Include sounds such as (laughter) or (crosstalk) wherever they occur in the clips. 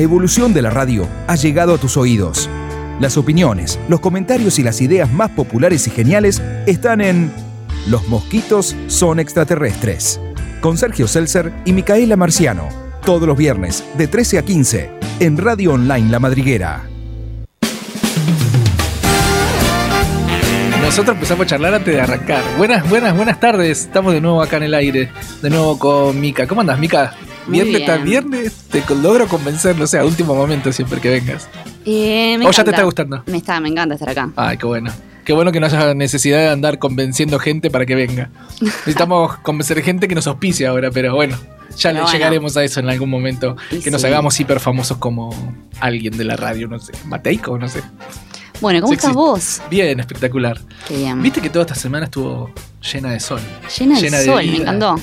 La evolución de la radio ha llegado a tus oídos. Las opiniones, los comentarios y las ideas más populares y geniales están en Los mosquitos son extraterrestres. Con Sergio Seltzer y Micaela Marciano. Todos los viernes, de 13 a 15, en Radio Online La Madriguera. Nosotros empezamos a charlar antes de arrancar. Buenas, buenas, buenas tardes. Estamos de nuevo acá en el aire. De nuevo con Mica. ¿Cómo andas, Mica? Muy Viernes bien. viernes te logro convencer, no sé, a último momento siempre que vengas. Eh, me ¿O ya te está gustando? Me está, me encanta estar acá. Ay, qué bueno. Qué bueno que no haya necesidad de andar convenciendo gente para que venga. Necesitamos (laughs) convencer gente que nos auspicie ahora, pero bueno, ya Pero le bueno. llegaremos a eso en algún momento. Y Que nos hagamos hiper famosos como alguien de la radio, no sé. Mateico, no sé. Bueno, ¿cómo Sexy. estás vos? Bien, espectacular. Qué bien. Viste que toda esta semana estuvo llena de sol. Llena de llena de sol, me encantó.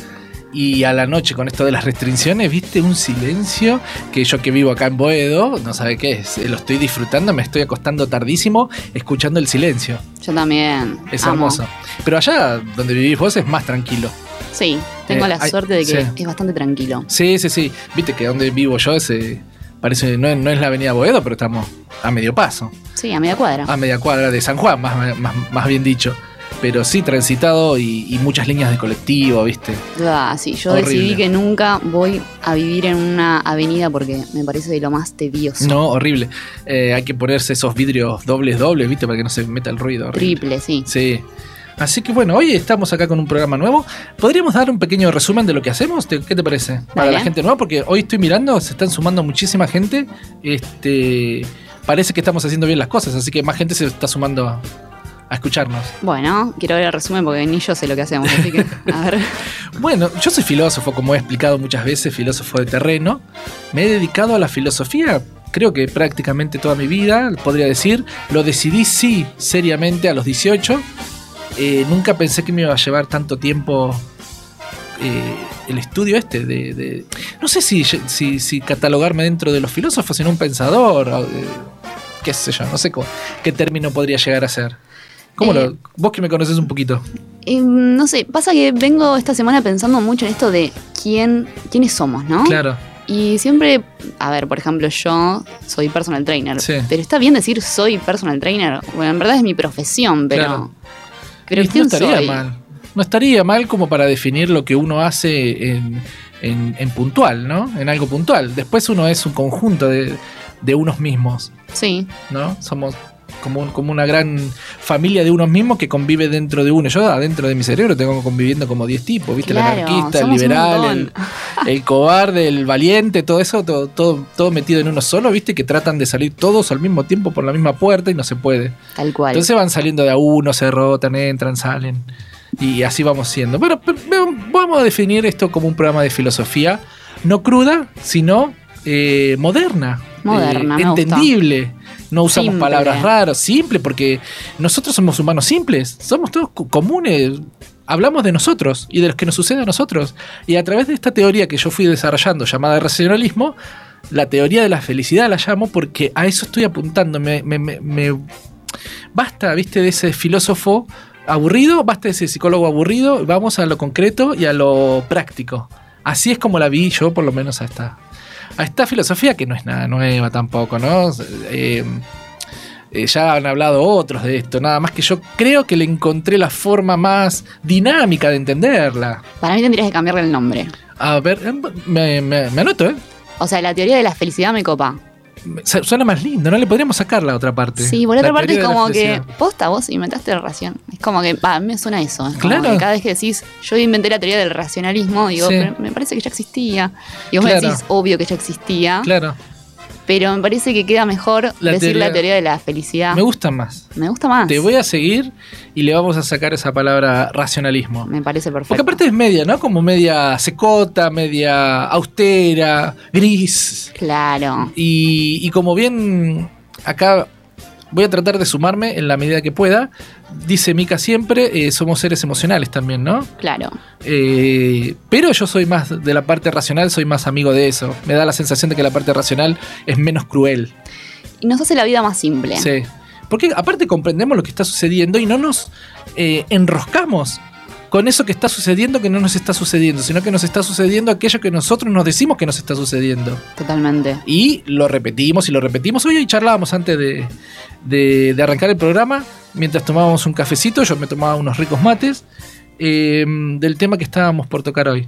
Y a la noche con esto de las restricciones, viste un silencio que yo que vivo acá en Boedo, no sabe qué es. Eh, Lo estoy disfrutando, me estoy acostando tardísimo escuchando el silencio. Yo también. Es amo. hermoso. Pero allá donde vivís vos es más tranquilo. Sí, tengo Eh, la hay- suerte de que sí. es bastante tranquilo. Sí, sí, sí. Viste que donde vivo yo es, eh, parece, no no es la avenida Boedo, pero estamos a medio paso. Sí, a media cuadra. A media cuadra de San Juan, más, más, más bien dicho. Pero sí, transitado y, y muchas líneas de colectivo, viste. Ah, sí, yo Horrible. decidí que nunca voy a vivir en una avenida porque me parece de lo más tedioso. No, horrible. Eh, hay que ponerse esos vidrios dobles, dobles, viste, para que no se meta el ruido. horrible. Triple, sí. Sí. Así que bueno, hoy estamos acá con un programa nuevo. ¿Podríamos dar un pequeño resumen de lo que hacemos? ¿Te- ¿Qué te parece? Para la gente nueva, porque hoy estoy mirando, se están sumando muchísima gente. Este, parece que estamos haciendo bien las cosas, así que más gente se está sumando a, escucharnos. Bueno, quiero ver el resumen porque ni yo sé lo que hacemos, así que, a ver. (laughs) Bueno, yo soy filósofo, como he explicado muchas veces, filósofo de terreno. Me he dedicado a la filosofía, creo que prácticamente toda mi vida, podría decir. Lo decidí sí, seriamente, a los 18. Eh, nunca pensé que me iba a llevar tanto tiempo eh, el estudio este de... de- no sé si, si, si catalogarme dentro de los filósofos, sino un pensador, eh, qué sé yo, no sé cómo- qué término podría llegar a ser. ¿Cómo Eh, lo, vos que me conoces un poquito. Eh, no sé, pasa que vengo esta semana pensando mucho en esto de quién, quiénes somos, ¿no? Claro. Y siempre, a ver, por ejemplo, yo soy personal trainer. Sí. Pero está bien decir soy personal trainer. Bueno, en verdad es mi profesión, pero. Claro. Pero no ¿quién estaría soy? mal. No estaría mal como para definir lo que uno hace en, en- en puntual, ¿no? En algo puntual. Después uno es un conjunto de, de unos mismos, Sí, ¿no? Somos como, un- como una gran familia de unos mismos que convive dentro de uno. Yo adentro de mi cerebro tengo conviviendo como 10 tipos, ¿viste? Claro, el anarquista, el liberal, (laughs) el, cobarde, el valiente, todo eso, todo, todo, todo metido en uno solo, ¿viste? Que tratan de salir todos al mismo tiempo por la misma puerta y no se puede. tal cual. Entonces van saliendo de a uno, se rotan, entran, salen. Y así vamos siendo. Pero- pero vamos a definir esto como un programa de filosofía, no cruda, sino eh, moderna. Moderna, eh, me gusta. No usamos Simple. palabras raras, simple, porque nosotros somos humanos simples, somos todos co- comunes. Hablamos de nosotros y de lo que nos sucede a nosotros. Y a través de esta teoría que yo fui desarrollando, llamada racionalismo, la teoría de la felicidad la llamo porque a eso estoy apuntando. Me, me- me- me basta, viste, de ese filósofo aburrido, basta de ese psicólogo aburrido, vamos a lo concreto y a lo práctico. Así es como la vi yo, por lo menos a esta, a esta filosofía, que no es nada nueva tampoco, ¿no? Eh, eh, ya han hablado otros de esto, nada más que yo creo que le encontré la forma más dinámica de entenderla. Para mí tendrías que cambiarle el nombre. A ver, me, me- me anoto, ¿eh? O sea, la teoría de la felicidad me copa. Su- Suena más lindo, no le podríamos sacar la otra parte. Sí, por otra La parte es como que posta vos inventaste la ración. Es como que, va, a mí me suena eso. Es como Claro. que cada vez que decís, yo inventé la teoría del racionalismo, digo, Sí. pero me parece que ya existía. Y vos me Claro. decís, obvio que ya existía. Claro, Pero me parece que queda mejor La decir teoría- la teoría de la felicidad. me gusta más. Me gusta más. Te voy a seguir y le vamos a sacar esa palabra racionalismo. Me parece perfecto. Porque aparte es media, ¿no? Como media secota, media austera, gris. Claro. Y, y como bien acá voy a tratar de sumarme en la medida que pueda. Dice Mika siempre, eh, somos seres emocionales también, ¿no? Claro. Eh, pero yo soy más de la parte racional, soy más amigo de eso. Me da la sensación de que la parte racional es menos cruel. Y nos hace la vida más simple. Sí. Porque aparte comprendemos lo que está sucediendo y no nos eh, enroscamos con eso que está sucediendo que no nos está sucediendo, sino que nos está sucediendo aquello que nosotros nos decimos que nos está sucediendo. Totalmente. Y lo repetimos y lo repetimos. Hoy charlábamos antes de, de- de arrancar el programa, mientras tomábamos un cafecito, yo me tomaba unos ricos mates, eh, del tema que estábamos por tocar hoy.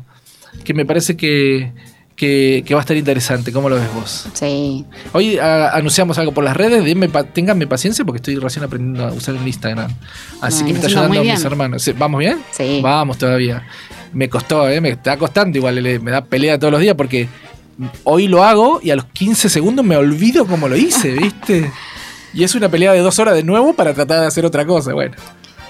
Que me parece que, que- que va a estar interesante. ¿Cómo lo ves vos? Sí. Hoy a- anunciamos algo por las redes, denme pa- ténganme paciencia porque estoy recién aprendiendo a usar el Instagram. Así que me está ayudando mis bien. hermanos. Sí, ¿Vamos bien? Sí. Vamos todavía. Me costó, ¿eh? me está costando igual, me da pelea todos los días porque hoy lo hago y a los 15 segundos me olvido cómo lo hice, (laughs) ¿viste? Y es una pelea de dos horas de nuevo para tratar de hacer otra cosa. Bueno,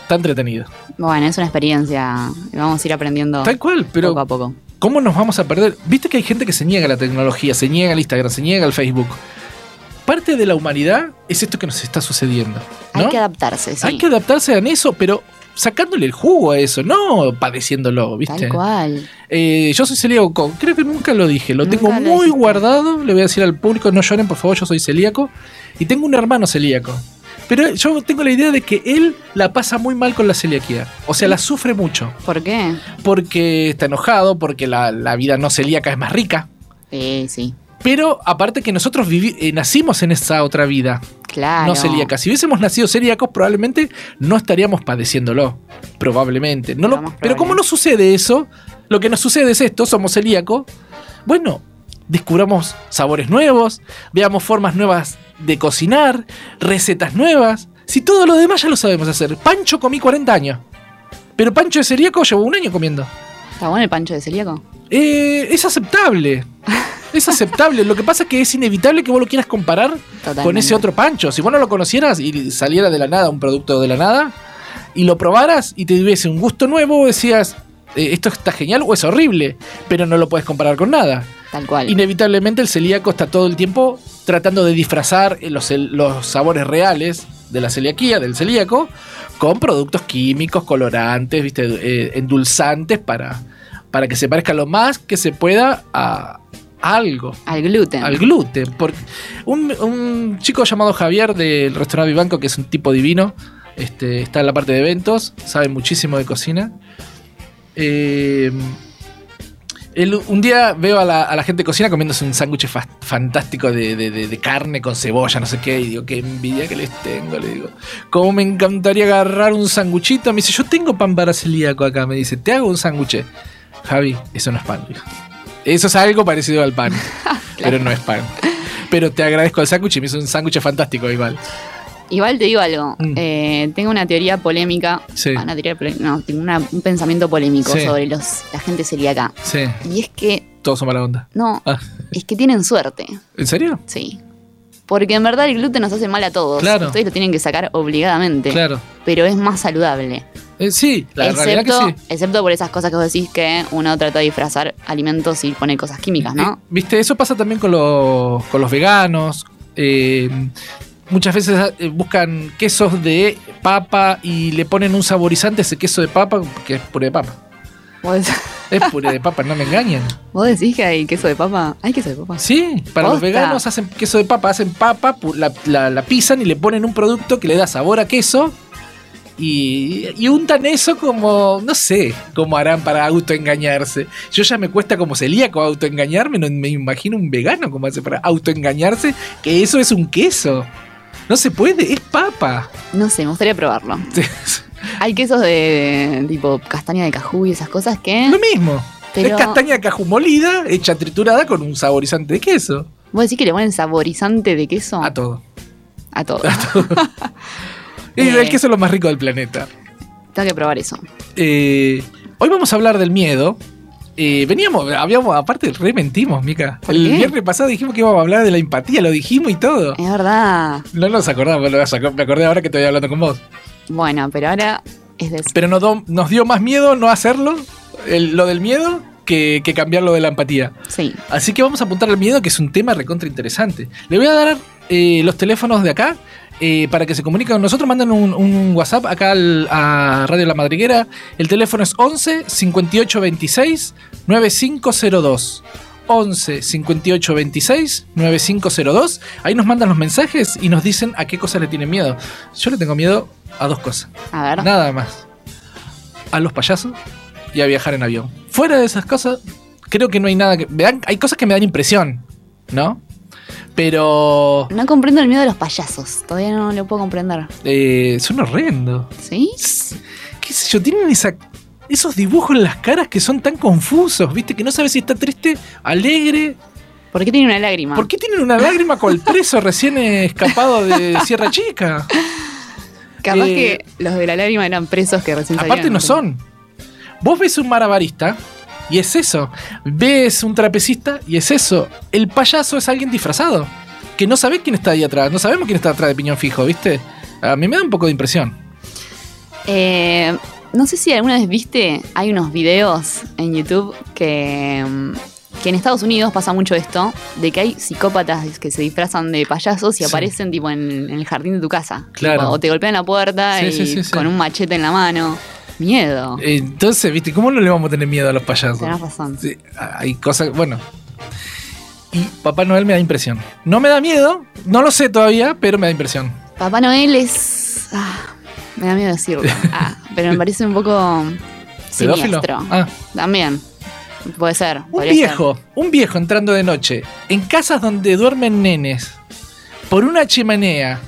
está entretenido. Bueno, es una experiencia. y Vamos a ir aprendiendo Tal cual, pero poco a poco. ¿Cómo nos vamos a perder? Viste que hay gente que se niega a la tecnología, se niega al Instagram, se niega al Facebook. Parte de la humanidad es esto que nos está sucediendo. ¿no? Hay que adaptarse, sí. Hay que adaptarse a eso, pero sacándole el jugo a eso, no padeciéndolo, ¿viste? Tal cual. Eh, yo soy celíaco, con- creo que nunca lo dije, lo Nunca tengo lo muy dijiste. guardado, le voy a decir al público, no lloren, por favor, yo soy celíaco. Y tengo un hermano celíaco. Pero yo tengo la idea de que él la pasa muy mal con la celiaquía. O sea, la sufre mucho. ¿Por qué? Porque está enojado, porque la, la vida no celíaca es más rica. Sí, sí. Pero aparte que nosotros eh, nacimos en esa otra vida, Claro. no celíaca. Si hubiésemos nacido celíacos, probablemente no estaríamos padeciéndolo. Probablemente. No lo- pero como no sucede eso, lo que nos sucede es esto, somos celíacos. Bueno, descubramos sabores nuevos, veamos formas nuevas de cocinar, recetas nuevas. Si todo lo demás ya lo sabemos hacer. Pancho comí 40 años. Pero Pancho de celíaco llevo un año comiendo. ¿Está bueno el pancho de celíaco? Eh, es aceptable. Es aceptable. Lo que pasa es que es inevitable que vos lo quieras comparar Totalmente. con ese otro Pancho. Si vos no lo conocieras y saliera de la nada un producto de la nada y lo probaras y te tuviese un gusto nuevo, decías, esto está genial o es horrible, pero no lo puedes comparar con nada. Tal cual. Inevitablemente el celíaco está todo el tiempo tratando de disfrazar los, los sabores reales de la celiaquía, del celíaco, con productos químicos, colorantes, ¿viste? Eh, endulzantes para, para que se parezca lo más que se pueda a, a algo Al gluten. al gluten. Porque un, un chico llamado Javier del restaurante Vivanco, que es un tipo divino, este, está en la parte de eventos, sabe muchísimo de cocina. Eh, un día veo a la, a la gente de cocina comiéndose un sándwich fa- fantástico de, de- de- de carne con cebolla, no sé qué, y digo, qué envidia que les tengo, le digo. ¿Cómo me encantaría agarrar un sanguchito? Me dice, yo tengo pan para celíaco acá, me dice, te hago un sándwich. Javi, eso no es pan. Eso es algo parecido al pan, (laughs) pero no es pan. Pero te agradezco el sándwich y me hizo un sándwich fantástico igual. Igual te digo algo. Mm. eh, tengo una teoría polémica. Sí. Ah, una teoría polé- no, tengo una- un pensamiento polémico Sí. sobre los, la gente celíaca. Sí, Y es que, todos son mala onda. no, Ah, es que tienen suerte. ¿En serio? Sí. Porque en verdad el gluten nos hace mal a todos. Claro. Ustedes lo tienen que sacar obligadamente. Claro. Pero es más saludable. Eh, sí, la realidad excepto, que sí. excepto por esas cosas que vos decís que uno trata de disfrazar alimentos y pone cosas químicas, ¿no? Eh, Viste, eso pasa también con, los- con los veganos. eh, muchas veces eh, buscan quesos de papa y le ponen un saborizante ese queso de papa, que es puré de papa. ¿Vos, Es puré de papa, no me engañen. (laughs) vos decís que hay queso de papa? ¿Hay queso de papa? Sí, para los veganos hacen queso de papa, hacen papa, la, la- la pisan y le ponen un producto que le da sabor a queso. Y, y untan eso como, no sé, cómo harán para autoengañarse. Yo ya me cuesta como celíaco autoengañarme, no me imagino un vegano cómo hace para autoengañarse, que eso es un queso. No se puede, es papa. No sé, me gustaría probarlo. Hay quesos de tipo castaña de cajú y esas cosas que. Lo mismo. Pero- Es castaña de cajú molida, hecha triturada con un saborizante de queso. ¿Vos decís que le ponen saborizante de queso? A todo. A todo. Y (laughs) Eh. el queso es lo más rico del planeta. Tengo que probar eso. Eh, hoy vamos a hablar del miedo. Eh, veníamos, habíamos, aparte, re mentimos, Mica. ¿Por El qué? viernes pasado dijimos que íbamos a hablar de la empatía, lo dijimos y todo. Es verdad. No nos acordamos, me acordé ahora que estoy hablando con vos. Bueno, pero ahora es de. Pero nos, do- nos dio más miedo no hacerlo, el- lo del miedo, que, que cambiar lo de la empatía. Sí. Así que vamos a apuntar al miedo, que es un tema recontra interesante. Le voy a dar eh, los teléfonos de acá eh, para que se comuniquen con nosotros. Mandan un, un WhatsApp acá al- a Radio La Madriguera. El teléfono es 11 58 26 9502. 11 58 26 9502. Ahí nos mandan los mensajes y nos dicen a qué cosas le tienen miedo. Yo le tengo miedo a dos cosas. A ver. Nada más. a los payasos y a viajar en avión. Fuera de esas cosas, creo que no hay nada que. me dan- hay cosas que me dan impresión, ¿no? Pero. No comprendo el miedo de los payasos. Todavía no lo puedo comprender. eh, son horrendos. ¿Sí? ¿Qué sé yo? Tienen esa, esos dibujos en las caras que son tan confusos, ¿viste? Que no sabes si está triste, alegre. ¿Por qué tiene una lágrima? ¿Por qué tienen una lágrima con el (laughs) preso recién escapado de Sierra Chica? Capaz Eh, que los de la lágrima eran presos que recién Aparte no son. Vos ves un marabarista y es eso. Ves un trapecista y es eso. El payaso es alguien disfrazado. Que no sabés quién está ahí atrás. No sabemos quién está atrás de Piñón Fijo, ¿viste? A mí me da un poco de impresión. Eh, no sé si alguna vez viste, hay unos videos en YouTube que, mm, que en Estados Unidos pasa mucho esto, de que hay psicópatas que se disfrazan de payasos y Sí. aparecen tipo en, en el jardín de tu casa. Claro. Tipo, o te golpean la puerta Sí, y sí. con un machete en la mano. Miedo. Entonces, ¿viste? ¿Cómo no le vamos a tener miedo a los payasos? Tenés razón. Sí, hay cosas, bueno. Y Papá Noel me da impresión. No me da miedo, no lo sé todavía, pero me da impresión. Papá Noel es... ah, me da miedo decirlo. (laughs) Ah, pero me parece un poco siniestro. Ah, También. Puede ser. un viejo, un viejo entrando de noche en casas donde duermen nenes por una chimenea,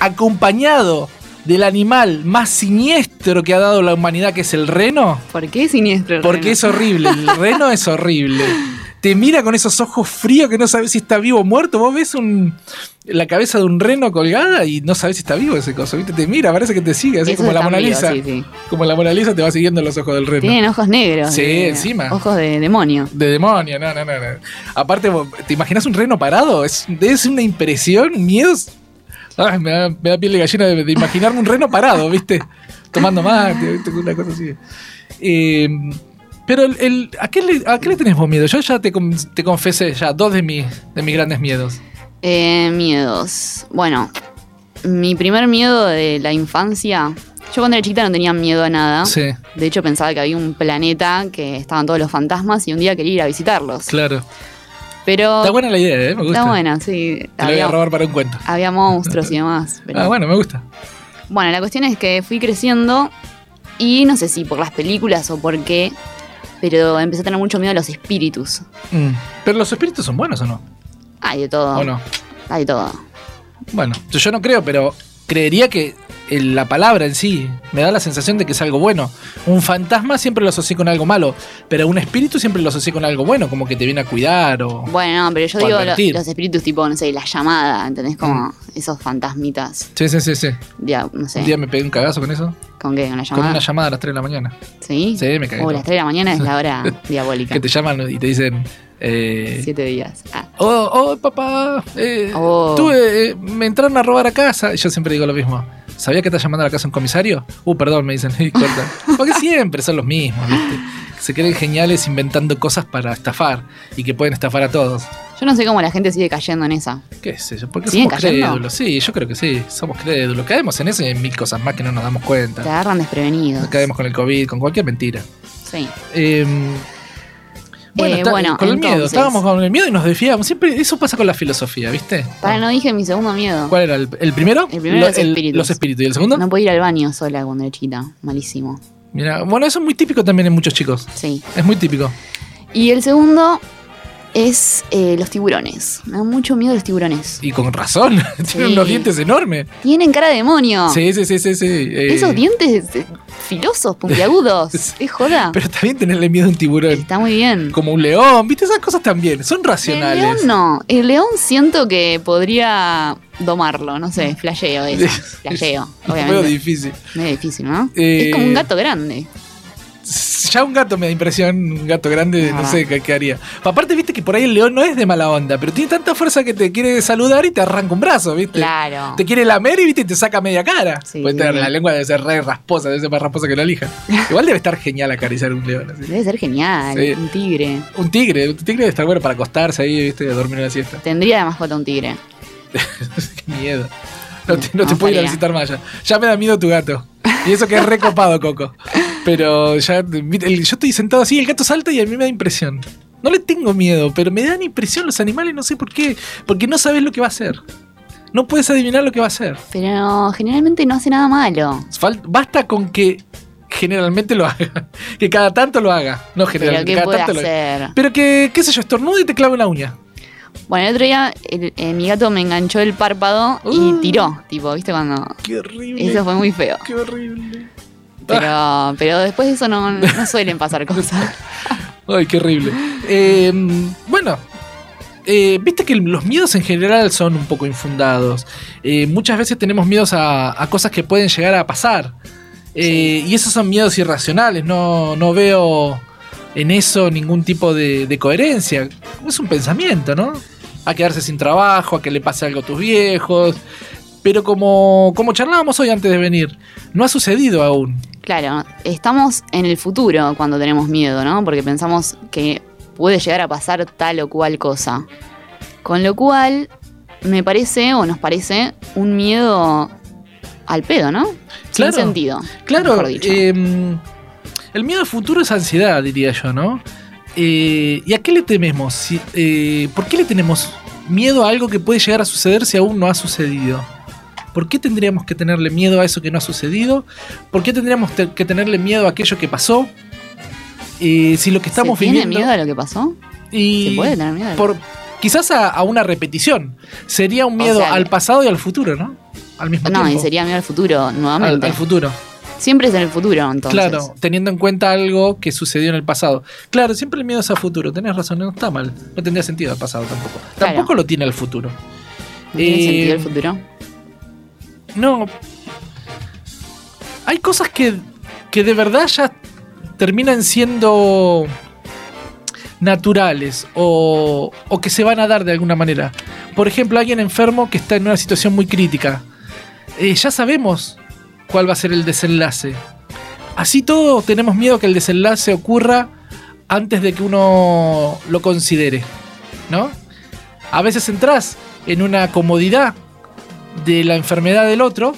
acompañado del animal más siniestro que ha dado la humanidad, que es el reno. ¿Por qué siniestro? el Porque reno? es horrible, el (laughs) reno es horrible. Te mira con esos ojos fríos que no sabes si está vivo o muerto. Vos ves un, la cabeza de un reno colgada y no sabes si está vivo ese coso. ¿viste? Te mira, parece que te sigue, así como la Mona Lisa. sí, sí. Como la Mona Lisa te va siguiendo los ojos del reno. Tienen ojos negros. Sí, de- encima. Ojos de demonio. De demonio, no, no, no, no. Aparte, ¿te imaginas un reno parado? Es, es una impresión, miedos. Ay, me, da, me da piel de gallina de, de imaginarme un reno parado, ¿viste? Tomando mate, ¿viste? Una cosa así. Eh, pero, el, el- ¿a, qué le, ¿a qué le tenés vos miedo? Yo ya te, te confesé ya dos de mis, de mis grandes miedos. Eh, miedos. Bueno, mi primer miedo de la infancia. Yo cuando era chiquita no tenía miedo a nada. Sí, De hecho, pensaba que había un planeta que estaban todos los fantasmas y un día quería ir a visitarlos. claro. Pero. Está buena la idea, ¿eh? Me gusta. Está buena, sí. Te la voy a Había, robar para un cuento. había monstruos y demás. (laughs) pero- Ah, bueno, me gusta. Bueno, la cuestión es que fui creciendo y no sé si por las películas o por qué, pero empecé a tener mucho miedo a los espíritus. Mm. Pero los espíritus son buenos o no? Hay de todo. ¿O no? Hay de todo. Bueno, yo no creo, pero creería que el- la palabra en sí me da la sensación de que es algo bueno. Un fantasma siempre lo asocié con algo malo, pero un espíritu siempre lo asocié con algo bueno, como que te viene a cuidar o... Bueno, no, pero yo digo lo- los espíritus tipo, no sé, la llamada, ¿entendés? Como esos fantasmitas. Sí, sí, sí, sí. Ya, no sé. Un día me pegué un cagazo con eso. ¿Con qué? ¿Con la Con llamada? una llamada a las 3 de la mañana. ¿Sí? Sí, me cagué. O todo. las 3 de la mañana es la hora (laughs) diabólica. Que te llaman y te dicen... Eh, Siete días. Ah. oh, oh, papá, eh, Oh. tuve, eh, me entraron a robar a casa. Y yo siempre digo lo mismo. ¿Sabía que estás llamando a la casa un comisario? Uh, perdón, me dicen. (laughs) Porque siempre son los mismos, ¿viste? Se creen geniales inventando cosas para estafar y que pueden estafar a todos. Yo no sé cómo la gente sigue cayendo en esa. ¿Qué sé yo? Porque ¿Siguen somos cayendo? crédulos. Sí, yo creo que sí. Somos crédulos. Caemos en eso y en mil cosas más que no nos damos Te cuenta. agarran desprevenidos. Caemos con el COVID, con cualquier mentira. Sí. Eh, bueno, Eh, está- bueno, con el miedo. Estábamos con el miedo y nos desfiábamos. Siempre eso pasa con la filosofía, ¿viste? Para, no dije mi segundo miedo. ¿Cuál era? ¿El, el primero? El primero, Lo- los espíritus. Los espíritus. ¿Y el segundo? No podía ir al baño sola cuando era chiquita. Malísimo. Mira, bueno, eso es muy típico también en muchos chicos. Sí. Es muy típico. Y el segundo es eh, los tiburones. Me da mucho miedo los tiburones. Y con razón. (laughs) Tienen Sí. unos dientes enormes. Tienen cara de demonio. Sí, sí, sí, sí. sí. eh, Esos dientes eh, filosos, puntiagudos. (laughs) Es joda. Pero también tenerle miedo a un tiburón. Está muy bien. Como un león, ¿viste? Esas cosas también. Son El racionales. león no. El león siento que podría domarlo. No sé, flasheo eso. (laughs) Flasheo, obviamente. difícil. Medio difícil, ¿no? Eh, Es como un gato grande. Ya un gato me da impresión, un gato grande, no sé qué, qué haría. Aparte, viste que por ahí el león no es de mala onda, pero tiene tanta fuerza que te quiere saludar y te arranca un brazo, ¿viste? Claro. Te quiere lamer y viste y te saca media cara. Sí, Puede sí, tener- sí. la lengua debe ser re rasposa, debe ser más rasposa que la lija. (laughs) Igual debe estar genial acariciar un león. así. Debe ser genial. Sí. Un tigre. Un tigre, un tigre debe estar bueno para acostarse ahí, viste, dormir una siesta. Tendría de mascota un tigre. (laughs) Qué miedo. No te, no te No puedo ir a visitar más ya. Ya me da miedo tu gato. (laughs) Y eso que es recopado, Coco. Pero ya, el- yo estoy sentado así, el gato salta y a mí me da impresión. No le tengo miedo, pero me dan impresión los animales, no sé por qué. Porque no sabes lo que va a hacer. No puedes adivinar lo que va a hacer. Pero generalmente no hace nada malo. Fal- Basta con que generalmente lo haga. (laughs) Que cada tanto lo haga. No Pero generalmente, ¿qué cada puede tanto lo haga. hacer? Pero que, qué sé yo, estornude y te clave una uña. Bueno, el otro día el- eh, mi gato me enganchó el párpado y tiró. Tipo, ¿viste? Cuando. Qué horrible. Eso fue muy feo. Qué horrible. Pero, pero después de eso no, no suelen pasar (laughs) cosas. Ay, qué horrible. Eh, bueno, eh, viste que los miedos en general son un poco infundados. Eh, muchas veces tenemos miedos a, a cosas que pueden llegar a pasar. Y esos son miedos irracionales. No, no veo en eso ningún tipo de, de coherencia. Es un pensamiento, ¿no? A quedarse sin trabajo, a que le pase algo a tus viejos. Pero como, como charlábamos hoy antes de venir, no ha sucedido aún. Claro, estamos en el futuro cuando tenemos miedo, ¿no? Porque pensamos que puede llegar a pasar tal o cual cosa. Con lo cual, me parece, o nos parece, un miedo al pedo, ¿no? Claro. Sin sentido. Claro, eh, el miedo al futuro es ansiedad, diría yo, ¿no? Eh, ¿Y a qué le tememos? Si- eh, ¿Por qué le tenemos miedo a algo que puede llegar a suceder si aún no ha sucedido? ¿Por qué tendríamos que tenerle miedo a eso que no ha sucedido? ¿Por qué tendríamos te- que tenerle miedo a aquello que pasó? Eh, si lo que estamos ¿Se tiene viviendo. miedo a lo que pasó? y ¿Se puede tener miedo? a lo- por, quizás a, a una repetición. Sería un miedo sea, al pasado y al futuro, ¿no? Al mismo No, y tiempo. sería miedo al futuro al, nuevamente. al futuro. Siempre es en el futuro, entonces. Claro, teniendo en cuenta algo que sucedió en el pasado. Claro, siempre el miedo es a futuro, tenés razón, no está mal. No tendría sentido al pasado tampoco. Claro. Tampoco lo tiene el futuro. ¿No tiene Eh, sentido el futuro? No. Hay cosas que, que de verdad ya terminan siendo naturales o, o que se van a dar de alguna manera. Por ejemplo, alguien enfermo que está en una situación muy crítica. Eh, ya sabemos cuál va a ser el desenlace. Así todo tenemos miedo que el desenlace ocurra antes de que uno lo considere. ¿No? A veces entras en una comodidad de la enfermedad del otro,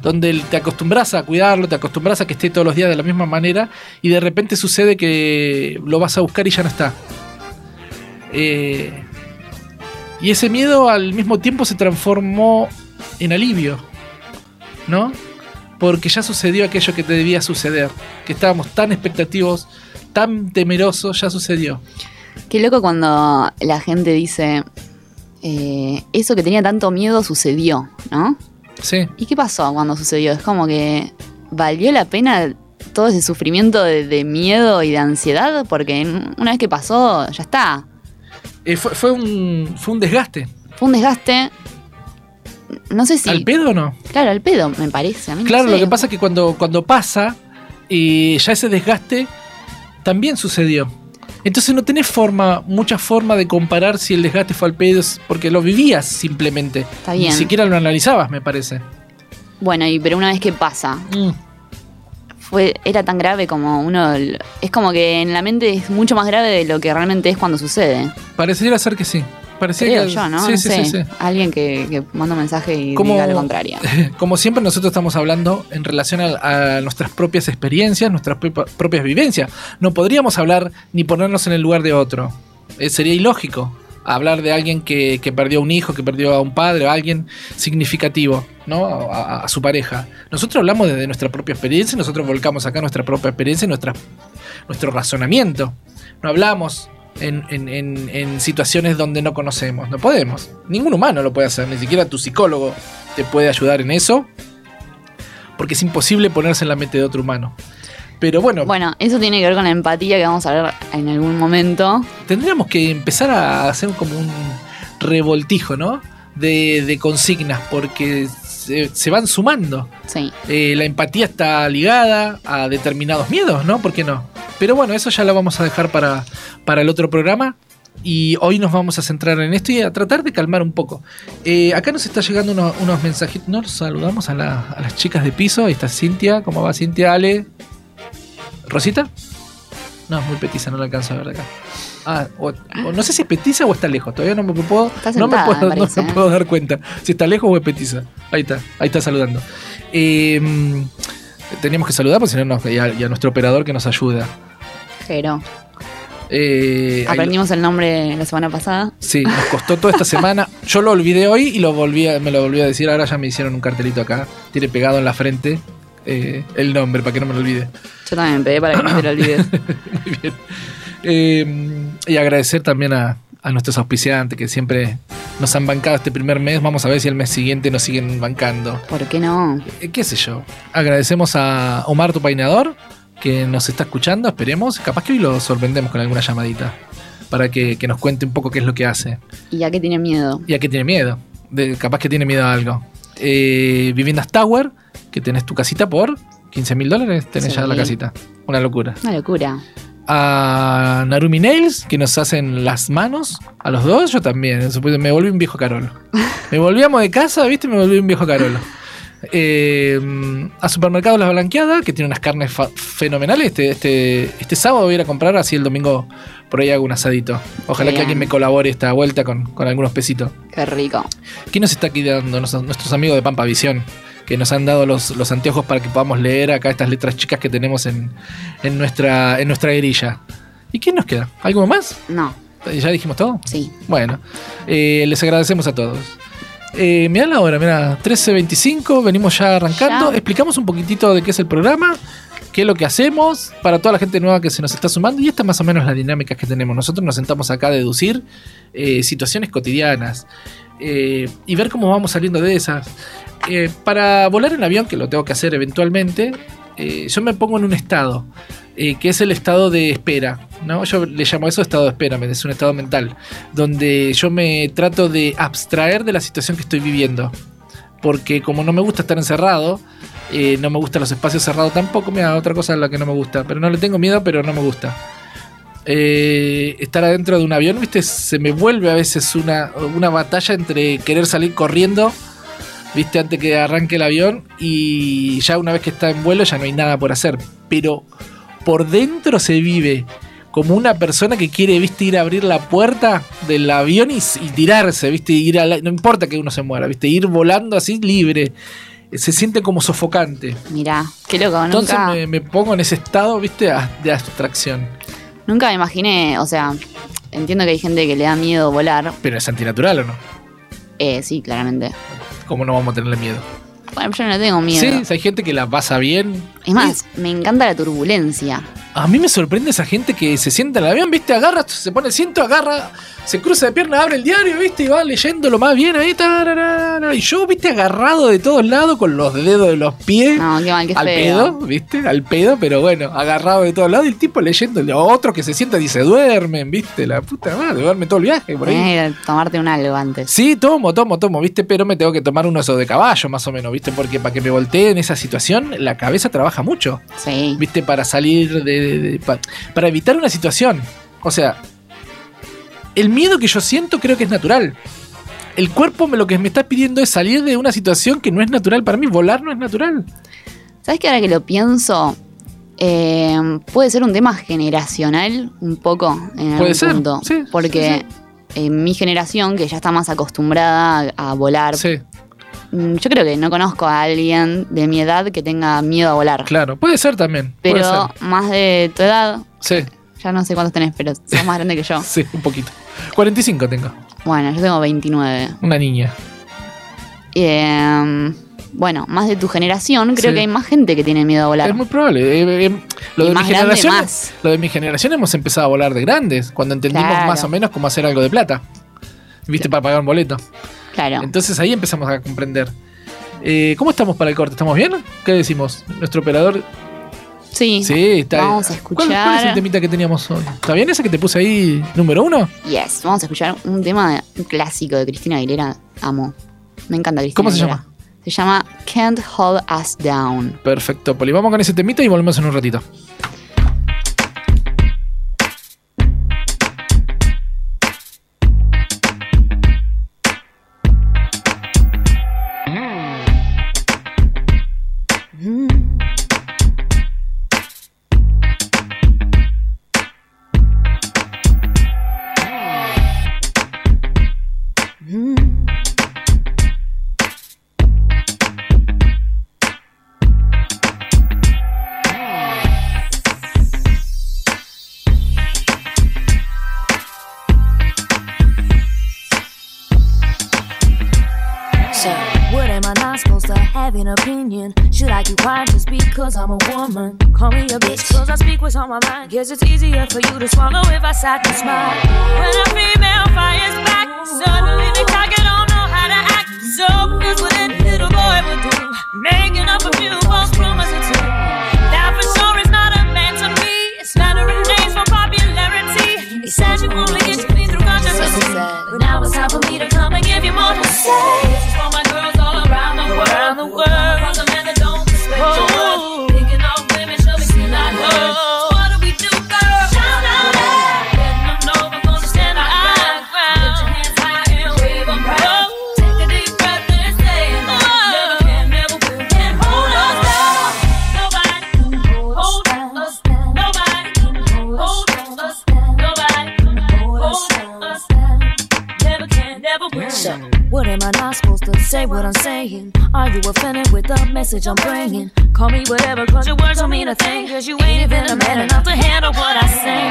donde te acostumbras a cuidarlo, te acostumbras a que esté todos los días de la misma manera, y de repente sucede que lo vas a buscar y ya no está. Eh, y ese miedo al mismo tiempo se transformó en alivio, ¿no? Porque ya sucedió aquello que te debía suceder, que estábamos tan expectativos, tan temerosos, ya sucedió. Qué loco cuando la gente dice, eh, eso que tenía tanto miedo sucedió, ¿no? Sí. ¿Y qué pasó cuando sucedió? Es como que valió la pena todo ese sufrimiento de, de miedo y de ansiedad, porque una vez que pasó, ya está. Eh, fue, fue un, fue un desgaste. Fue un desgaste. No sé si. ¿Al pedo o no? Claro, al pedo, me parece. A mí no Claro, sé. lo que pasa es que cuando, cuando pasa, eh, ya ese desgaste también sucedió. Entonces no tenés forma, mucha forma de comparar si el desgaste fue al pedo, porque lo vivías simplemente. Está bien. Ni siquiera lo analizabas, me parece. Bueno, y pero una vez que pasa, Mm, fue, era tan grave como uno. Es como que en la mente es mucho más grave de lo que realmente es cuando sucede. pareciera ser que sí. Parecía Creo que, yo, ¿no? Sí, no sí, sé. sí, sí. Alguien que, que manda un mensaje y Como- diga lo contrario. (laughs) Como siempre nosotros estamos hablando en relación a, a nuestras propias experiencias, nuestras propias vivencias. No podríamos hablar ni ponernos en el lugar de otro. Eh, sería ilógico hablar de alguien que, que perdió un hijo, que perdió a un padre, a alguien significativo, ¿no? A, a- a su pareja. Nosotros hablamos desde nuestra propia experiencia, nosotros volcamos acá nuestra propia experiencia, y nuestra, nuestro razonamiento. No hablamos en, en- en- en situaciones donde no conocemos. No podemos. Ningún humano lo puede hacer, ni siquiera tu psicólogo te puede ayudar en eso. Porque es imposible ponerse en la mente de otro humano. Pero bueno, Bueno, eso tiene que ver con la empatía que vamos a ver en algún momento. tendríamos que empezar a hacer como un revoltijo, ¿no? De, de consignas, porque se, se van sumando. Sí. Eh, la empatía está ligada a determinados miedos, ¿no? ¿Por qué no? Pero bueno, eso ya lo vamos a dejar para, para el otro programa. Y hoy nos vamos a centrar en esto y a tratar de calmar un poco. Eh, acá nos está llegando unos, unos mensajitos. Nos saludamos a, la- a las chicas de piso. Ahí está Cintia. ¿Cómo va Cintia? Ale. ¿Rosita? No, es muy petiza, no la alcanzo a ver de acá. Ah, o- o no sé si es petiza o está lejos. Todavía no me puedo, no me puedo, (laughs) me no parece, me puedo dar cuenta si está lejos o es petiza. Ahí está, ahí está saludando. Eh, mm, teníamos que saludar, porque si no, nos- y a, y a nuestro operador que nos ayuda. Pero Eh, aprendimos el nombre la semana pasada. Sí, nos costó toda esta semana. Yo lo olvidé hoy y lo volví a- me lo volví a decir. Ahora ya me hicieron un cartelito acá. Tiene pegado en la frente. eh, el nombre para que no me lo olvide. Yo también pedí para que no te lo olvides. (laughs) Muy bien. Eh, y agradecer también a, a nuestros auspiciantes que siempre nos han bancado este primer mes. Vamos a ver si el mes siguiente nos siguen bancando. ¿Por qué no? Eh, ¿Qué sé yo? Agradecemos a Omar tu peinador que nos está escuchando, esperemos. Capaz que hoy lo sorprendemos con alguna llamadita para que, que nos cuente un poco qué es lo que hace. ¿Y a qué tiene miedo? ¿Y a qué tiene miedo? De- capaz que tiene miedo a algo. Eh, Viviendas Tower, que tenés tu casita por 15 mil dólares, tenés Sí. ya la casita. Una locura. Una locura. A Narumi Nails, que nos hacen las manos. A los dos, yo también. Me volví un viejo carolo. (laughs) Me volvíamos de casa, ¿viste? Me volví un viejo carolo. Eh, a Supermercado Las Blanqueadas, que tiene unas carnes fenomenales. Este, este, este sábado voy a ir a comprar, así el domingo por ahí hago un asadito. Ojalá que alguien me colabore esta vuelta con, con algunos pesitos. Qué rico. ¿Quién nos está aquí dando? Nos- nuestros amigos de Pampa Visión, que nos han dado los, los anteojos para que podamos leer acá estas letras chicas que tenemos en, en nuestra, en nuestra grilla. ¿Y quién nos queda? ¿Algo más? No, ¿Ya dijimos todo? sí. Bueno, eh, les agradecemos a todos. Eh, mirá la hora, mirá, 13.25, venimos ya arrancando. Ya. Explicamos un poquitito de qué es el programa, qué es lo que hacemos, para toda la gente nueva que se nos está sumando. Y esta es más o menos la dinámica que tenemos. Nosotros nos sentamos acá a deducir eh, situaciones cotidianas eh, y ver cómo vamos saliendo de esas. Eh, para volar en avión, que lo tengo que hacer eventualmente, eh, yo me pongo en un estado, eh, que es el estado de espera. ¿no? Yo le llamo eso estado de espera, es un estado mental, donde yo me trato de abstraer de la situación que estoy viviendo. Porque como no me gusta estar encerrado, eh, no me gustan los espacios cerrados tampoco, mira, otra cosa a la que no me gusta, pero no le tengo miedo, pero no me gusta. Estar adentro de un avión, viste, se me vuelve a veces una, una batalla entre querer salir corriendo, viste, antes que arranque el avión, y ya una vez que está en vuelo ya no hay nada por hacer. Pero por dentro se vive como una persona que quiere, viste, ir a abrir la puerta del avión y, y tirarse, viste, ir a la- no importa que uno se muera, viste, ir volando así libre. Se siente como sofocante. Mirá, qué loco. Entonces Nunca, me, me pongo en ese estado, viste, de abstracción. nunca me imaginé, o sea, entiendo que hay gente que le da miedo volar. Pero es antinatural o no? Eh, sí, claramente. ¿Cómo no vamos a tenerle miedo? Bueno, yo no tengo miedo. Sí, hay gente que la pasa bien. Es más, me encanta la turbulencia. A mí me sorprende esa gente que se sienta en el avión, viste, agarra, se pone el cinto, agarra, se cruza de pierna, abre el diario, viste, y va leyendo lo más bien ahí. tararara, y yo, viste, agarrado de todos lados con los dedos de los pies. No, qué mal, qué al pedo, ¿viste? Al pedo, pero bueno, agarrado de todos lados y el tipo leyendo. Otro que se sienta y se duermen, ¿viste? La puta madre, duerme todo el viaje por ahí. Que tomarte un algo antes. Sí, tomo, tomo, tomo, ¿viste? Pero me tengo que tomar un oso de caballo, más o menos, ¿viste? Porque para que me voltee en esa situación, la cabeza trabaja mucho, Sí. ¿viste? Para salir de. De- de- pa- para evitar una situación. O sea, el miedo que yo siento creo que es natural. El cuerpo me, lo que me está pidiendo es salir de una situación que no es natural para mí. Volar no es natural. ¿Sabes que ahora que lo pienso, eh, puede ser un tema generacional un poco en Puede algún ser, punto? sí, Porque en mi generación, que ya está más acostumbrada a, a volar, Sí, yo creo que no conozco a alguien de mi edad que tenga miedo a volar. claro. Puede ser también. Pero más de tu edad. Sí, ya no sé cuántos tenés, pero sos más grande que yo. (laughs) sí, un poquito. 45 tengo. Bueno, yo tengo 29. Una niña. Eh, bueno, más de tu generación, creo Sí. que hay más gente que tiene miedo a volar. Es muy probable. Eh, eh, lo, Y de mi grande, generación, más. lo de mi generación hemos empezado a volar de grandes, cuando entendimos Claro. más o menos cómo hacer algo de plata. ¿Viste? Para pagar un boleto. Claro. Entonces ahí empezamos a comprender. Eh, ¿Cómo estamos para el corte? ¿Estamos bien? ¿Qué decimos? Nuestro operador. Sí. Sí, está Vamos a ¿Cuál- escuchar. ¿Cuál, es el temita que teníamos hoy? ¿Está bien ese que te puse ahí número uno? Yes, vamos a escuchar un tema, de- un clásico de Cristina Aguilera. Amo. Me encanta Cristina ¿Cómo se Aguilera. Se llama Can't Hold Us Down. Perfecto, Poli. Vamos con ese temita y volvemos en un ratito. I'm a woman? Call me a bitch cause I speak what's on my mind. Guess it's easier for you to swallow if I sat and smile. When a female fires back, suddenly the target don't know how to act. So here's what any little boy would do. Making up a few false promises. That for sure is not a man to me. It's flattering names for popularity. He says you only get to me through consciousness. But now it's time for me to come and give you more to say. I not supposed to say? What I'm saying? Are you offended with the message I'm bringing? Call me whatever, cause your words don't mean a thing. Cause you ain't even a man enough to handle what I say.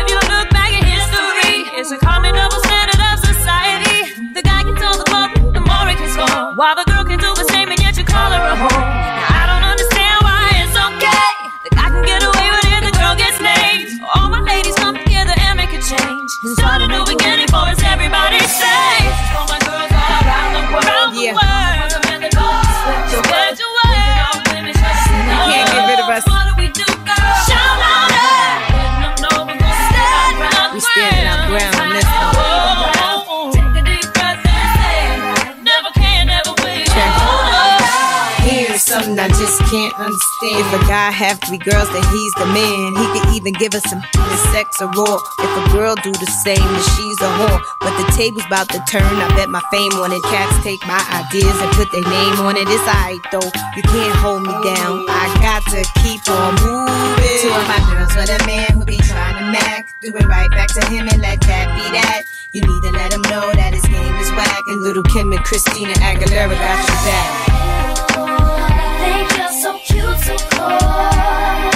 If you look back at history, it's a common double standard of society. The guy can tell the club, the more he can score. While the girl can do the same and yet you call her a whore. Can't understand. If a guy have three girls, then he's the man. He could even give us some sex or raw. If a girl do the same, then she's a whore. But the table's about to turn. I bet my fame on it. Cats take my ideas and put their name on it. It's alright though. You can't hold me down. I got to keep on moving. Two of my girls with a man who be trying to mac. Do it right back to him and let that be that. You need to let him know that his game is whack. And little Kim and Christina Aguilera got your back. So cute, so cold.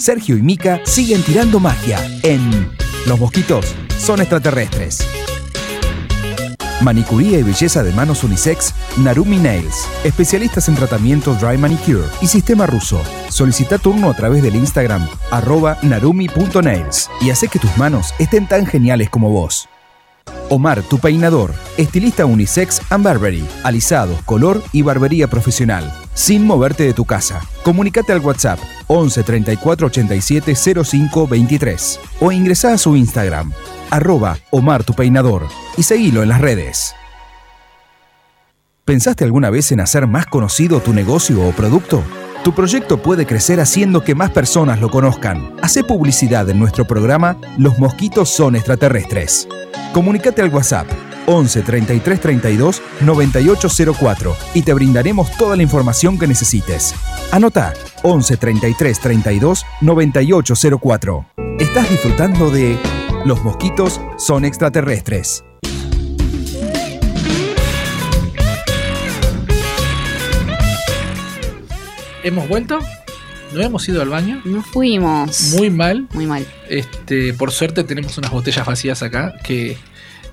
Sergio y Mika siguen tirando magia en Los mosquitos son extraterrestres. Manicuría y belleza de manos unisex, Narumi Nails. Especialistas en tratamiento Dry Manicure y sistema ruso. Solicita turno a través del Instagram arroba narumi.nails y hace que tus manos estén tan geniales como vos. Omar, tu peinador, estilista unisex and barbery, alisados, color y barbería profesional, sin moverte de tu casa. Comunicate al WhatsApp 11 34 87 05 23 o ingresa a su Instagram, arroba Omar y seguilo en las redes. ¿Pensaste alguna vez en hacer más conocido tu negocio o producto? Tu proyecto puede crecer haciendo que más personas lo conozcan. Hace publicidad en nuestro programa Los mosquitos son extraterrestres. Comunicate al WhatsApp 11 33 32 9804 y te brindaremos toda la información que necesites. Anota 11 33 32 9804. Estás disfrutando de Los mosquitos son extraterrestres. Hemos vuelto, no hemos ido al baño, No fuimos. muy mal. Muy mal. Este, por suerte tenemos unas botellas vacías acá que,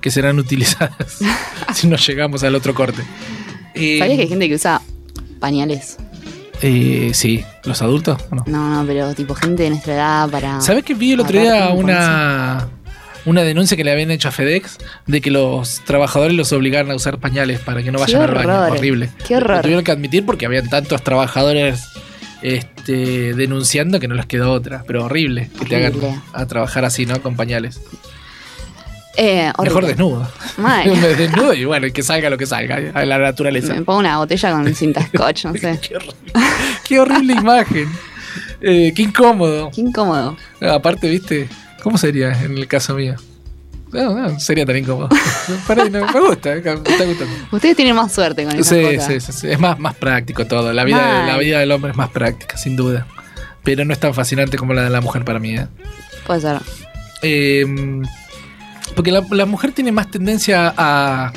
que serán utilizadas (laughs) si no llegamos al otro corte. Eh, ¿Sabías que hay gente que usa pañales? eh, sí, los adultos. ¿o no? No, no, pero tipo gente de nuestra edad para. ¿Sabes que vi el otro día una, una denuncia que le habían hecho a FedEx de que los trabajadores los obligaron a usar pañales para que no vayan al baño? horror, Horrible. qué Lo horror. tuvieron que admitir porque habían tantos trabajadores este, denunciando que no les quedó otra. Pero horrible que te hagan a trabajar así, ¿no? Con pañales. Eh. Mejor desnudo. Me (laughs) desnudo y bueno, que salga lo que salga, a la naturaleza. Me pongo una botella con cinta (laughs) scotch, no sé. Qué horrible, qué horrible (laughs) imagen. Eh, qué incómodo. Qué incómodo. Ah, Aparte, viste, ¿cómo sería en el caso mío? No, no, sería tan incómodo. (laughs) Para ahí, no, me gusta, me está gustando. Ustedes tienen más suerte con esas Sí, sí, sí, sí, es más, más práctico todo. La vida, Mal. la vida del hombre es más práctica, sin duda. Pero no es tan fascinante como la de la mujer para mí. ¿eh? Puede ser. Eh, porque la, la mujer tiene más tendencia a.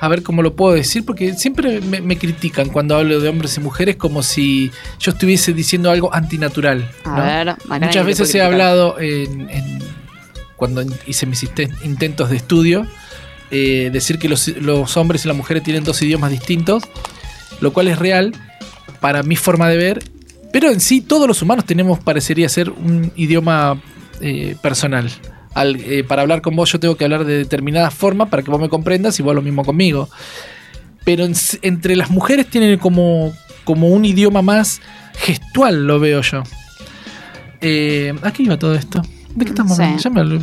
A ver cómo lo puedo decir, porque siempre me, me critican cuando hablo de hombres y mujeres como si yo estuviese diciendo algo antinatural. A ¿no? ver, Muchas veces he hablado en, en- cuando hice mis inten- intentos de estudio, eh, decir que los, los hombres y las mujeres tienen dos idiomas distintos, lo cual es real para mi forma de ver, pero en sí todos los humanos tenemos, parecería ser, un idioma eh, personal. Al- eh, para hablar con vos yo tengo que hablar de determinada forma para que vos me comprendas y vos lo mismo conmigo. Pero en entre las mujeres tienen como, como un idioma más gestual, lo veo yo. Eh, ¿A qué iba todo esto? ¿De qué estamos hablando? Me.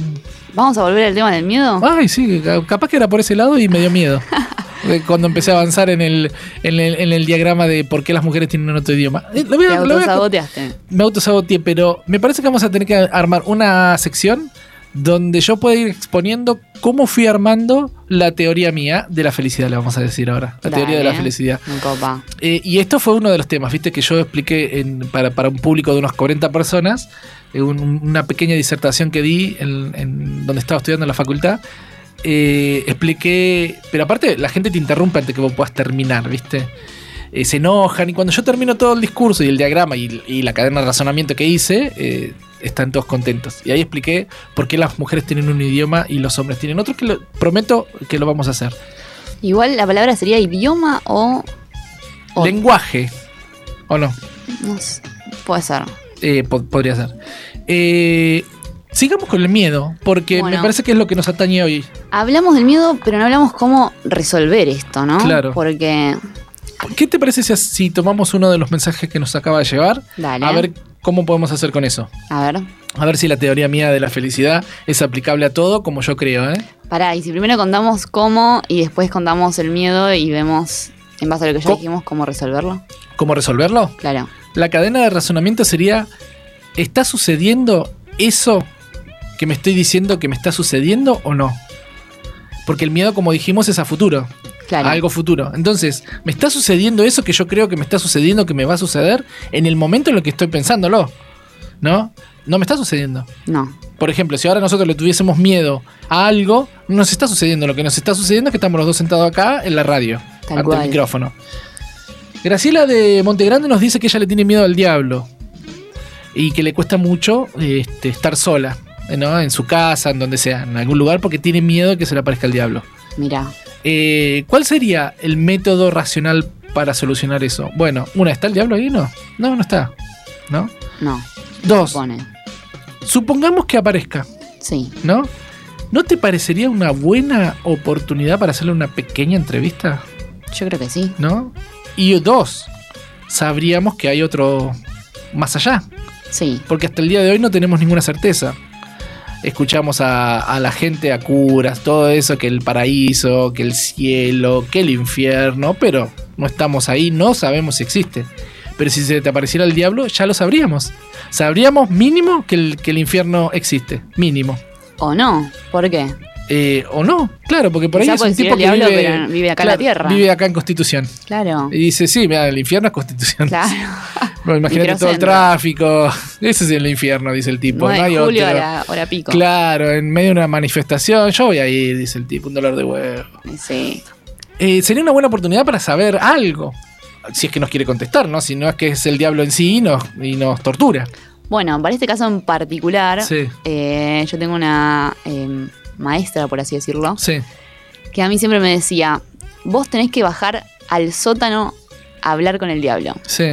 Vamos a volver al tema del miedo. Ay, sí, ca- capaz que era por ese lado y me dio miedo. (laughs) Cuando empecé a avanzar en el, en el, en el diagrama de por qué las mujeres tienen otro idioma. Eh, lo voy Te a- lo voy a- autosaboteaste. me autosaboteé, pero me parece que vamos a tener que armar una sección donde yo pueda ir exponiendo cómo fui armando la teoría mía de la felicidad, le vamos a decir ahora. La teoría de la Dale. felicidad. Me copa. Eh, y esto fue uno de los temas, viste, que yo expliqué en- para, para un público de unas 40 personas, eh, un- una pequeña disertación que di en, en donde estaba estudiando en la facultad. Eh, expliqué, pero aparte la gente te interrumpe antes que vos puedas terminar, viste. Eh, se enojan y cuando yo termino todo el discurso y el diagrama y, y la cadena de razonamiento que hice, eh, están todos contentos. Y ahí expliqué por qué las mujeres tienen un idioma y los hombres tienen otro, que lo- prometo que lo vamos a hacer. Igual la palabra sería idioma o. o- Lenguaje, ¿o no? no sé, puede ser. Eh, po- podría ser. Eh, sigamos con el miedo, porque Bueno. me parece que es lo que nos atañe hoy. Hablamos del miedo, pero no hablamos cómo resolver esto, ¿no? Claro. Porque. ¿Qué te parece si, si tomamos uno de los mensajes que nos acaba de llevar? Dale. A ver cómo podemos hacer con eso. A ver. A ver si la teoría mía de la felicidad es aplicable a todo, como yo creo, ¿eh? Pará, y si primero contamos cómo y después contamos el miedo y vemos, en base a lo que ya dijimos, cómo resolverlo. ¿Cómo resolverlo? Claro. La cadena de razonamiento sería, ¿está sucediendo eso que me estoy diciendo que me está sucediendo o no? Porque el miedo, como dijimos, es a futuro. Claro. a algo futuro. Entonces, ¿me está sucediendo eso que yo creo que me está sucediendo, que me va a suceder en el momento en lo que estoy pensándolo? ¿No? No me está sucediendo. No. Por ejemplo, si ahora nosotros le tuviésemos miedo a algo, no nos está sucediendo. Lo que nos está sucediendo es que estamos los dos sentados acá en la radio, Tal ante cual. el micrófono. Graciela de Montegrande nos dice que ella le tiene miedo al diablo y que le cuesta mucho este, estar sola, ¿no? En su casa, en donde sea, en algún lugar, porque tiene miedo de que se le aparezca el diablo. Mira. Eh, ¿Cuál sería el método racional para solucionar eso? Bueno, una, ¿está el diablo ahí? No, no, no está. ¿No? No. Dos, supongamos que aparezca, Sí. ¿no? ¿No te parecería una buena oportunidad para hacerle una pequeña entrevista? Yo creo que sí. ¿No? Y dos, sabríamos que hay otro más allá, Sí. porque hasta el día de hoy no tenemos ninguna certeza. Escuchamos a, la gente, a curas, todo eso, que el paraíso, que el cielo, que el infierno, pero no estamos ahí, no sabemos si existe. Pero si se te apareciera el diablo, ya lo sabríamos. Sabríamos mínimo que el, que el infierno existe, mínimo. O no. ¿Por qué? Eh, o no, claro, porque por ahí es un tipo que diablo, vive, vive acá en la tierra. Vive acá en Constitución. Claro. Y dice, sí, mira, el infierno es Constitución. Claro. (laughs) Bueno, imagínate todo el tráfico. Ese es el infierno, dice el tipo. 9 no hay julio a otro. la hora pico. Claro, en medio de una manifestación, yo voy a ir, dice el tipo, un dolor de huevo. Sí. Eh, sería una buena oportunidad para saber algo. Si es que nos quiere contestar, ¿no? Si no es que es el diablo en sí y nos, y nos tortura. Bueno, para este caso en particular, Sí. eh, yo tengo una eh, maestra, por así decirlo, Sí. que a mí siempre me decía, vos tenés que bajar al sótano a hablar con el diablo. Sí.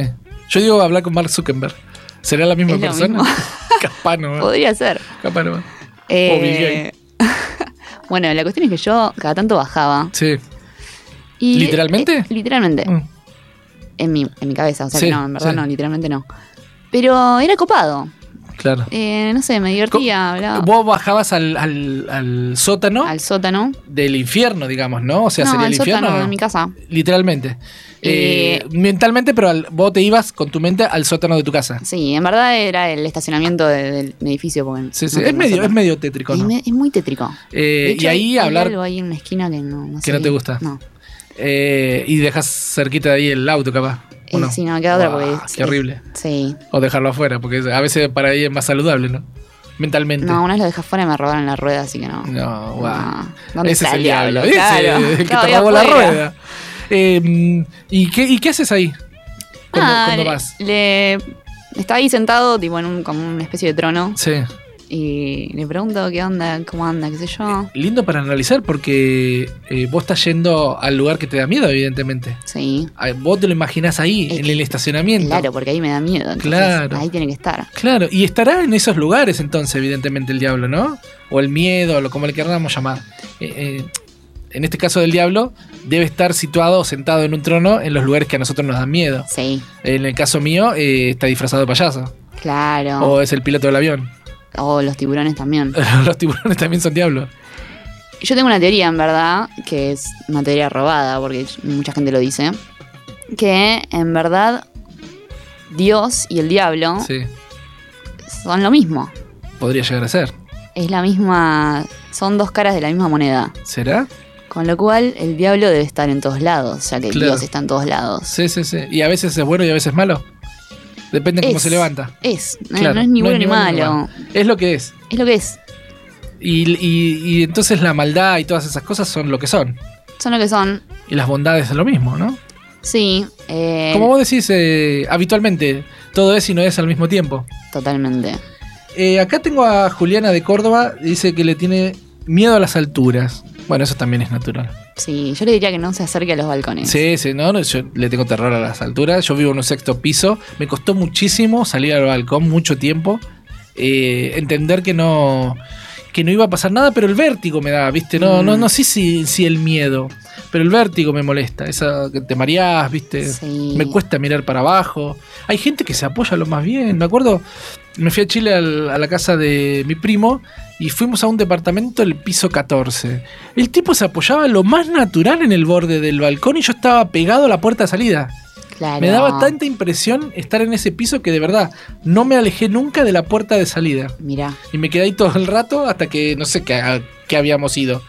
Yo digo hablar con Mark Zuckerberg. ¿Será la misma persona? mismo. (laughs) Capaz no. ¿eh? Podría ser. Capaz no. Eh, (laughs) bueno, la cuestión es que yo cada tanto bajaba. Sí. Y, ¿Literalmente? eh, literalmente. Mm. En, mi, en mi cabeza. O sea Sí, que no, en verdad sí. no, literalmente no. Pero era copado. Claro. Eh, no sé, me divertía, hablaba Vos bajabas al, al- al sótano al sótano. del infierno, digamos, ¿no? O sea, no, sería el infierno. sótano de mi casa. Literalmente. Eh, Eh, mentalmente, pero al- vos te ibas con tu mente al sótano de tu casa. Sí, en verdad era el estacionamiento de- del edificio. Porque Sí, no sí. Es medio, es medio tétrico, Es, ¿no? muy tétrico. Eh, hecho, y ahí hay, hay hablar. algo ahí en una esquina que no, no Que sé. no te gusta. No. eh, y dejas cerquita de ahí el auto, capaz. ¿O no? sí, no, queda otra porque. Qué horrible. Sí. O dejarlo afuera, porque a veces para ahí es más saludable, ¿no? Mentalmente. No, una vez lo dejé fuera y me robaron la rueda, así que no. No, guau. No. ¿Dónde Ese está es el diablo. diablo? Ese, Claro. el (laughs) que te robó la afuera. rueda. Eh, ¿y, qué, ¿Y qué haces ahí? Cuando, Ah, le- vas. Le, estaba ahí sentado, tipo, en un, como una especie de trono. Sí. Y le pregunto qué onda, cómo anda, qué sé yo. Lindo para analizar porque eh, vos estás yendo al lugar que te da miedo, evidentemente. Sí. Ah, Vos te lo imaginás ahí, Es en el estacionamiento. Claro, porque ahí me da miedo. Entonces Claro. Ahí tiene que estar. Claro, y estará en esos lugares entonces, evidentemente, el diablo, ¿no? O el miedo, o lo como le queramos llamar. Eh, eh, en este caso del diablo, debe estar situado o sentado en un trono en los lugares que a nosotros nos dan miedo. Sí, En el caso mío, está disfrazado de payaso. claro. O es el piloto del avión. O los tiburones también. (laughs) Los tiburones también son diablos. Yo tengo una teoría, en verdad, que es una teoría robada, porque mucha gente lo dice. Que en verdad Dios y el diablo Sí, son lo mismo. podría llegar a ser. Es la misma. Son dos caras de la misma moneda. ¿Será? Con lo cual, el diablo debe estar en todos lados, ya que Claro. Dios está en todos lados. Sí, sí, sí. Y a veces es bueno y a veces malo. Depende de cómo se levanta. Es, no- Claro, no es ni bueno ni malo. Es lo que es. Es lo que es. Y, y- y entonces la maldad y todas esas cosas son lo que son. Son lo que son. Y las bondades es lo mismo, ¿no? Sí, eh, Como vos decís eh, habitualmente, todo es y no es al mismo tiempo. totalmente. Eh, acá tengo a Juliana de Córdoba, dice que le tiene miedo a las alturas. Bueno, eso también es natural. Sí, yo le diría que no se acerque a los balcones. Sí, sí, no, no, yo le tengo terror a las alturas. Yo vivo en un sexto piso. Me costó muchísimo salir al balcón, mucho tiempo. Eh, entender que no, que no iba a pasar nada, pero el vértigo me da, ¿viste? No, Mm. no, no sé si, si el miedo, pero el vértigo me molesta. Esa que te mareás, ¿viste? Sí. Me cuesta mirar para abajo. Hay gente que se apoya lo más bien. Me acuerdo, me fui a Chile al- a la casa de mi primo y fuimos a un departamento el piso 14. El tipo se apoyaba lo más natural en el borde del balcón y yo estaba pegado a la puerta de salida. Claro. Me daba tanta impresión estar en ese piso que de verdad no me alejé nunca de la puerta de salida. Mirá. Y me quedé ahí todo el rato hasta que no sé qué habíamos ido.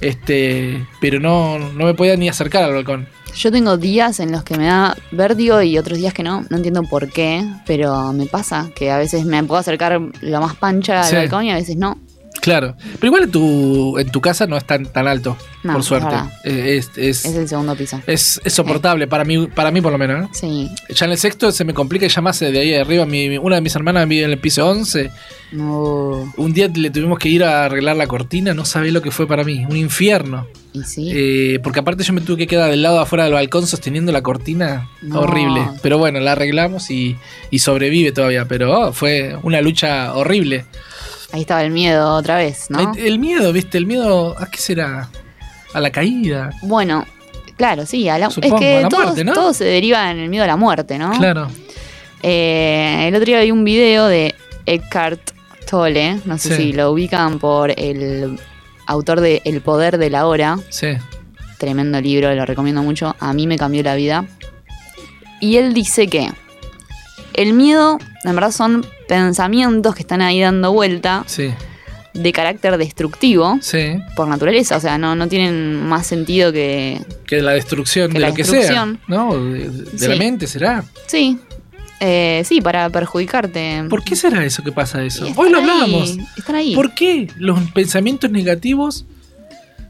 Este, pero no, no me podía ni acercar al balcón. Yo tengo días en los que me da vértigo y otros días que no. No entiendo por qué, pero me pasa que a veces me puedo acercar lo más pancha al Sí. balcón y a veces no. Claro. Pero igual en tu, en tu casa no es tan, tan alto, No, por suerte. Eh, Es, es, Es el segundo piso. es- es soportable, para mí, para mí por lo menos. ¿eh? Sí. Ya en el sexto se me complica y ya más de ahí arriba. Mi, mi- una de mis hermanas vive en el piso 11. No. Un día le tuvimos que ir a arreglar la cortina, no sabés lo que fue para mí. Un infierno. Y sí. Eh, porque aparte yo me tuve que quedar del lado afuera del balcón sosteniendo la cortina. No. Horrible. Pero bueno, la arreglamos y, y sobrevive todavía. Pero oh, fue una lucha horrible. Ahí estaba el miedo otra vez, ¿no? El, el miedo, ¿viste? El miedo, ¿a qué será? A la caída. Bueno, claro, sí. a la- Supongo, es que a la muerte, ¿no? todo se deriva en el miedo a la muerte, ¿no? Claro. Eh, el otro día vi un video de Eckhart Tolle, no sé Sí. si lo ubican por el autor de El poder de la hora, Sí. tremendo libro, lo recomiendo mucho, a mí me cambió la vida. Y él dice que el miedo, en verdad, son pensamientos que están ahí dando vuelta Sí. de carácter destructivo Sí. por naturaleza, o sea, no, no tienen más sentido que... Que la destrucción Que de la lo que destrucción. sea. ¿No? De, de Sí. la mente será. Sí, eh, sí, para perjudicarte. ¿Por qué será eso que pasa eso? Hoy lo ahí, hablábamos. Están ahí. ¿Por qué los pensamientos negativos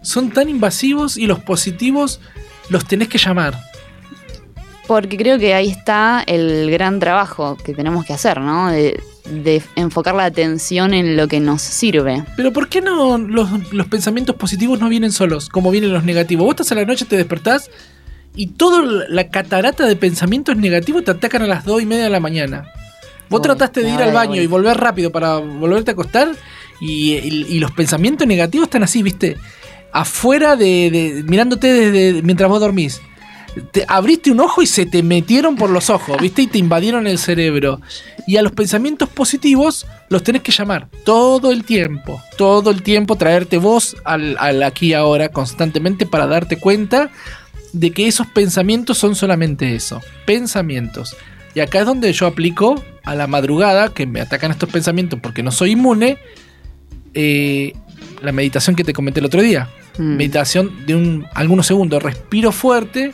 son tan invasivos y los positivos los tenés que llamar? Porque creo que ahí está el gran trabajo que tenemos que hacer, ¿no? De, de enfocar la atención en lo que nos sirve. Pero ¿por qué no los, los pensamientos positivos no vienen solos, como vienen los negativos? Vos estás a la noche, te despertás y toda la catarata de pensamientos negativos te atacan a las 2 y media de la mañana. Vos trataste de ir al baño y volver rápido para volverte a acostar y, y- y los pensamientos negativos están así, ¿viste? Afuera de, de- mirándote desde mientras vos dormís. Te abriste un ojo y se te metieron por los ojos, ¿viste? Y te invadieron el cerebro. Y a los pensamientos positivos los tenés que llamar todo el tiempo. Todo el tiempo traerte vos al, al aquí y ahora constantemente para darte cuenta de que esos pensamientos son solamente eso. Pensamientos. Y acá es donde yo aplico a la madrugada, que me atacan estos pensamientos porque no soy inmune, eh, la meditación que te comenté el otro día. Mm. Meditación de un, algunos segundos. Respiro fuerte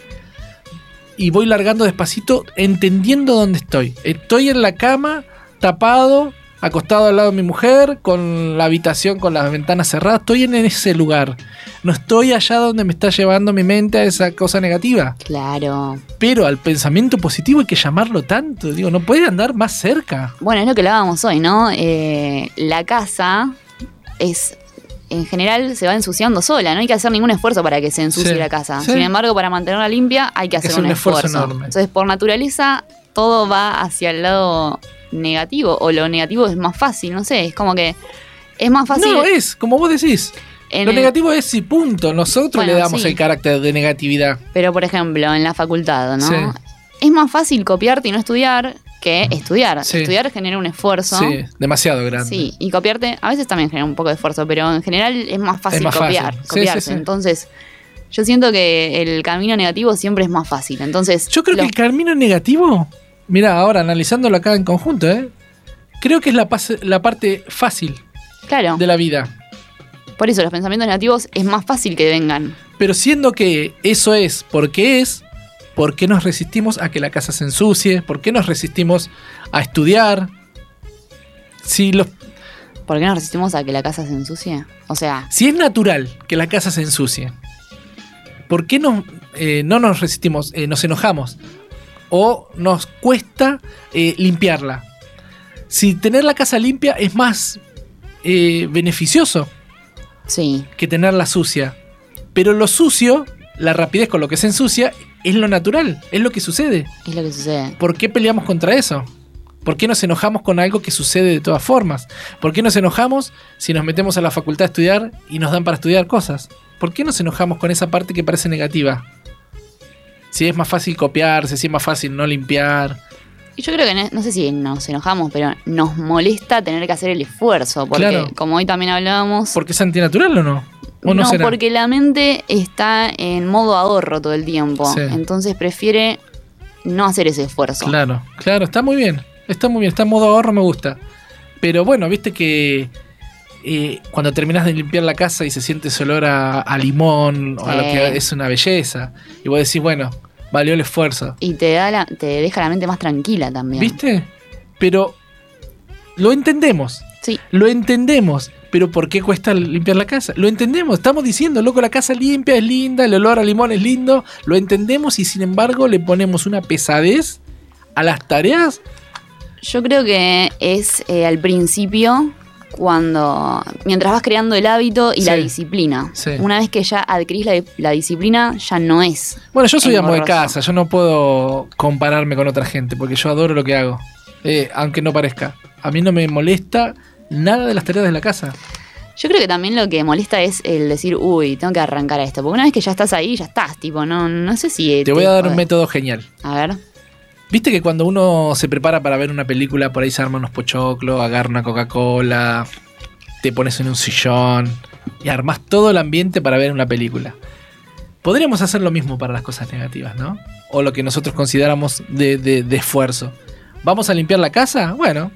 y voy largando despacito, entendiendo dónde estoy. Estoy en la cama, tapado, acostado al lado de mi mujer, con la habitación con las ventanas cerradas. Estoy en ese lugar. No estoy allá donde me está llevando mi mente a esa cosa negativa. Claro. Pero al pensamiento positivo hay que llamarlo tanto. Digo, no puede andar más cerca. Bueno, es lo que hablábamos hoy, ¿no? Eh, la casa es. En general se va ensuciando sola, no hay que hacer ningún esfuerzo para que se ensucie Sí, la casa. sí. Sin embargo, para mantenerla limpia hay que Hay que hacer un, esfuerzo. enorme. Entonces, por naturaleza, todo va hacia el lado negativo, o lo negativo es más fácil, no sé, es como que es más fácil. No, es, como vos decís. en Lo el- negativo es si punto. Nosotros Bueno, le damos sí. el carácter de negatividad. Pero, por ejemplo, en la facultad, ¿no? Sí. Es más fácil copiarte y no estudiar que estudiar. Sí. Estudiar genera un esfuerzo. Sí, demasiado grande. Sí, y copiarte a veces también genera un poco de esfuerzo, pero en general es más fácil Es más copiar, fácil. Copiarse. sí, sí. Entonces, yo siento que el camino negativo siempre es más fácil. Entonces, Yo creo los- que el camino negativo, mira, ahora analizándolo acá en conjunto, ¿eh? creo que es la, parte fácil claro, de la vida. por eso los pensamientos negativos es más fácil que vengan. Pero siendo que eso es porque es, ¿por qué nos resistimos a que la casa se ensucie? ¿Por qué nos resistimos a estudiar? Si, los, ¿Por qué nos resistimos a que la casa se ensucie? O sea, si es natural que la casa se ensucie, ¿por qué no, eh, no nos resistimos, eh, nos enojamos? ¿O nos cuesta eh, limpiarla? Si tener la casa limpia es más eh, beneficioso sí, que tenerla sucia. Pero lo sucio, la rapidez con lo que se ensucia, es lo natural, es lo que sucede. es lo que sucede. ¿Por qué peleamos contra eso? ¿Por qué nos enojamos con algo que sucede de todas formas? ¿Por qué nos enojamos si nos metemos a la facultad a estudiar y nos dan para estudiar cosas? ¿Por qué nos enojamos con esa parte que parece negativa? Si es más fácil copiarse, si es más fácil no limpiar. Y yo creo que no, no sé si nos enojamos, pero nos molesta tener que hacer el esfuerzo. Porque, Claro. como hoy también hablábamos, ¿Porque es antinatural o no? ¿O no, no, será? porque la mente está en modo ahorro todo el tiempo. Sí. Entonces prefiere no hacer ese esfuerzo. Claro, claro, está muy bien. Está muy bien, está en modo ahorro, me gusta. Pero bueno, viste que eh, cuando terminas de limpiar la casa y se siente ese olor a, a limón o a lo que es una belleza, y vos decís, bueno, valió el esfuerzo. Y te, da la, te deja la mente más tranquila también. ¿Viste? Pero lo entendemos, Sí. lo entendemos. Pero ¿por qué cuesta limpiar la casa? Lo entendemos, estamos diciendo, loco, la casa limpia es linda, el olor a limón es lindo, lo entendemos y sin embargo le ponemos una pesadez a las tareas Yo creo que es eh, al principio cuando mientras vas creando el hábito y la disciplina. Sí. Una vez que ya adquirís la, la disciplina, ya no es. Bueno, yo soy amo de casa, yo no puedo compararme con otra gente porque yo adoro lo que hago, Eh, aunque no parezca. A mí no me molesta nada de las tareas de la casa. Yo creo que también lo que molesta es el decir, uy, tengo que arrancar a esto. Porque una vez que ya estás ahí, ya estás. Tipo, no, no sé si. Te voy a dar un método genial. A ver. Viste que cuando uno se prepara para ver una película, por ahí se arma unos pochoclos, agarra una Coca-Cola, te pones en un sillón y armas todo el ambiente para ver una película. Podríamos hacer lo mismo para las cosas negativas, ¿no? O lo que nosotros consideramos de, de- esfuerzo. ¿Vamos a limpiar la casa? Bueno,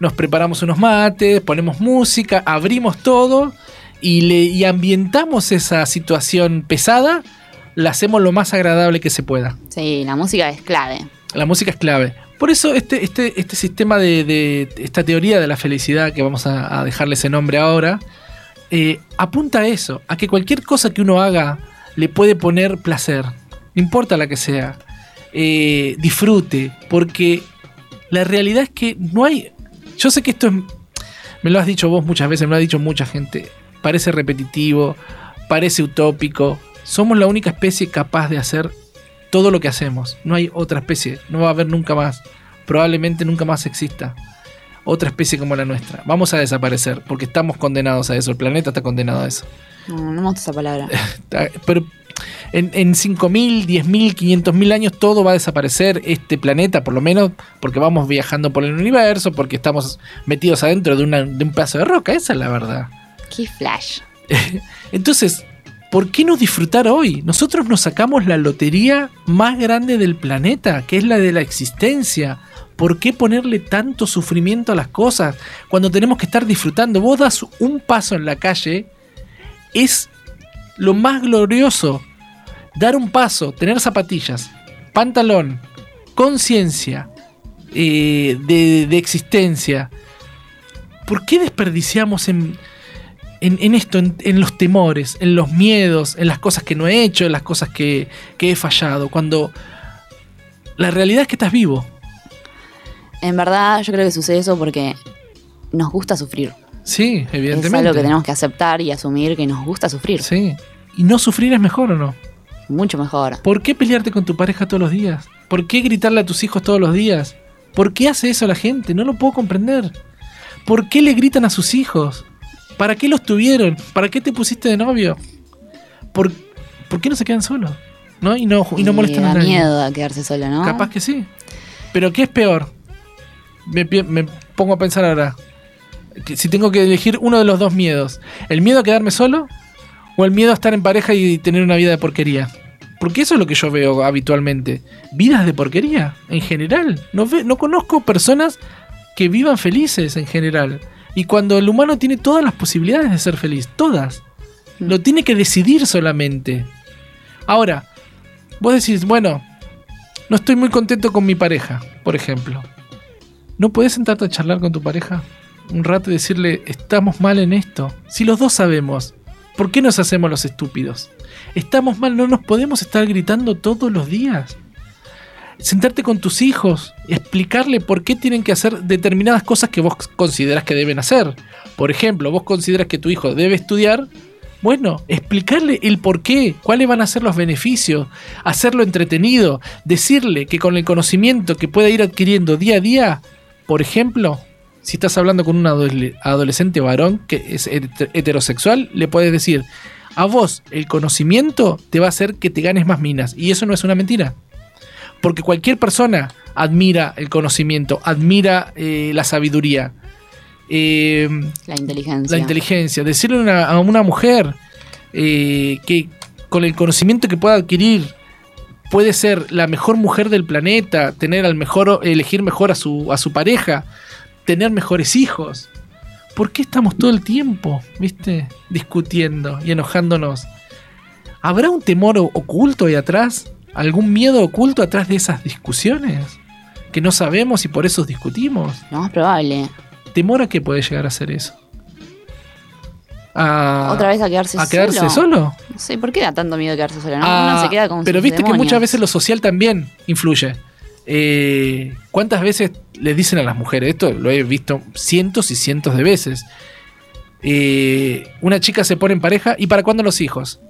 nos preparamos unos mates, ponemos música, abrimos todo y, le, y ambientamos esa situación pesada, la hacemos lo más agradable que se pueda. Sí, la música es clave. La música es clave. Por eso este, este, este sistema de, de- esta teoría de la felicidad, que vamos a, dejarle ese nombre ahora, eh, apunta a eso, a que cualquier cosa que uno haga le puede poner placer, no importa la que sea. eh, disfrute, porque la realidad es que no hay... Yo sé que esto es... Me lo has dicho vos muchas veces, me lo ha dicho mucha gente. Parece repetitivo, parece utópico. Somos la única especie capaz de hacer todo lo que hacemos. No hay otra especie, no va a haber nunca más. Probablemente nunca más exista otra especie como la nuestra. Vamos a desaparecer porque estamos condenados a eso. El planeta está condenado a eso. No, no me gusta esa palabra. (laughs) Pero en, en 5.000, 10.000, 500.000 años todo va a desaparecer, este planeta por lo menos, porque vamos viajando por el universo, porque estamos metidos adentro de, una- de un pedazo de roca, esa es la verdad. Qué flash. (laughs) Entonces, ¿por qué no disfrutar hoy? Nosotros nos sacamos la lotería más grande del planeta, que es la de la existencia. ¿Por qué ponerle tanto sufrimiento a las cosas cuando tenemos que estar disfrutando? Vos das un paso en la calle, es lo más glorioso. Dar un paso, tener zapatillas, pantalón, conciencia eh, de, de existencia. ¿Por qué desperdiciamos en, en, en esto, en, en los temores, en los miedos, en las cosas que no he hecho, en las cosas que, que he fallado? Cuando la realidad es que estás vivo. En verdad, yo creo que sucede eso porque nos gusta sufrir. Sí, Es evidentemente. algo que tenemos que aceptar y asumir que nos gusta sufrir. Sí. ¿Y no sufrir es mejor o no? Mucho mejor. ¿Por qué pelearte con tu pareja todos los días? ¿Por qué gritarle a tus hijos todos los días? ¿Por qué hace eso la gente? No lo puedo comprender. ¿Por qué le gritan a sus hijos? ¿Para qué los tuvieron? ¿Para qué te pusiste de novio? ¿Por, ¿por qué no se quedan solos? ¿No? Y no, y no molestan da a nadie. miedo a quedarse solo, ¿no? Capaz que sí. Pero ¿qué es peor? Me, pongo a pensar ahora. Que si tengo que elegir uno de los dos miedos. ¿El miedo a quedarme solo? ¿O el miedo a estar en pareja y tener una vida de porquería? Porque eso es lo que yo veo habitualmente. Vidas de porquería, en general. No, ve- no conozco personas que vivan felices en general. Y cuando el humano tiene todas las posibilidades de ser feliz, todas. Lo tiene que decidir solamente. Ahora, vos decís, bueno, no estoy muy contento con mi pareja, por ejemplo. ¿No puedes sentarte a charlar con tu pareja un rato y decirle, estamos mal en esto? Si los dos sabemos, ¿por qué nos hacemos los estúpidos? Estamos mal, no nos podemos estar gritando todos los días. Sentarte con tus hijos, explicarle por qué tienen que hacer determinadas cosas que vos consideras que deben hacer. Por ejemplo, vos consideras que tu hijo debe estudiar, bueno, explicarle el por qué, cuáles van a ser los beneficios, hacerlo entretenido, decirle que con el conocimiento que pueda ir adquiriendo día a día, por ejemplo, si estás hablando con un adole- adolescente varón que es het- heterosexual, le puedes decir, a vos el conocimiento te va a hacer que te ganes más minas. Y eso no es una mentira. Porque cualquier persona admira el conocimiento, admira eh, la sabiduría. Eh, La inteligencia. la inteligencia, decirle a una, a una mujer eh, que con el conocimiento que pueda adquirir puede ser la mejor mujer del planeta, tener al mejor, elegir mejor a su, a su pareja, tener mejores hijos. ¿Por qué estamos todo el tiempo, viste, discutiendo y enojándonos? ¿Habrá un temor oculto ahí atrás? ¿Algún miedo oculto atrás de esas discusiones? Que no sabemos y por eso discutimos. Lo más probable. ¿Temor a qué puede llegar a ser eso? A, Otra vez a quedarse ¿A quedarse solo. solo? No sé, ¿por qué da tanto miedo quedarse solo? No, Ah, Uno se queda con pero viste que muchas veces lo social también influye. Eh, ¿Cuántas veces les dicen a las mujeres? Esto lo he visto cientos y cientos de veces. Eh, una chica se pone en pareja y ¿para cuándo los hijos?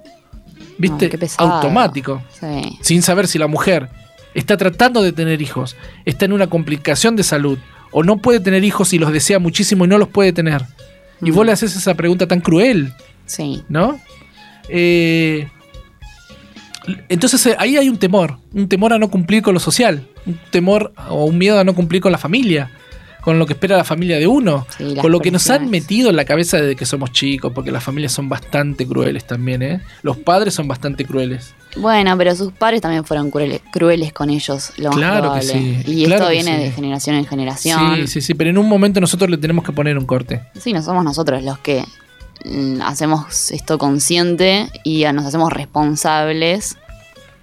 ¿Viste? Ay. Automático. Sí. Sin saber si la mujer está tratando de tener hijos, está en una complicación de salud o no puede tener hijos y los desea muchísimo y no los puede tener. Y vos le haces esa pregunta tan cruel. Sí. ¿no? Eh, entonces eh, ahí hay un temor, un temor a no cumplir con lo social, un temor o un miedo a no cumplir con la familia, con lo que espera la familia de uno, Sí, con lo que nos han metido en la cabeza desde que somos chicos, porque las familias son bastante crueles también, ¿eh? Los padres son bastante crueles. Bueno, pero sus padres también fueron crueles, crueles con ellos, lo más Claro que sí, Y claro esto viene sí. de generación en generación. Sí, sí, sí, pero en un momento nosotros le tenemos que poner un corte. Sí, no somos nosotros los que mm, hacemos esto consciente y nos hacemos responsables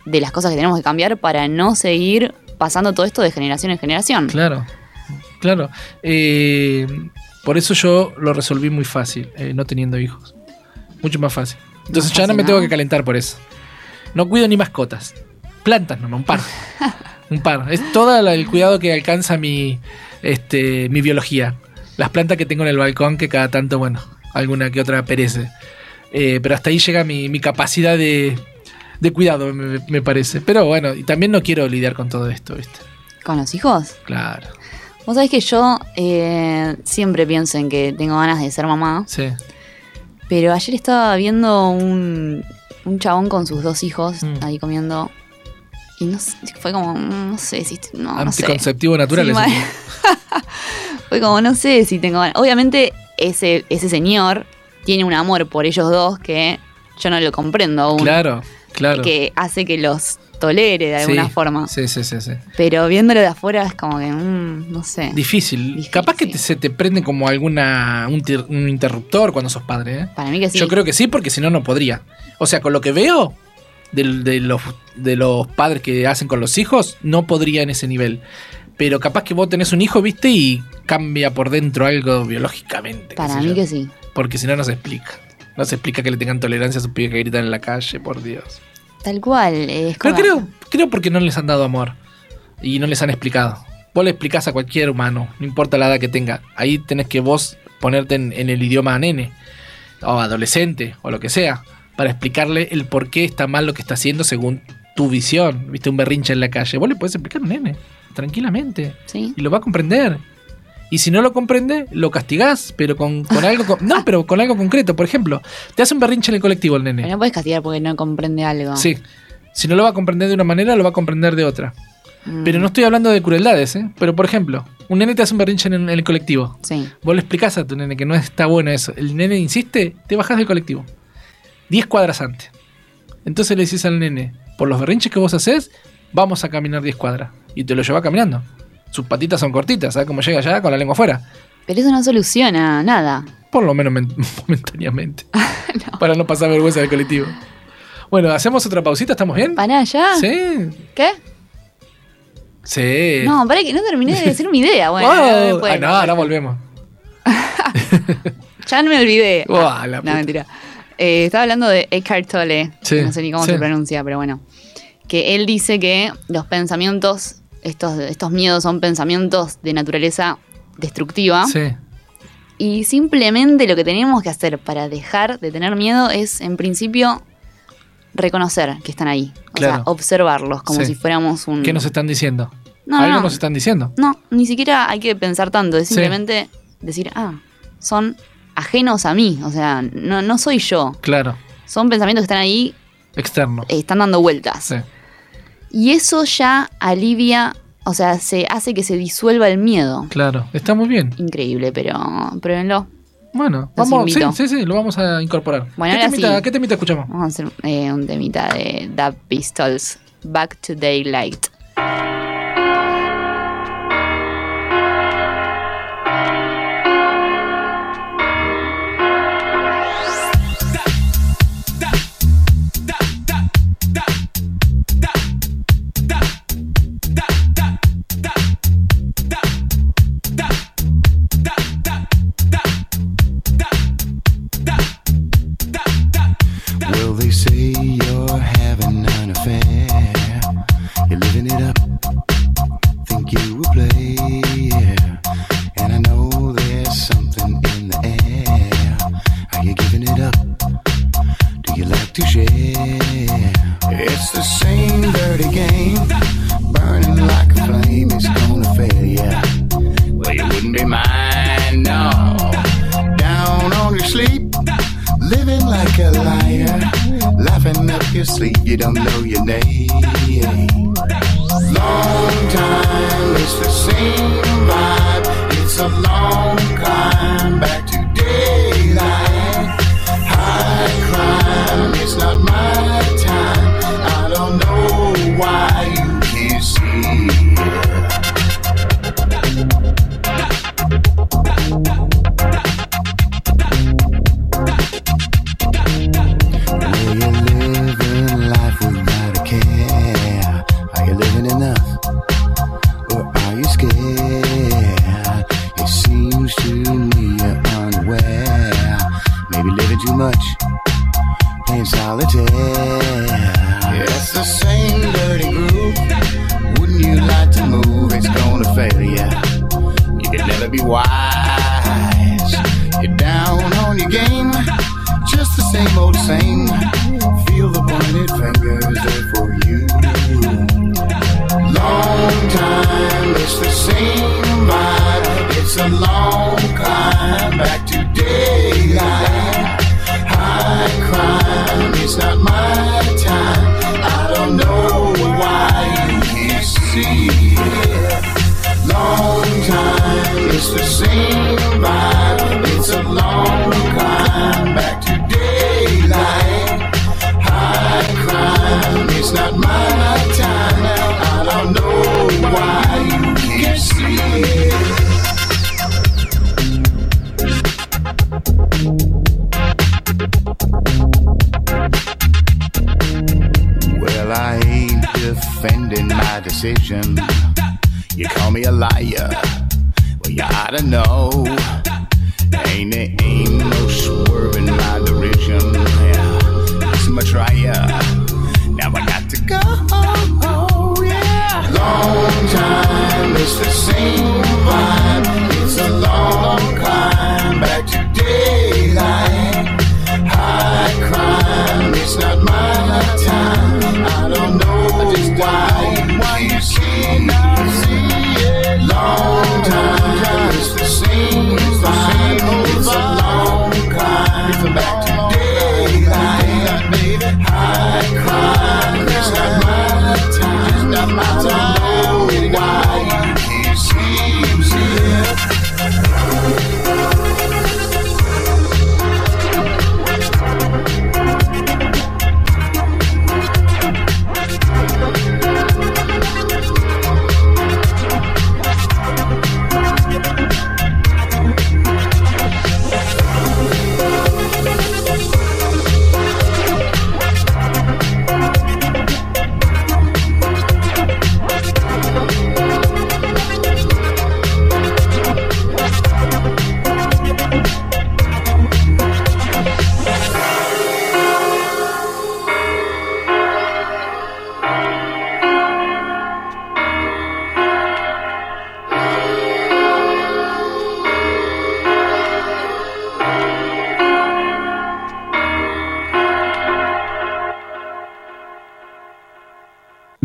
de las cosas que tenemos que cambiar para no seguir pasando todo esto de generación en generación. Claro, claro. Eh, por eso yo lo resolví muy fácil, eh, no teniendo hijos. Mucho más fácil. Entonces Más ya no me ¿no? tengo que calentar por eso. No cuido ni mascotas. plantas, no, un par. (laughs) un par. Es todo el cuidado que alcanza mi, este, mi biología. Las plantas que tengo en el balcón, que cada tanto, bueno, alguna que otra perece. Eh, pero hasta ahí llega mi, mi capacidad de, de cuidado, me, me parece. Pero bueno, y también no quiero lidiar con todo esto, ¿viste? ¿Con los hijos? Claro. Vos sabés que yo eh, siempre pienso en que tengo ganas de ser mamá, Sí. pero ayer estaba viendo un, un chabón con sus dos hijos Mm. ahí comiendo y no sé, fue como, no sé si, no, no sé. Anticonceptivo natural. Sí. (laughs) Fue como, no sé si tengo ganas. Obviamente ese, ese señor tiene un amor por ellos dos que yo no lo comprendo aún. Claro, claro. Que hace que los tolere de alguna Sí, forma. Sí, sí, sí, sí. Pero viéndolo de afuera es como que, mm, no sé. Difícil. Difícil. Capaz que te- se te prende como alguna un, tir- un interruptor cuando sos padre, ¿eh? Para mí que sí. Yo creo que sí, porque si no, no podría. O sea, con lo que veo de, los, de los padres que hacen con los hijos, no podría en ese nivel. Pero capaz que vos tenés un hijo, viste, y cambia por dentro algo biológicamente. Para mí yo. que sí. Porque si no, no se explica. No se explica que le tengan tolerancia a sus pibes que gritan en la calle, por Dios. Tal cual. Es Pero como, creo, creo porque no les han dado amor. Y no les han explicado. Vos le explicás a cualquier humano, no importa la edad que tenga. Ahí tenés que vos ponerte en, en el idioma nene, o adolescente, o lo que sea, para explicarle el por qué está mal lo que está haciendo según tu visión. Viste un berrinche en la calle. Vos le podés explicar a un nene, tranquilamente. Sí. Y lo va a comprender. Y si no lo comprende, lo castigás, pero con, con algo. con- no, pero con algo concreto. Por ejemplo, te hace un berrinche en el colectivo el nene. Pero no puedes castigar porque no comprende algo. Sí. Si no lo va a comprender de una manera, lo va a comprender de otra. Mm, Pero no estoy hablando de crueldades, ¿eh? Pero por ejemplo, un nene te hace un berrinche en, en el colectivo. Sí. Vos le explicás a tu nene que no está bueno eso. El nene insiste, te bajás del colectivo. 10 cuadras antes. Entonces le decís al nene, por los berrinches que vos haces, vamos a caminar 10 cuadras. Y te lo lleva caminando. Sus patitas son cortitas, ¿sabes cómo llega allá con la lengua afuera? Pero eso no soluciona nada. Por lo menos men- (laughs) momentáneamente. (laughs) Para no pasar vergüenza del colectivo. Bueno, ¿hacemos otra pausita? ¿Estamos bien? ¿Para ya? Sí. ¿Qué? Sí. No, para que no terminé de decir mi idea. Bueno, (laughs) Oh, ah, no, ahora volvemos. ya no me olvidé. La no, puta. mentira. Eh, estaba hablando de Eckhart Tolle, Sí, no sé ni cómo sí. se pronuncia, pero bueno. Que él dice que los pensamientos, estos, estos miedos son pensamientos de naturaleza destructiva. Sí. Y simplemente lo que tenemos que hacer para dejar de tener miedo es, en principio, reconocer que están ahí. O Claro. sea, observarlos como Sí. si fuéramos un... ¿Qué nos están diciendo? No, Algo no. nos están diciendo. No, ni siquiera hay que pensar tanto. Es Sí. simplemente decir, ah, son ajenos a mí. O sea, no, no soy yo. Claro. Son pensamientos que están ahí, Externo. eh, están dando vueltas. Sí. Y eso ya alivia, o sea, se hace que se disuelva el miedo. Claro. Está muy bien. Increíble, pero pruébenlo. Bueno, Los vamos. Sí, sí, sí, lo vamos a incorporar. Bueno, ¿Qué, ahora temita, sí. ¿Qué temita escuchamos? Vamos a hacer eh, un temita de The Pistols, Back to Daylight.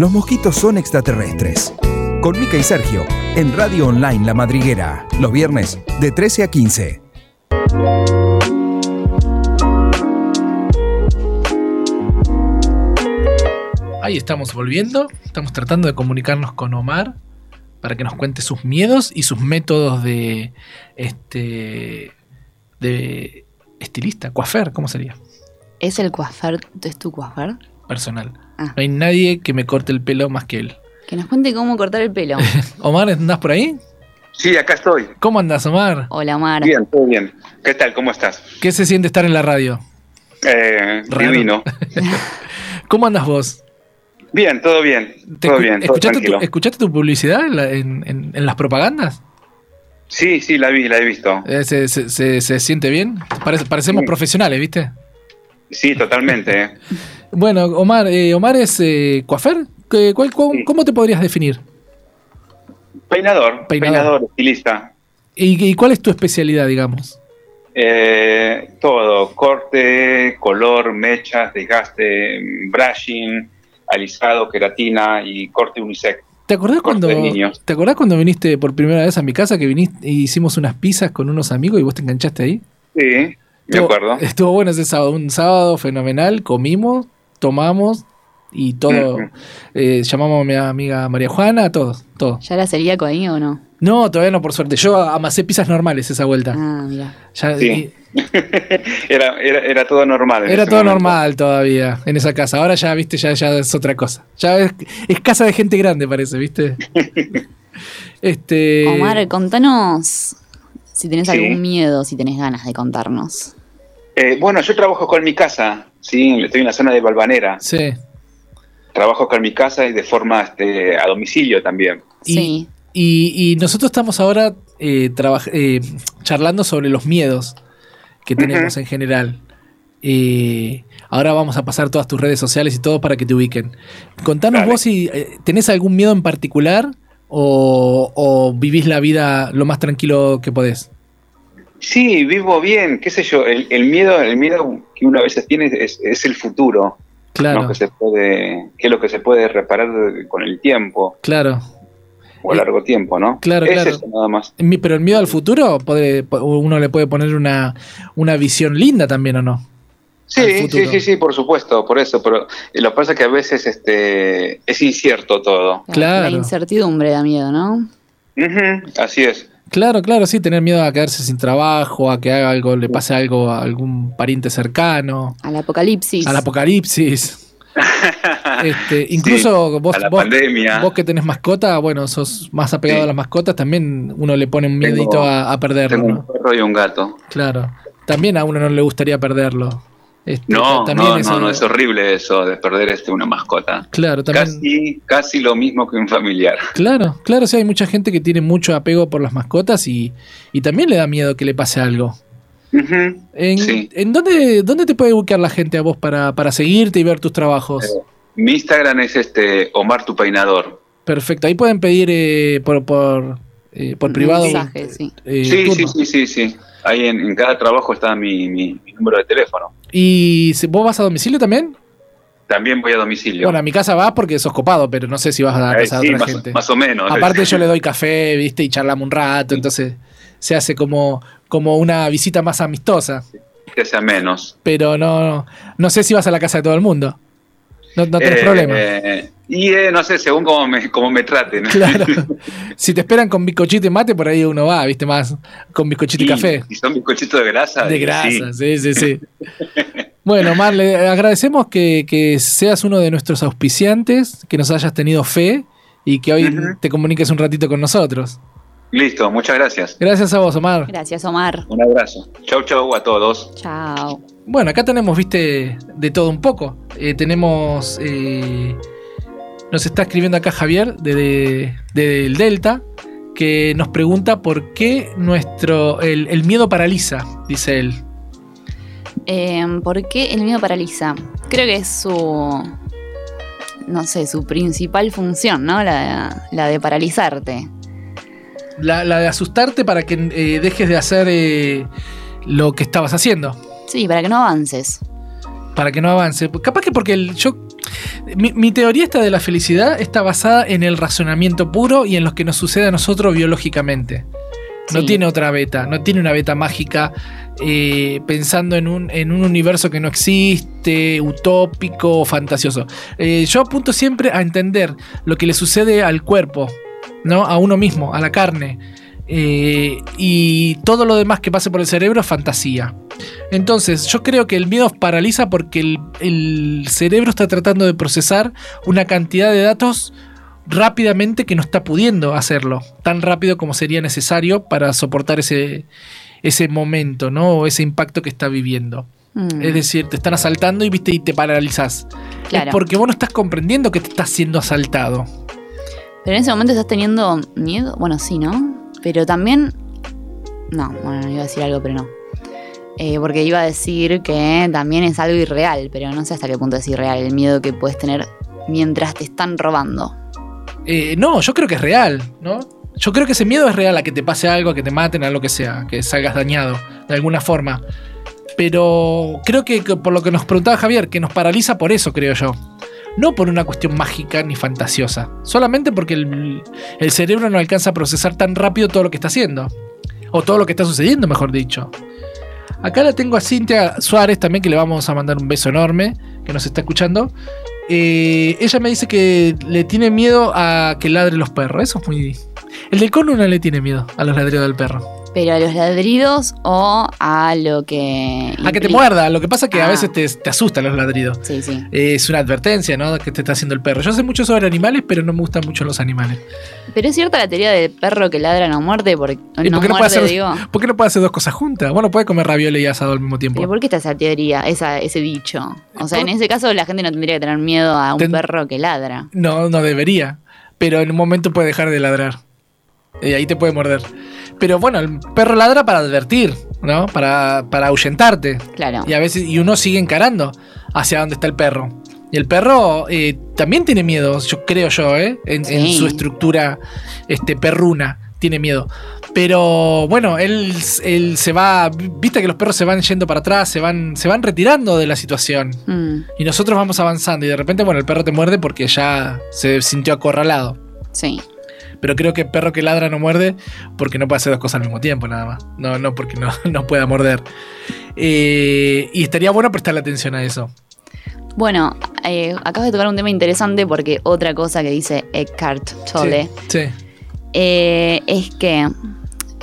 Los mosquitos son extraterrestres. Con Mica y Sergio, en Radio Online La Madriguera, los viernes de 13 a 15. Ahí estamos volviendo. Estamos tratando de comunicarnos con Omar para que nos cuente sus miedos y sus métodos de este de estilista, coafer, ¿cómo sería? ¿Es el coafer? ¿Es tu coafer? Personal. Ah. No hay nadie que me corte el pelo más que él. Que nos cuente cómo cortar el pelo. (laughs) Omar, ¿andás por ahí? Sí, acá estoy. ¿Cómo andás, Omar? Hola, Omar. Bien, todo bien. ¿Qué tal? ¿Cómo estás? ¿Qué se siente estar en la radio? Eh, divino. (laughs) ¿Cómo andas vos? Bien, todo bien. ¿Te Todo escu- bien, todo ¿escuchaste, tu, tranquilo. escuchaste tu publicidad en, la- en- en- en las propagandas? Sí, sí, la vi, la he visto. Eh, ¿Se, se- se- se siente bien? Parece- parecemos Sí. profesionales, ¿viste? Sí, totalmente. eh. (laughs) Bueno, Omar, eh, Omar es eh, coafer. ¿Qué- cuál- cu- Sí. ¿Cómo te podrías definir? Peinador, Peinador. estilista. ¿Y, y cuál es tu especialidad, digamos? Eh, todo, corte, color, mechas, desgaste, brushing, alisado, queratina y corte unisex. ¿Te acordás, cuando. ¿Te acordás cuando viniste por primera vez a mi casa que viniste y hicimos unas pizzas con unos amigos y vos te enganchaste ahí? Sí, me Estuvo- acuerdo. Estuvo bueno ese sábado, un sábado fenomenal, comimos, tomamos y todo. Eh, llamamos a mi amiga María Juana, todos, todo. ¿Ya era celíaco ahí o no? No, todavía no, por suerte. Yo amasé pizzas normales esa vuelta. Ah, mira. Ya- Sí. y- (laughs) era, era, era todo normal. era todo momento. normal todavía en esa casa. Ahora ya, viste, ya, ya es otra cosa. Ya es, es casa de gente grande, parece, viste. (laughs) este. Omar, contanos si tenés Sí. algún miedo, si tenés ganas de contarnos. Eh, bueno, yo trabajo con mi casa, sí, estoy en la zona de Balvanera. Sí. Trabajo con mi casa y de forma este, a domicilio también. Y- Sí. Y, y nosotros estamos ahora eh, eh, charlando sobre los miedos que tenemos en general. Eh, ahora vamos a pasar todas tus redes sociales y todo para que te ubiquen. Contanos Dale. vos si eh, tenés algún miedo en particular o, o vivís la vida lo más tranquilo que podés? Sí, vivo bien, qué sé yo, el, el miedo, el miedo que uno a veces tiene es, es el futuro, Claro, ¿no? que se puede, que es lo que se puede reparar con el tiempo claro. o a Eh, largo tiempo, ¿no? claro, es claro. eso nada más. Pero el miedo al futuro, puede- uno le puede poner una, una visión linda también, ¿o no? Sí, sí, sí, sí, por supuesto, por eso, pero lo que pasa es que a veces este es incierto todo. Claro. La incertidumbre da miedo, ¿no? Ujú, así es. Claro, claro, sí, tener miedo a quedarse sin trabajo, a que haga algo, le pase algo a algún pariente cercano, Al apocalipsis. al apocalipsis. (laughs) Este, incluso vos, a la vos, pandemia. vos que tenés mascota, bueno, sos más apegado Sí. a las mascotas, también uno le pone un Tengo- miedito a, a perderlo, Tengo un perro y un gato. Claro. También a uno no le gustaría perderlo. Este, No, también no, no, no, es horrible eso de perder este una mascota. Claro, también. Casi, casi lo mismo que un familiar. Claro, claro, sí, hay mucha gente que tiene mucho apego por las mascotas y, y también le da miedo que le pase algo. ¿En, Sí. ¿en dónde, dónde te puede buscar la gente a vos para, para seguirte y ver tus trabajos? Eh, Mi Instagram es este Omar tu peinador. Perfecto, ahí pueden pedir eh, por, por, eh, por privado. Mensaje, sí. eh, sí, sí, sí, sí, sí. Ahí en, en cada trabajo está mi, mi- mi número de teléfono. ¿Y si- vos vas a domicilio también? También voy a domicilio. Bueno, a mi casa vas porque sos copado, pero no sé si vas a la Eh, casa sí, de otra más, gente. más o menos. Aparte yo le doy (laughs) café, viste, y charlamos un rato, entonces se hace como, como una visita más amistosa. que sea menos. Pero no, no sé si vas a la casa de todo el mundo. No, no tenés Eh, problema. eh, y eh, no sé, según cómo me, cómo me traten. Claro. (laughs) si te esperan con bizcochito y mate, por ahí uno va, viste, más con bizcochito y, café. Y son bizcochitos de grasa. De y grasa, sí. sí, sí, sí. (laughs) bueno, Mar, le agradecemos que, que seas uno de nuestros auspiciantes, que nos hayas tenido fe y que hoy te comuniques un ratito con nosotros. Listo, muchas gracias. Gracias a vos, Omar. Gracias, Omar. Un abrazo. Chau, chau a todos. Chao. Bueno, acá tenemos, viste, de todo un poco. Eh, tenemos. eh, nos está escribiendo acá Javier de, de- del Delta, que nos pregunta por qué nuestro. El, el miedo paraliza, dice él. Eh, ¿Por qué el miedo paraliza? Creo que es su. No sé, su principal función, ¿no? La, la de paralizarte. La, la de asustarte para que eh, dejes de hacer eh, lo que estabas haciendo. Sí, para que no avances. Para que no avance. Capaz que porque el, yo. Mi, mi teoría esta de la felicidad está basada en el razonamiento puro y en lo que nos sucede a nosotros biológicamente. No Sí. tiene otra beta, no tiene una beta mágica eh, pensando en un, en un universo que no existe, utópico o fantasioso. Eh, yo apunto siempre a entender lo que le sucede al cuerpo, ¿no? A uno mismo, a la carne. Eh, y todo lo demás que pase por el cerebro es fantasía. Entonces, yo creo que el miedo paraliza porque el, el cerebro está tratando de procesar una cantidad de datos rápidamente que no está pudiendo hacerlo, tan rápido como sería necesario para soportar ese, ese momento, ¿no? O ese impacto que está viviendo. Mm, Es decir, te están asaltando y viste y te paralizás. claro. Es porque vos no estás comprendiendo que te estás siendo asaltado. Pero en ese momento estás teniendo miedo. Bueno, sí, ¿no? Pero también. No, bueno, iba a decir algo, pero no. Eh, porque iba a decir que también es algo irreal, pero no sé hasta qué punto es irreal el miedo que puedes tener mientras te están robando. Eh, no, yo creo que es real, ¿no? Yo creo que ese miedo es real a que te pase algo, a que te maten, a lo que sea, que salgas dañado de alguna forma. Pero creo que, que por lo que nos preguntaba Javier, que nos paraliza por eso, creo yo. No por una cuestión mágica ni fantasiosa. Solamente porque el, cerebro no alcanza a procesar tan rápido todo lo que está haciendo. O todo lo que está sucediendo, mejor dicho. Acá la tengo a Cintia Suárez también, que le vamos a mandar un beso enorme, que nos está escuchando. Eh, ella me dice que le tiene miedo a que ladren los perros. Eso es muy. El del cono no le tiene miedo a los ladridos del perro. Pero a los ladridos o a lo que. A que te muerda. Lo que pasa es que a Ah. veces te, te asustan los ladridos. Sí, sí. Es una advertencia, ¿no? Que te está haciendo el perro. Yo sé mucho sobre animales, pero no me gustan mucho los animales. Pero es cierta la teoría del perro que ladra no muerde. Porque, ¿Y no por qué no puede muerde, hacer- digo. ¿Por qué no puede hacer dos cosas juntas? Bueno, puede comer ravioli y asado al mismo tiempo. ¿Pero por qué está esa teoría, esa, ese dicho? O sea, en ese caso la gente no tendría que tener miedo a un Ten- perro que ladra. No, no debería. Pero en un momento puede dejar de ladrar. Y ahí te puede morder. Pero bueno, el perro ladra para advertir, ¿no? Para, para ahuyentarte. Claro. Y a veces, y uno sigue encarando hacia dónde está el perro. Y el perro eh, también tiene miedo, yo creo yo, ¿eh? En, su estructura este, perruna tiene miedo. Pero bueno, él, él se va. Viste que los perros se van yendo para atrás, se van, se van retirando de la situación. Mm, Y nosotros vamos avanzando. Y de repente, bueno, el perro te muerde porque ya se sintió acorralado. sí. Pero creo que perro que ladra no muerde porque no puede hacer dos cosas al mismo tiempo, nada más. No, no porque no, (laughs) no pueda morder. Eh, y estaría bueno prestarle atención a eso. Bueno, eh, acabas de tocar un tema interesante porque otra cosa que dice Eckhart Tolle Sí. sí. eh, es que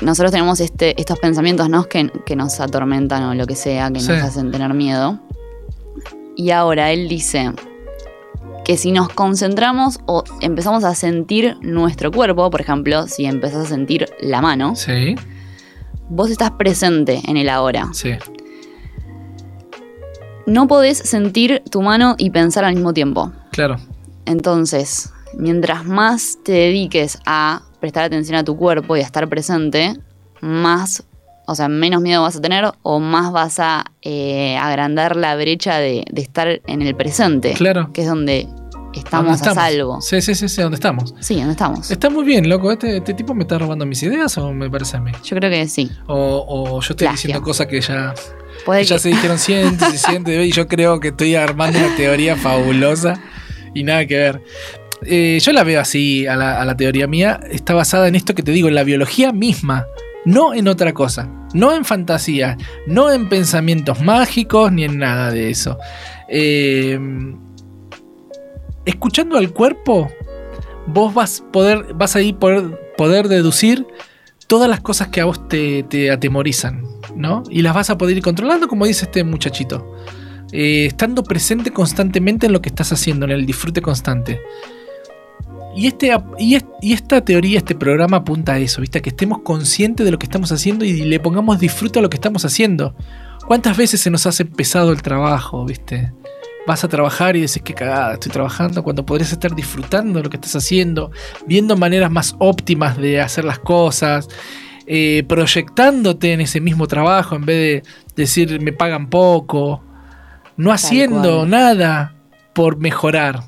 nosotros tenemos este, estos pensamientos ¿no? que, que nos atormentan o lo que sea, que Sí. nos hacen tener miedo. Y ahora él dice que si nos concentramos o empezamos a sentir nuestro cuerpo, por ejemplo, si empezás a sentir la mano, Sí. vos estás presente en el ahora. Sí. No podés sentir tu mano y pensar al mismo tiempo. Claro. Entonces, mientras más te dediques a prestar atención a tu cuerpo y a estar presente, más, o sea, menos miedo vas a tener o más vas a eh, agrandar la brecha de, de estar en el presente. Claro. Que es donde estamos, ¿Dónde a salvo. Sí, sí, sí, sí, ¿dónde estamos? Sí, ¿dónde estamos? Está muy bien, loco. ¿Este, este tipo me está robando mis ideas o me parece a mí? Yo creo que sí. O, o yo estoy Plagio. diciendo cosas que ya, que ya que- se dijeron cientos y cientos y yo creo que estoy armando una teoría fabulosa y nada que ver. Eh, yo la veo así, a la, a la teoría mía, está basada en esto que te digo, en la biología misma, no en otra cosa, no en fantasía, no en pensamientos mágicos ni en nada de eso. Eh, escuchando al cuerpo, vos vas, poder, vas a ir poder, deducir todas las cosas que a vos te, te atemorizan, ¿no? Y las vas a poder ir controlando, como dice este muchachito. Eh, estando presente constantemente en lo que estás haciendo, en el disfrute constante. Y, este, y, es- y esta teoría, este programa apunta a eso, ¿viste? Que estemos conscientes de lo que estamos haciendo y le pongamos disfrute a lo que estamos haciendo. ¿Cuántas veces se nos hace pesado el trabajo, ¿viste? Vas a trabajar y decís que cagada, estoy trabajando cuando podrías estar disfrutando de lo que estás haciendo, viendo maneras más óptimas de hacer las cosas, eh, proyectándote en ese mismo trabajo en vez de decir me pagan poco, no haciendo nada por mejorar,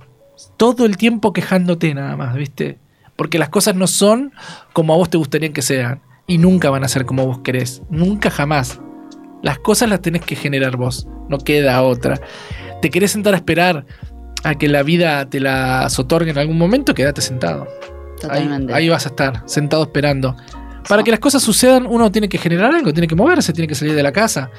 todo el tiempo quejándote nada más, ¿viste? Porque las cosas no son como a vos te gustaría que sean y nunca van a ser como vos querés, nunca jamás. Las cosas las tenés que generar vos, no queda otra. ¿Te querés sentar a esperar a que la vida te las otorgue en algún momento? Quédate sentado. Totalmente. ahí vas a estar, sentado esperando. Para que las cosas sucedan, uno tiene que generar algo, tiene que moverse, tiene que salir de la casa.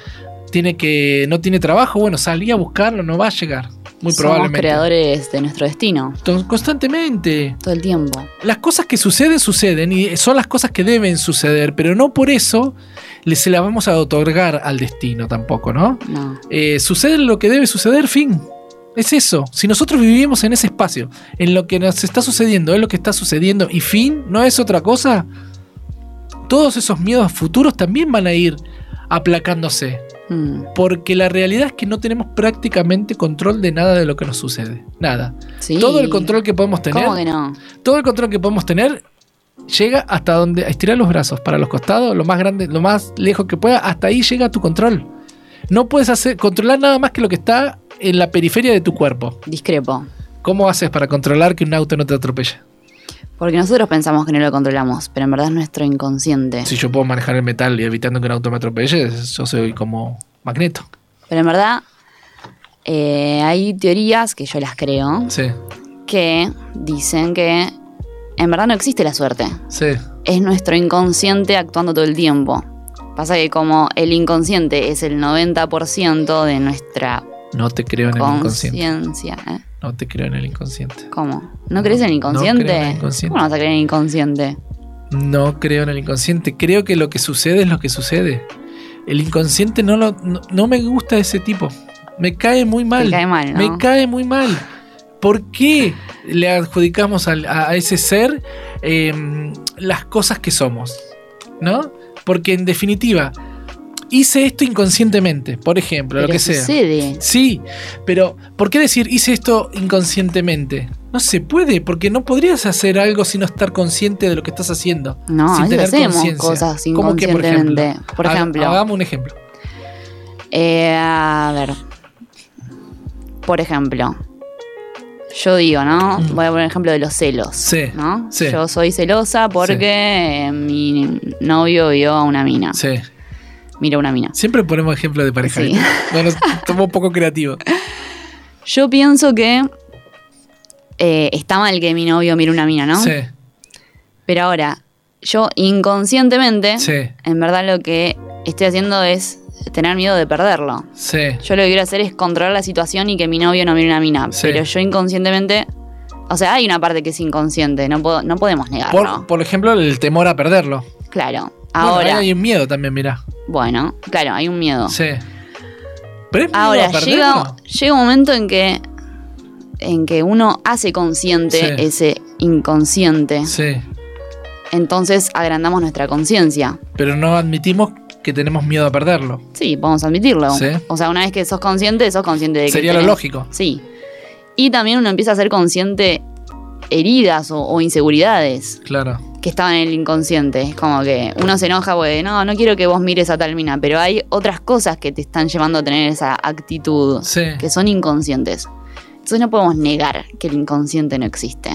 Tiene que. No tiene trabajo, bueno, salí a buscarlo, no va a llegar. Muy Somos probablemente. creadores de nuestro destino. Constantemente. Todo el tiempo. Las cosas que suceden, suceden. Y son las cosas que deben suceder. Pero no por eso le se las vamos a otorgar al destino tampoco, ¿no? No. Eh, sucede lo que debe suceder, fin. Es eso. Si nosotros vivimos en ese espacio, en lo que nos está sucediendo, es lo que está sucediendo, y fin, no es otra cosa, todos esos miedos futuros también van a ir aplacándose. Mm, Porque la realidad es que no tenemos prácticamente control de nada de lo que nos sucede. Nada. sí. Todo el control que podemos tener, ¿Cómo que no? todo el control que podemos tener llega hasta donde estirar los brazos para los costados, lo más grande, lo más lejos que pueda, hasta ahí llega tu control. No puedes hacer controlar nada más que lo que está en la periferia de tu cuerpo. Discrepo. ¿Cómo haces para controlar que un auto no te atropelle? Porque nosotros pensamos que no lo controlamos, pero en verdad es nuestro inconsciente. Si yo puedo manejar el metal y evitando que un auto me atropelle, yo soy como magneto. Pero en verdad eh, hay teorías, que yo las creo, Sí, que dicen que en verdad no existe la suerte. sí. Es nuestro inconsciente actuando todo el tiempo. Pasa que como el inconsciente es el 90% de nuestra No te creo en el inconsciente. ¿eh? No te creo en el inconsciente. ¿Cómo? ¿No crees en el No inconsciente? creo en el inconsciente. ¿Cómo no vas a creer en el inconsciente? No creo en el inconsciente. Creo que lo que sucede es lo que sucede. El inconsciente no lo, no, no me gusta ese tipo. Me cae muy mal. Te cae mal, ¿no? Me cae muy mal. ¿Por qué le adjudicamos a, a ese ser eh, las cosas que somos? ¿No? Porque en definitiva, hice esto inconscientemente, por ejemplo, lo que sea. sucede. Sí, pero ¿por qué decir hice esto inconscientemente? No se puede, porque no podrías hacer algo sin no estar consciente de lo que estás haciendo. No, sin veces hacemos cosas ¿Cómo que, por ejemplo, Hagamos un ejemplo. eh, a ver. Por ejemplo, yo digo, ¿no? Mm. Voy a poner el ejemplo de los celos. Sí, ¿no? sí. Yo soy celosa porque mi novio vio a una mina. Sí. Mira una mina. Siempre ponemos ejemplo de pareja. Sí. (laughs) Bueno, somos un poco creativos. Yo pienso que eh, está mal que mi novio mire una mina, ¿no? Sí, Pero ahora, yo inconscientemente, sí, en verdad lo que estoy haciendo es tener miedo de perderlo. sí. Yo lo que quiero hacer es controlar la situación y que mi novio no mire una mina. Sí. Pero yo inconscientemente. O sea, hay una parte que es inconsciente, no, puedo, no podemos negarlo. Por, por ejemplo, el temor a perderlo. Claro. Bueno, Ahora, ahí hay un miedo también, mirá. bueno, claro, hay un miedo. Sí. Pero es miedo Ahora, a llega, llega un momento en que, en que uno hace consciente Sí. ese inconsciente. Sí. Entonces agrandamos nuestra conciencia. Pero no admitimos que tenemos miedo a perderlo. Sí, podemos admitirlo. Sí. O sea, una vez que sos consciente, sos consciente de que. Sería lo lógico. Sí. Y también uno empieza a ser consciente heridas o, o inseguridades Claro. que estaban en el inconsciente. Es como que uno se enoja porque no, no quiero que vos mires a tal mina, pero hay otras cosas que te están llevando a tener esa actitud Sí. que son inconscientes. Entonces no podemos negar que el inconsciente no existe.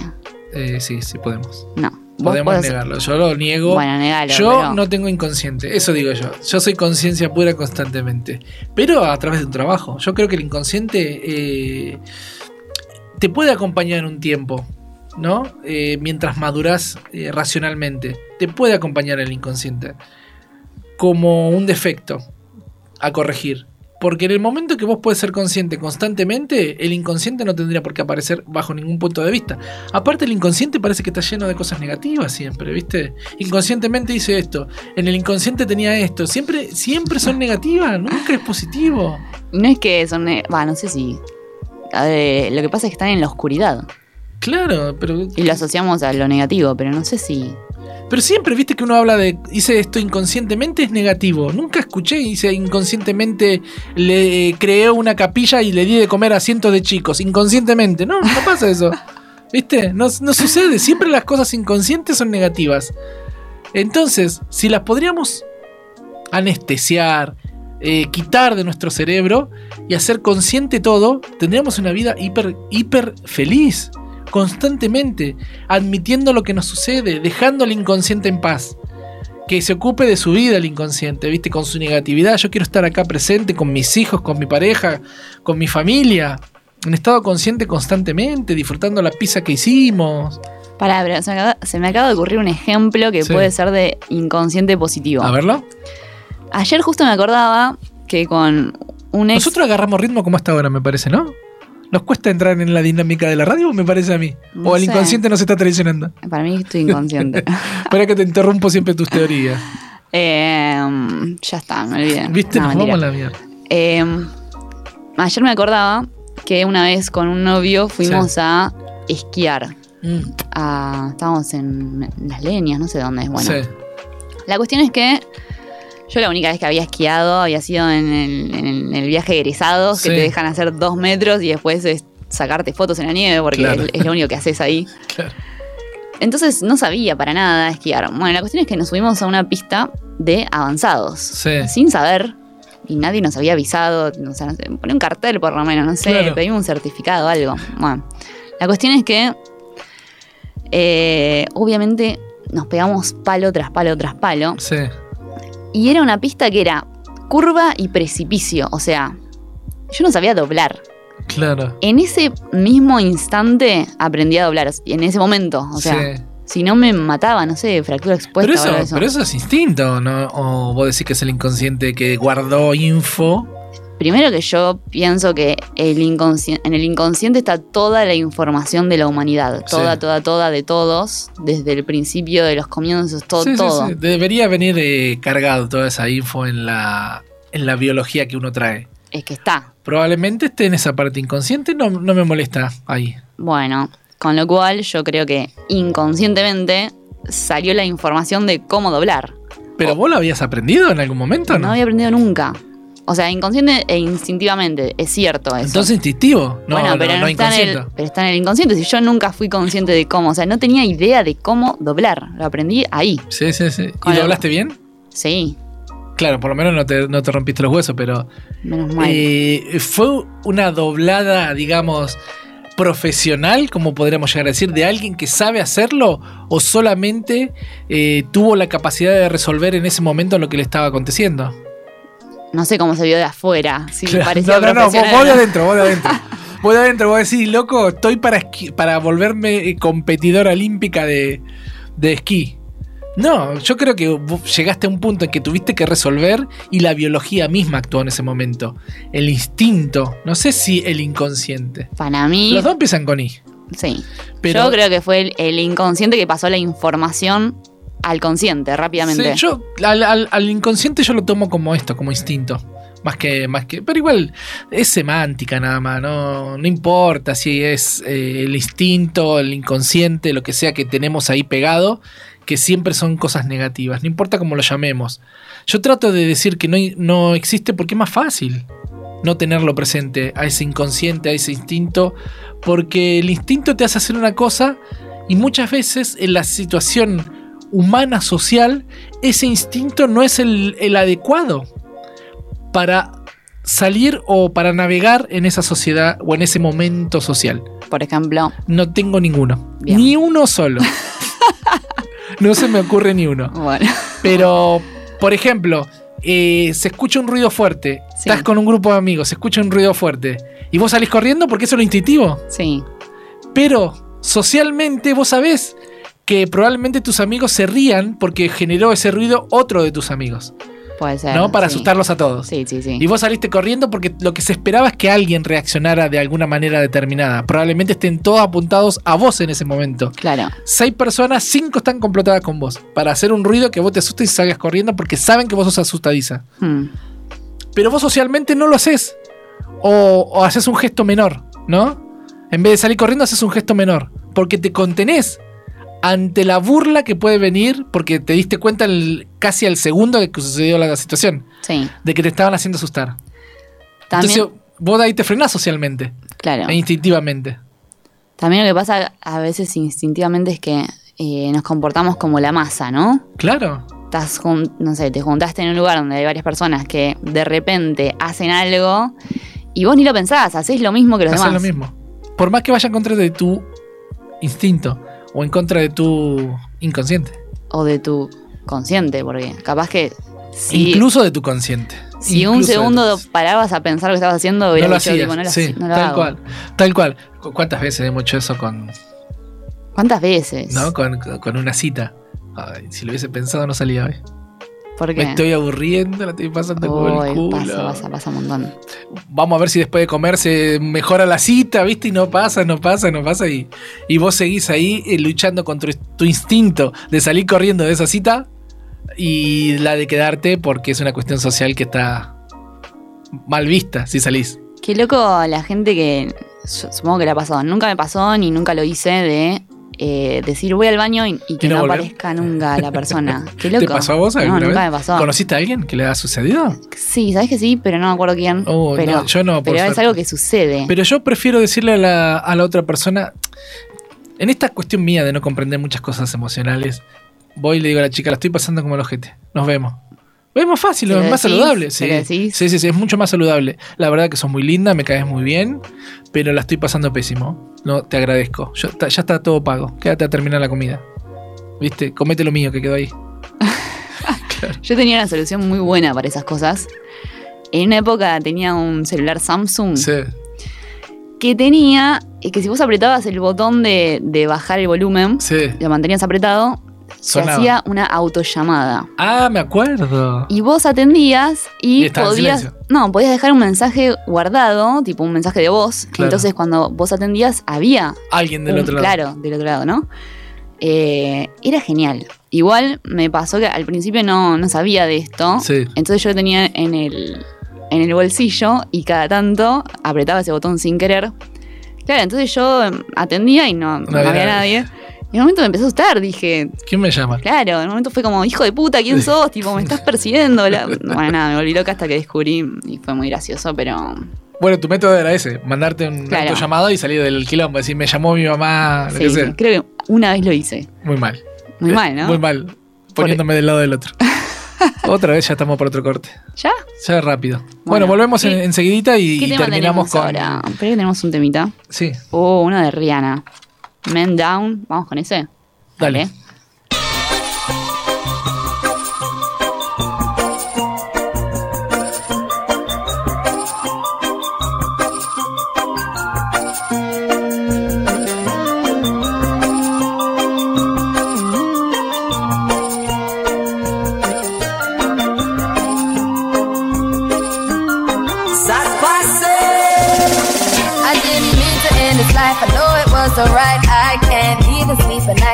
Eh, sí, sí podemos. No. Podemos podés- negarlo. Yo lo niego. Bueno, negalo. yo pero- no tengo inconsciente, eso digo yo. Yo soy conciencia pura constantemente. Pero a través de un trabajo. Yo creo que el inconsciente eh, te puede acompañar un tiempo, ¿no? Eh, mientras maduras eh, racionalmente. Te puede acompañar el inconsciente. Como un defecto a corregir. Porque en el momento que vos puedes ser consciente constantemente, el inconsciente no tendría por qué aparecer bajo ningún punto de vista. Aparte, el inconsciente parece que está lleno de cosas negativas siempre, ¿viste? Inconscientemente hice esto, en el inconsciente tenía esto. Siempre, siempre son negativas, nunca es positivo. No es que son. Va, no sé si. lo que pasa es que están en la oscuridad. Claro, pero, Y lo asociamos a lo negativo, pero no sé si. Pero siempre, viste que uno habla de hice esto inconscientemente es negativo. Nunca escuché, hice inconscientemente, le creé una capilla y le di de comer a cientos de chicos. Inconscientemente, no, no pasa eso. (laughs) ¿Viste? No, no sucede. Siempre las cosas inconscientes son negativas. Entonces, si las podríamos anestesiar, eh, quitar de nuestro cerebro y hacer consciente todo, tendríamos una vida hiper, hiper feliz, constantemente, admitiendo lo que nos sucede, dejando al inconsciente en paz. Que se ocupe de su vida el inconsciente, ¿viste? Con su negatividad. Yo quiero estar acá presente con mis hijos, con mi pareja, con mi familia. En estado consciente constantemente, disfrutando la pizza que hicimos. Pará, pero se me, acaba, se me acaba de ocurrir un ejemplo que Sí. puede ser de inconsciente positivo. A verlo. Ayer justo me acordaba que con un ex. Nosotros agarramos ritmo como hasta ahora, me parece, ¿no? ¿Nos cuesta entrar en la dinámica de la radio, me parece a mí? No o el sé. inconsciente nos está traicionando. Para mí estoy inconsciente. (laughs) Espera que te interrumpo siempre tus teorías. Eh, ya está, me olvidé. ¿Viste? No, Nos mentira. vamos a la mierda. Eh, ayer me acordaba que una vez con un novio fuimos a esquiar. Mm, A, estábamos en las leñas, no sé dónde es. Bueno, sí. la cuestión es que yo la única vez que había esquiado había sido en el, en viaje de egresados, que te dejan hacer dos metros y después es sacarte fotos en la nieve porque Claro. es, es lo único que haces ahí. (laughs) Claro. Entonces no sabía para nada esquiar. Bueno, la cuestión es que nos subimos a una pista de avanzados. Sí. Sin saber. Y nadie nos había avisado. O sea, ponía un cartel por lo menos, no sé. Claro. Pedimos un certificado o algo. Bueno. La cuestión es que. eh, obviamente nos pegamos palo tras palo tras palo. Sí. Y era una pista que era curva y precipicio. O sea, yo no sabía doblar. Claro. En ese mismo instante aprendí a doblar. En ese momento. O sea, Sí. si no me mataba, no sé, fractura expuesta Pero o eso, pero eso es instinto, ¿no? O vos decís que es el inconsciente que guardó info. Primero que yo pienso que el en el inconsciente está toda la información de la humanidad. Toda, Sí. toda, toda de todos. Desde el principio de los comienzos, todo, Sí, todo. sí. Debería venir eh, cargado toda esa info en la, en la biología que uno trae. Es que está. Probablemente esté en esa parte inconsciente, no, no me molesta ahí. Bueno, con lo cual yo creo que inconscientemente salió la información de cómo doblar. ¿Pero vos lo habías aprendido en algún momento No no? había aprendido nunca. O sea, inconsciente e instintivamente, es cierto eso. Entonces instintivo, no, bueno, no, pero, no está en el, inconsciente. pero está en el inconsciente. Si yo nunca fui consciente de cómo, o sea, no tenía idea de cómo doblar. Lo aprendí ahí. Sí, sí, sí. ¿Y el- doblaste bien? Sí, Claro, por lo menos no te, no te rompiste los huesos, pero menos mal. eh, fue una doblada, digamos, profesional, como podríamos llegar a decir, de alguien que sabe hacerlo o solamente eh, tuvo la capacidad de resolver en ese momento lo que le estaba aconteciendo? No sé cómo se vio de afuera. Si Claro. parecía no, no, no, vos, de adentro, vos de adentro. (laughs) Vos de adentro, vos decís, loco, estoy para, esqui- para volverme eh, competidora olímpica de, de esquí. No, yo creo que llegaste a un punto en que tuviste que resolver y la biología misma actuó en ese momento. El instinto, no sé si el inconsciente. Para mí, Los dos empiezan con I. sí. Pero Yo creo que fue el, el inconsciente que pasó la información al consciente rápidamente. Sí, yo al, inconsciente yo lo tomo como esto, como instinto. Más que, más que. Pero igual es semántica nada más. No, no importa si es eh, el instinto, el inconsciente, lo que sea que tenemos ahí pegado, que siempre son cosas negativas. No importa cómo lo llamemos. Yo trato de decir que no, no existe porque es más fácil no tenerlo presente, a ese inconsciente, a ese instinto, porque el instinto te hace hacer una cosa y muchas veces en la situación humana, social, ese instinto no es el, el adecuado para salir o para navegar en esa sociedad o en ese momento social. Por ejemplo, No tengo ninguno. Bien. Ni uno solo. (laughs) no se me ocurre ni uno. bueno, Pero, por ejemplo, eh, se escucha un ruido fuerte. Sí. Estás con un grupo de amigos, se escucha un ruido fuerte. Y vos salís corriendo porque eso es lo instintivo. sí. Pero socialmente vos sabés que probablemente tus amigos se rían porque generó ese ruido otro de tus amigos. Puede ser. ¿No? Para sí. asustarlos a todos. Sí, sí, sí. Y vos saliste corriendo porque lo que se esperaba es que alguien reaccionara de alguna manera determinada. Probablemente estén todos apuntados a vos en ese momento. Claro. Seis personas, cinco están complotadas con vos. Para hacer un ruido que vos te asustes y salgas corriendo porque saben que vos sos asustadiza. Hmm. Pero vos socialmente no lo haces. O, o haces un gesto menor, ¿no? En vez de salir corriendo, haces un gesto menor. Porque te contenés ante la burla que puede venir porque te diste cuenta el- casi al segundo de que sucedió la situación. Sí. De que te estaban haciendo asustar. También, Entonces, vos de ahí te frenás socialmente claro. e instintivamente. También lo que pasa a veces instintivamente es que eh, nos comportamos como la masa, ¿no? Claro. Estás no sé, te juntaste en un lugar donde hay varias personas que de repente hacen algo y vos ni lo pensás, haces lo mismo que los Haces demás. lo mismo. Por más que vaya en contra de tu instinto o en contra de tu inconsciente. O de tu consciente, porque capaz que si, Incluso de tu consciente. si un de segundo parabas a pensar lo que estabas haciendo, no lo dicho, hacías. tipo, no lo, sí, hací- no lo tal hago. cual. Tal cual. ¿Cu- ¿Cuántas veces hemos hecho eso con, ¿Cuántas veces? ¿no? con, con- con una cita? Ay, si lo hubiese pensado no salía hoy. ¿Por Me estoy aburriendo, la estoy pasando como el Uy, culo. pasa, pasa, pasa un montón. Vamos a ver si después de comer se mejora la cita, ¿viste? Y no pasa, no pasa, no pasa. Y, y vos seguís ahí eh, luchando contra tu instinto de salir corriendo de esa cita y la de quedarte porque es una cuestión social que está mal vista si salís. Qué loco la gente que su- supongo que le ha pasado. Nunca me pasó ni nunca lo hice de eh, decir voy al baño y, y que ¿Y no no, aparezca nunca la persona. (laughs) Qué loco. ¿Te pasó a vos No, alguna nunca vez? me pasó. ¿Conociste a alguien que le ha sucedido? Sí, sabes que sí, pero no me acuerdo quién. Oh, pero no, yo no, por pero es algo que sucede. Pero yo prefiero decirle a la, a la otra persona, en esta cuestión mía de no comprender muchas cosas emocionales, voy y le digo a la chica, la estoy pasando como el ojete, nos vemos. Es más fácil, ¿Se lo es más saludable. ¿Se Sí. sí, sí, sí, es mucho más saludable. La verdad que sos muy linda, me caes muy bien, pero la estoy pasando pésimo. No, te agradezco. Yo- ya está todo pago. Quédate a terminar la comida. ¿Viste? Comete lo mío que quedó ahí. (laughs) Yo tenía una solución muy buena para esas cosas. En una época tenía un celular Samsung Sí. que tenía eh, que si vos apretabas el botón de, de bajar el volumen, Sí. lo mantenías apretado, se Sonaba. hacía una autollamada. Ah, me acuerdo. Y vos atendías Y y, estaba en podías. silencio. No, podías dejar un mensaje guardado, tipo un mensaje de voz. Claro. Entonces, cuando vos atendías, había. Alguien del un- otro lado. Claro, del otro lado, ¿no? Eh, era genial. Igual me pasó que al principio no, no sabía de esto. Sí. Entonces yo lo tenía en el, en el bolsillo y cada tanto apretaba ese botón sin querer. Claro, entonces yo atendía y no, no había había nadie. En un momento me empezó a asustar, dije, ¿Quién me llama? Claro, en un momento fue como, hijo de puta, ¿quién sos? Tipo, me estás persiguiendo. La- (laughs) Bueno, nada, me volví loca hasta que descubrí y fue muy gracioso, pero. Bueno, tu método era ese, mandarte un Claro. llamado y salir del quilombo, decir, me llamó mi mamá, lo Sí, que sea. creo que una vez lo hice. Muy mal. Muy Eh, mal, ¿no? Muy mal. Poniéndome del lado del otro. (laughs) Otra vez ya estamos por otro corte. ¿Ya? Ya rápido. Bueno, Bueno, volvemos ¿qué- en, enseguidita y, ¿Qué y terminamos con. ahora? Espera que tenemos un temita. Sí, Oh, uno de Rihanna. Men Down. Vamos con ese. Dale.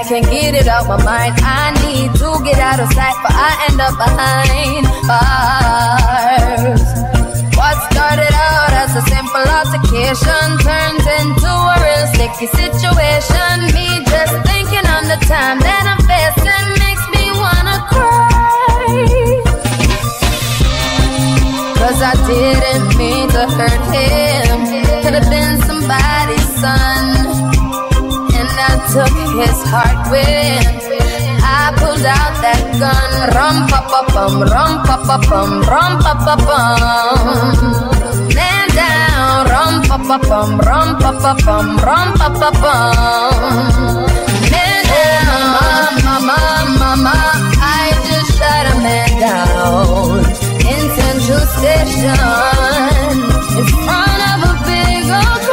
Can't get it out my mind. I need to get out of sight, but I end up behind bars. What started out as a simple altercation turns into a real sticky situation. Me just thinking on the time that I'm facing makes me wanna cry. Cause I didn't mean to hurt him. Could have been somebody's son. Took his heart when I pulled out that gun. Rum pa pa bum, rum pa pa bum, rum pa pa bum. Man down, rum pa pa bum, rum pa pa bum, rum pa pa bum. Man down, mama, mama, I just shot a man down in Central Station in front of a big old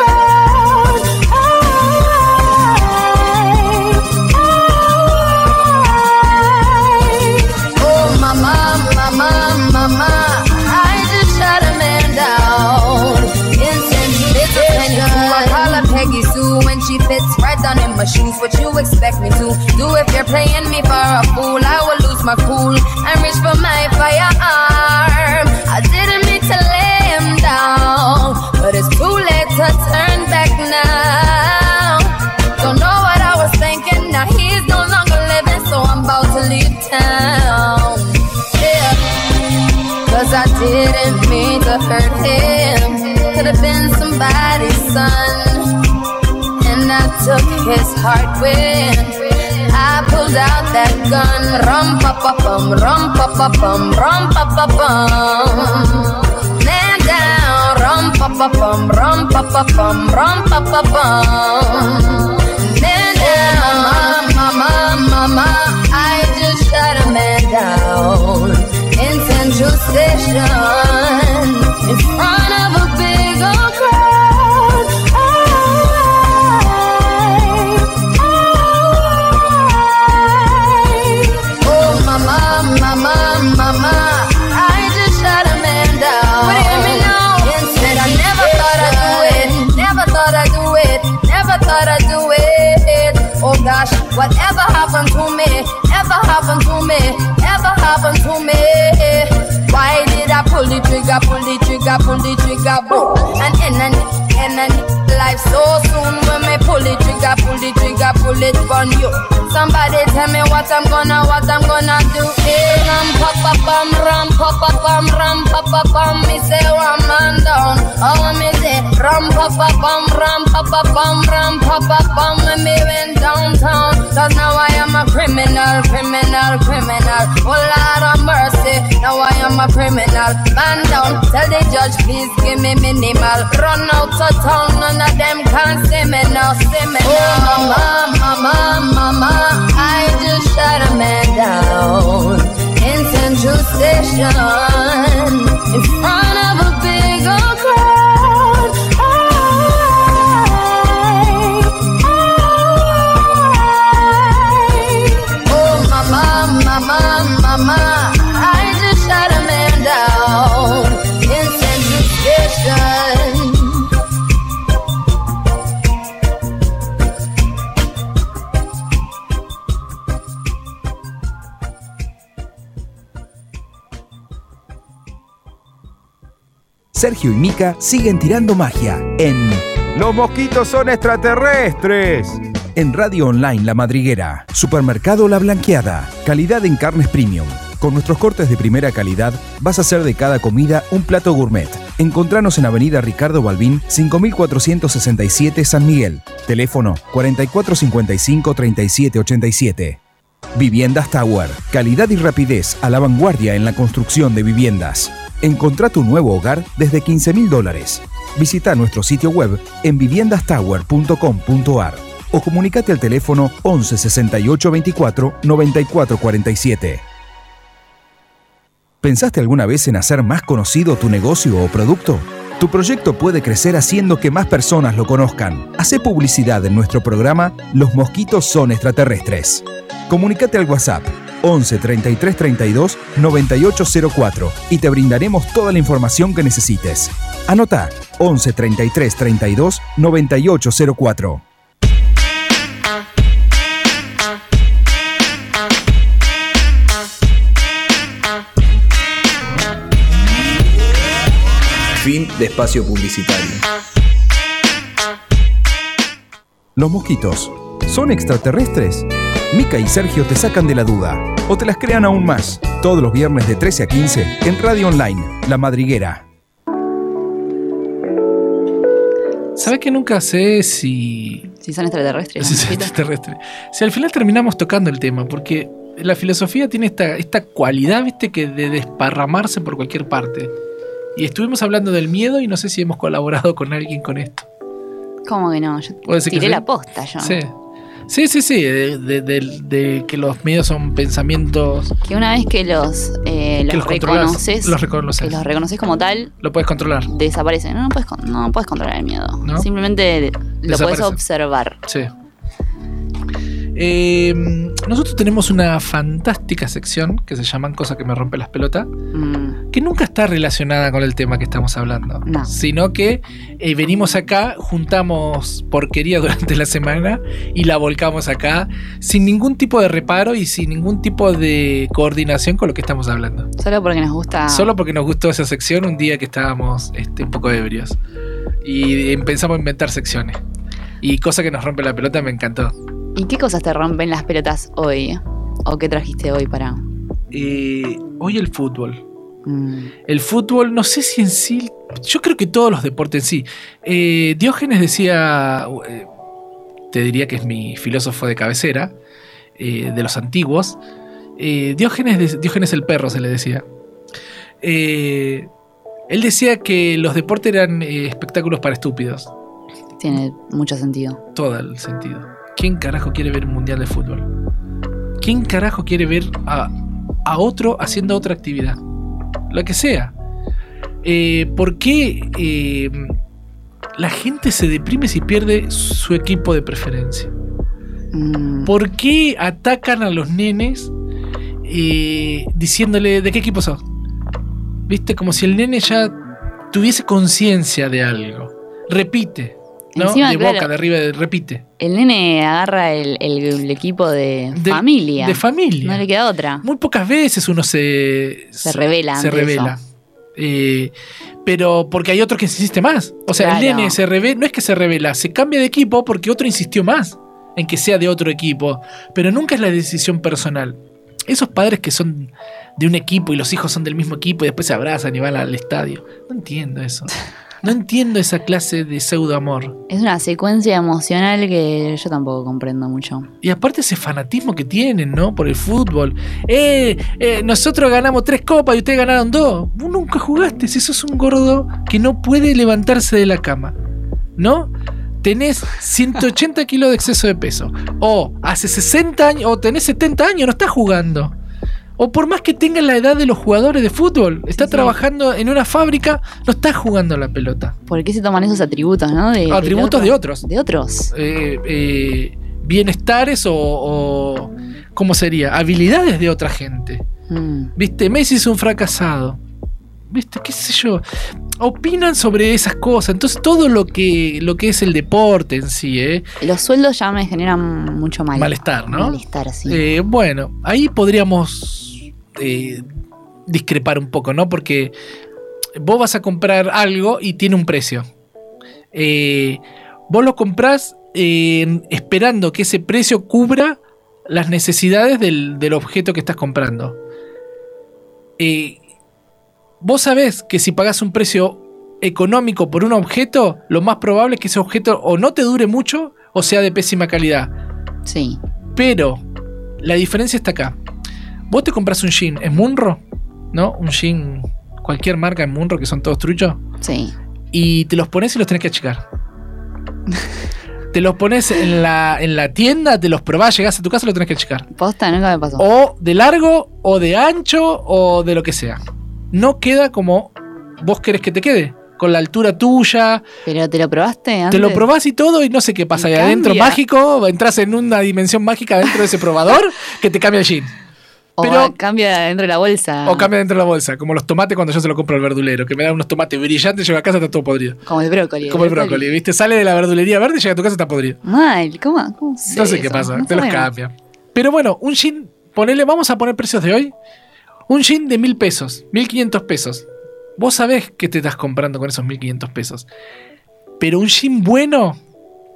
my shoes. What you expect me to do if you're playing me for a fool? I will lose my cool and reach for my firearm. I didn't mean to lay him down, but it's too late to turn back now. Don't know what I was thinking. Now he's no longer living, so I'm about to leave town. Yeah. Cause I didn't mean to hurt him. Could have been somebody's son. Took his heart when I pulled out that gun. Rum pa pa bum, rum pa pa bum, rum pa pa bum. Man down, rum pa pa bum, rum pa pa bum, rum pa pa bum. Whatever happened to me? Ever happened to me? Ever happened to me? Why did I pull the trigger, pull the trigger, pull the trigger, boom? And in and and life so soon when me pull the trigger, pull the trigger, pull it on you. Somebody tell me what I'm gonna, what I'm gonna do. Hey, ram pa pa bum, ram pa pa bum, ram pa pa bum. Me say one man down. Oh, me say ram pa pa bum, ram pa pa bum, ram pa pa bum. When me went downtown, cause now I am a criminal, criminal, criminal. Oh Lord of mercy, now I am a criminal. Man down, tell the judge please give me minimal. Run out of town, none of them can see me now, see me Oh mama, mama, mama, I just shot a man down in Central Station in front of a big old crowd. Oh mama, mama, mama, Sergio y Mica siguen tirando magia en Los mosquitos son extraterrestres. En Radio Online La Madriguera, Supermercado La Blanqueada, calidad en carnes premium. Con nuestros cortes de primera calidad, vas a hacer de cada comida un plato gourmet. Encontranos en Avenida Ricardo Balbín, 5467 San Miguel. Teléfono 4455-3787. Viviendas Tower, calidad y rapidez a la vanguardia en la construcción de viviendas. Encontrá tu nuevo hogar desde 15 mil dólares. Visita nuestro sitio web en viviendastower.com.ar o comunicate al teléfono 11 68 24 94 47. ¿Pensaste alguna vez en hacer más conocido tu negocio o producto? Tu proyecto puede crecer haciendo que más personas lo conozcan. Hace publicidad en nuestro programa Los mosquitos son extraterrestres. Comunicate al WhatsApp 11 33 32 9804 y te brindaremos toda la información que necesites. Anota 11 33 32 9804. Fin de espacio publicitario. ¿Los mosquitos son extraterrestres? Mica y Sergio te sacan de la duda o te las crean aún más. Todos los viernes de 13 a 15 en Radio Online, La Madriguera. ¿Sabes que nunca sé si. Si son extraterrestres. Si son extraterrestres? Si al final terminamos tocando el tema, porque la filosofía tiene esta, esta cualidad, viste, que de desparramarse por cualquier parte. Y estuvimos hablando del miedo y no sé si hemos colaborado con alguien con esto. ¿Cómo que no? Yo que tiré la posta yo. Sí. Sí, sí, sí, de, de- de- de que los miedos son pensamientos Que una vez que los, eh, que los, reconoces, los reconoces, que los reconoces como tal, lo puedes controlar. desaparecen. No, no puedes, no puedes controlar el miedo. ¿No? Simplemente lo puedes observar. Sí. Eh, nosotros tenemos una fantástica sección que se llaman Cosas que me rompen las pelotas, Mm, que nunca está relacionada con el tema que estamos hablando, No. sino que eh, venimos acá, juntamos porquería (laughs) durante la semana y la volcamos acá sin ningún tipo de reparo y sin ningún tipo de coordinación con lo que estamos hablando. solo porque nos gusta. Solo porque nos gustó esa sección un día que estábamos este, un poco ebrios. Y empezamos a inventar secciones. Y cosa que nos rompe la pelota me encantó. ¿Y qué cosas te rompen las pelotas hoy? ¿O qué trajiste hoy para.? Eh, hoy el fútbol. Mm, El fútbol, no sé si en sí. Yo creo que todos los deportes en sí. Eh, Diógenes decía. eh, te diría que es mi filósofo de cabecera. de los antiguos. Diógenes, Diógenes el perro se le decía. Eh, él decía que los deportes eran eh, espectáculos para estúpidos. tiene mucho sentido. todo el sentido. ¿Quién carajo quiere ver un mundial de fútbol? ¿Quién carajo quiere ver a, a otro haciendo otra actividad? Lo que sea. Eh, ¿Por qué eh, la gente se deprime si pierde su equipo de preferencia? Mm, ¿Por qué atacan a los nenes eh, diciéndole de qué equipo sos? ¿Viste? Como si el nene ya tuviese conciencia de algo. Repite. ¿No? Encima, de claro. boca, de arriba, de- repite. el nene agarra el, el- el equipo de, De- familia. De familia. No le queda otra. Muy pocas veces uno se. Se revela Se revela. Eh, pero porque hay otro que insiste más. O sea, el nene se revela. No es que se revela, se cambia de equipo porque otro insistió más en que sea de otro equipo. Pero nunca es la decisión personal. Esos padres que son de un equipo y los hijos son del mismo equipo y después se abrazan y van al estadio. No entiendo eso. (laughs) No entiendo esa clase de pseudo amor. Es una secuencia emocional que yo tampoco comprendo mucho. Y aparte ese fanatismo que tienen, ¿no? Por el fútbol. Eh, eh, nosotros ganamos tres copas y ustedes ganaron dos. Vos nunca jugaste, si sos un gordo que no puede levantarse de la cama. ¿No? Tenés 180 kilos de exceso de peso. O hace 60 años, o tenés 70 años, no estás jugando. O por más que tengas la edad de los jugadores de fútbol, está sí. trabajando en una fábrica, no estás jugando la pelota. ¿Por qué se toman esos atributos, no? De, Atributos otro? de otros. De otros. eh, eh, bienestares o, o- ¿Cómo sería? Habilidades de otra gente. Mm. ¿Viste? Messi es un fracasado. ¿Viste? ¿Qué sé yo? Opinan sobre esas cosas. Entonces, todo lo que, lo que es el deporte en sí, ¿eh? Los sueldos ya me generan mucho mal. Malestar, ¿no? Malestar, sí. Eh, bueno, ahí podríamos eh, discrepar un poco, ¿no? Porque vos vas a comprar algo y tiene un precio. Eh, vos lo comprás eh, esperando que ese precio cubra las necesidades del, del objeto que estás comprando. Eh, vos sabés que si pagás un precio económico por un objeto, lo más probable es que ese objeto o no te dure mucho o sea de pésima calidad. sí. Pero La diferencia está acá. Vos te compras un jean en Munro, ¿no? Un jean, cualquier marca en Munro, que son todos truchos, Sí. y te los pones y los tenés que achicar. te los pones en la, en la tienda, te los probás, llegás a tu casa y los tenés que achicar. Posta, nunca me pasó. O de largo, o de ancho, o de lo que sea. No queda como vos querés que te quede. Con la altura tuya, Pero te lo probaste antes. te lo probás y todo, y no sé qué pasa ahí Y adentro cambia. mágico, entras en una dimensión mágica dentro de ese probador (laughs) que te cambia el jean. O pero- cambia dentro de la bolsa. O cambia dentro de la bolsa, como los tomates cuando yo se lo compro al verdulero, que me da unos tomates brillantes, llego a casa está todo podrido. Como el brócoli. Como el brócoli, ¿viste? Sale de la verdulería verde y llega a tu casa está podrido. Mal, ¿cómo? cómo sé No sé qué pasa, No te los cambia. Pero bueno, un jean, ponele, vamos a poner precios de hoy. Un jean de mil pesos, mil quinientos pesos. Vos sabés que te estás comprando con esos mil quinientos pesos. Pero un jean bueno,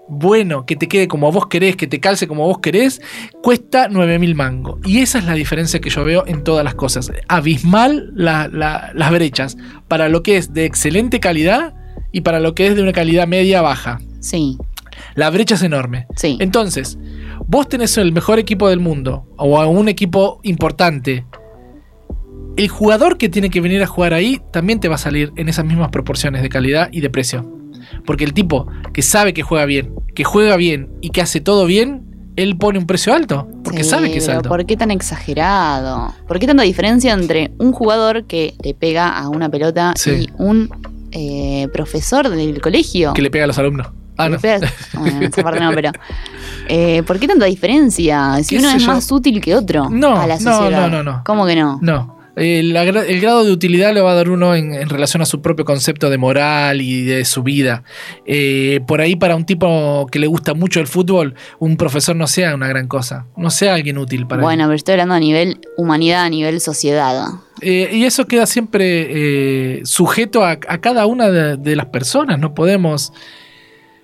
bueno, que te quede como vos querés, que te calce como vos querés, cuesta 9000 mango. Y esa es la diferencia que yo veo en todas las cosas. Abismal la- la- las brechas. Para lo que es de excelente calidad y para lo que es de una calidad media baja. Sí, La brecha es enorme. sí. Entonces, vos tenés el mejor equipo del mundo o a un equipo importante. El jugador que tiene que venir a jugar ahí también te va a salir en esas mismas proporciones de calidad y de precio. Porque el tipo que sabe que juega bien, que juega bien y que hace todo bien, él pone un precio alto. Porque Sí, sabe que es alto. ¿Por qué tan exagerado? ¿Por qué tanta diferencia entre un jugador que le pega a una pelota Sí. y un eh, profesor del colegio? Que le pega a los alumnos. Ah, no. pega- (laughs) bueno, esa parte no, pero. eh, ¿Por qué tanta diferencia? Si ¿Qué uno es yo? más útil que otro No, a la no, sociedad. no, no, no. ¿Cómo que no? No. El grado de utilidad le va a dar uno en, en relación a su propio concepto de moral y de su vida. Eh, por ahí, para un tipo que le gusta mucho el fútbol, un profesor no sea una gran cosa. No sea alguien útil para él. Bueno, pero estoy hablando a nivel humanidad, a nivel sociedad. Eh, y eso queda siempre eh, sujeto a, a cada una de, de las personas. No podemos.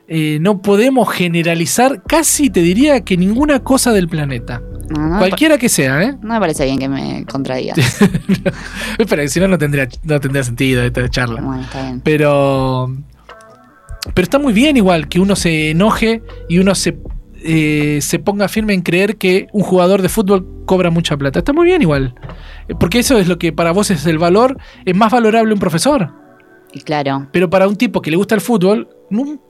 no podemos generalizar casi te diría que ninguna cosa del planeta. No, Cualquiera que sea, ¿eh? no me parece bien que me contradigas. (laughs) Espera, si no, no tendría, no tendría sentido esta charla. bueno, está bien. Pero. Pero está muy bien igual que uno se enoje y uno se, eh, se ponga firme en creer que un jugador de fútbol cobra mucha plata. Está muy bien igual. Eh, Porque eso es lo que para vos es el valor. Es más valorable un profesor. Y claro, Pero para un tipo que le gusta el fútbol,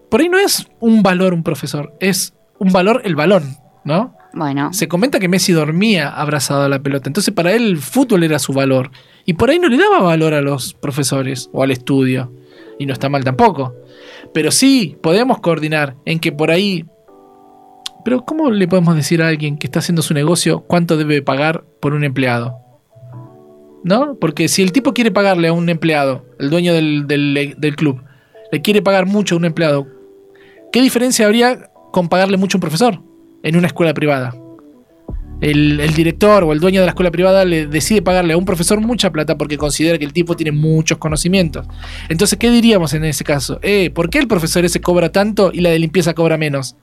por ahí no es un valor un profesor. Es un valor el balón, ¿no? Bueno. Se comenta que Messi dormía abrazado a la pelota. Entonces para él el fútbol era su valor. Y por ahí no le daba valor a los profesores o al estudio. Y no está mal tampoco. Pero sí, podemos coordinar en que por ahí... Pero ¿cómo le podemos decir a alguien que está haciendo su negocio cuánto debe pagar por un empleado? ¿No? Porque si el tipo quiere pagarle a un empleado, el dueño del, del- del club, le quiere pagar mucho a un empleado, ¿qué diferencia habría con pagarle mucho a un profesor en una escuela privada? El, director o el dueño de la escuela privada le decide pagarle a un profesor mucha plata porque considera que el tipo tiene muchos conocimientos. Entonces, ¿qué diríamos en ese caso? Eh, ¿por qué el profesor ese cobra tanto y la de limpieza cobra menos?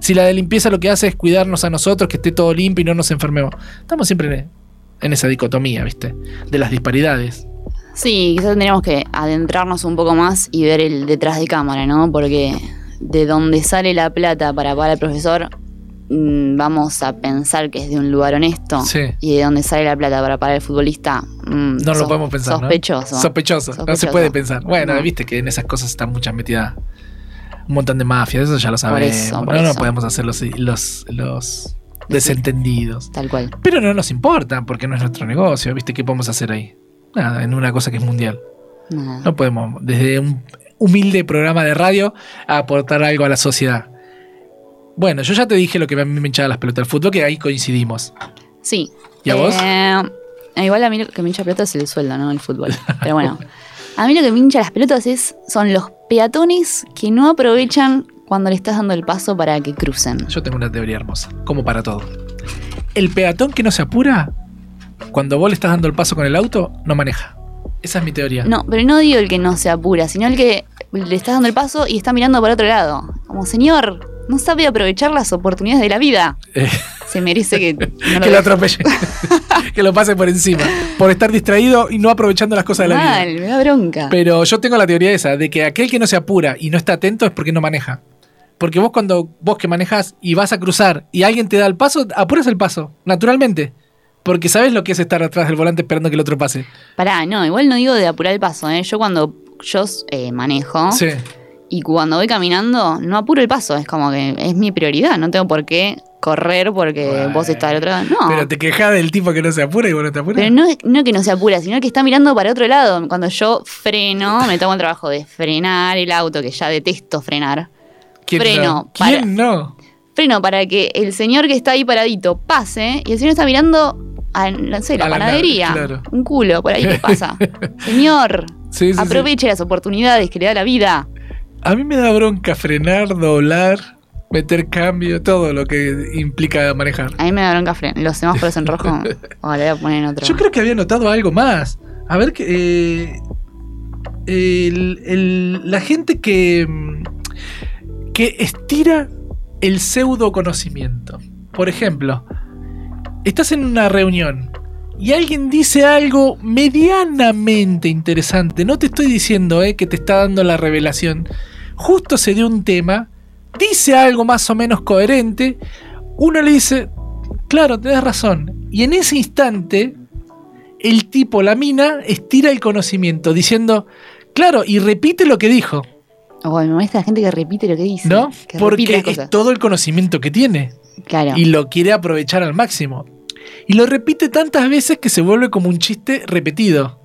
Si la de limpieza lo que hace es cuidarnos a nosotros, que esté todo limpio y no nos enfermemos. Estamos siempre en, en esa dicotomía, ¿viste? De las disparidades. Sí, quizás tendríamos que adentrarnos un poco más y ver el detrás de cámara, ¿no? Porque de donde sale la plata para pagar al profesor, mm, vamos a pensar que es de un lugar honesto. Sí. Y de donde sale la plata para pagar al futbolista, mm, No lo podemos pensar. ¿no? Sospechoso. Sospechoso. No se puede pensar. Bueno, No. viste que en esas cosas están muchas metidas un montón de mafias. Eso ya lo sabemos. eso, por no, no podemos hacer los, los, los desentendidos. Tal cual. Pero no nos importa porque no es nuestro negocio. ¿Viste qué podemos hacer ahí? Nada, en una cosa que es mundial. Nada. No podemos, desde un humilde programa de radio, aportar algo a la sociedad. Bueno, yo ya te dije lo que a mí me hinchaba las pelotas del fútbol, que ahí coincidimos. Sí. ¿Y a vos? Eh, igual a mí lo que me hincha pelotas es el sueldo, ¿no? El fútbol. Pero bueno. A mí lo que me hincha las pelotas es, son los peatones que no aprovechan cuando le estás dando el paso para que crucen. Yo tengo una teoría hermosa, como para todo. El peatón que no se apura, cuando vos le estás dando el paso con el auto, no maneja. Esa es mi teoría. No, pero no digo el que no se apura, sino el que le estás dando el paso y está mirando para otro lado. Como, señor, no sabe aprovechar las oportunidades de la vida. Eh, Se merece que (laughs) no lo que lo atropelle. (laughs) que lo pase por encima. Por estar distraído y no aprovechando las cosas de la vida. Mal, me da bronca. Pero yo tengo la teoría esa, de que aquel que no se apura y no está atento es porque no maneja. Porque vos cuando vos que manejás y vas a cruzar y alguien te da el paso, apuras el paso, naturalmente. Porque sabes lo que es estar atrás del volante esperando que el otro pase. Pará, no, igual no digo de apurar el paso, ¿eh? Yo cuando yo eh, manejo Sí. y cuando voy caminando, no apuro el paso, es como que es mi prioridad, no tengo por qué correr porque vos estás del otro lado. No. Pero te quejas del tipo que no se apura y vos no te apuras. Pero no, no que no se apura, sino que está mirando para otro lado. Cuando yo freno, me tomo el trabajo de frenar el auto, que ya detesto frenar. ¿Quién freno, no? ¿Quién no? Freno para que el señor que está ahí paradito pase y el señor está mirando a, no sé, la A panadería. claro. Un culo, por ahí que (laughs) pasa. señor, Sí, sí, sí. aproveche las oportunidades que le da la vida. A mí me da bronca frenar, doblar, meter cambio, todo lo que implica manejar. A mí me da bronca frenar. Los semáforos en rojo, (laughs) o le voy a poner en otro. Yo creo que había notado algo más. A ver, que eh, el- el- la gente que, que estira el pseudo conocimiento. Por ejemplo, estás en una reunión y alguien dice algo medianamente interesante. No te estoy diciendo eh, que te está dando la revelación. Justo se dio un tema, dice algo más o menos coherente. Uno le dice, claro, tenés razón. Y en ese instante, el tipo, la mina, estira el conocimiento diciendo, claro, y repite lo que dijo, Oh, me molesta la gente que repite lo que dice. ¿no? Que Porque es todo el conocimiento que tiene Claro. y lo quiere aprovechar al máximo. Y lo repite tantas veces que se vuelve como un chiste repetido.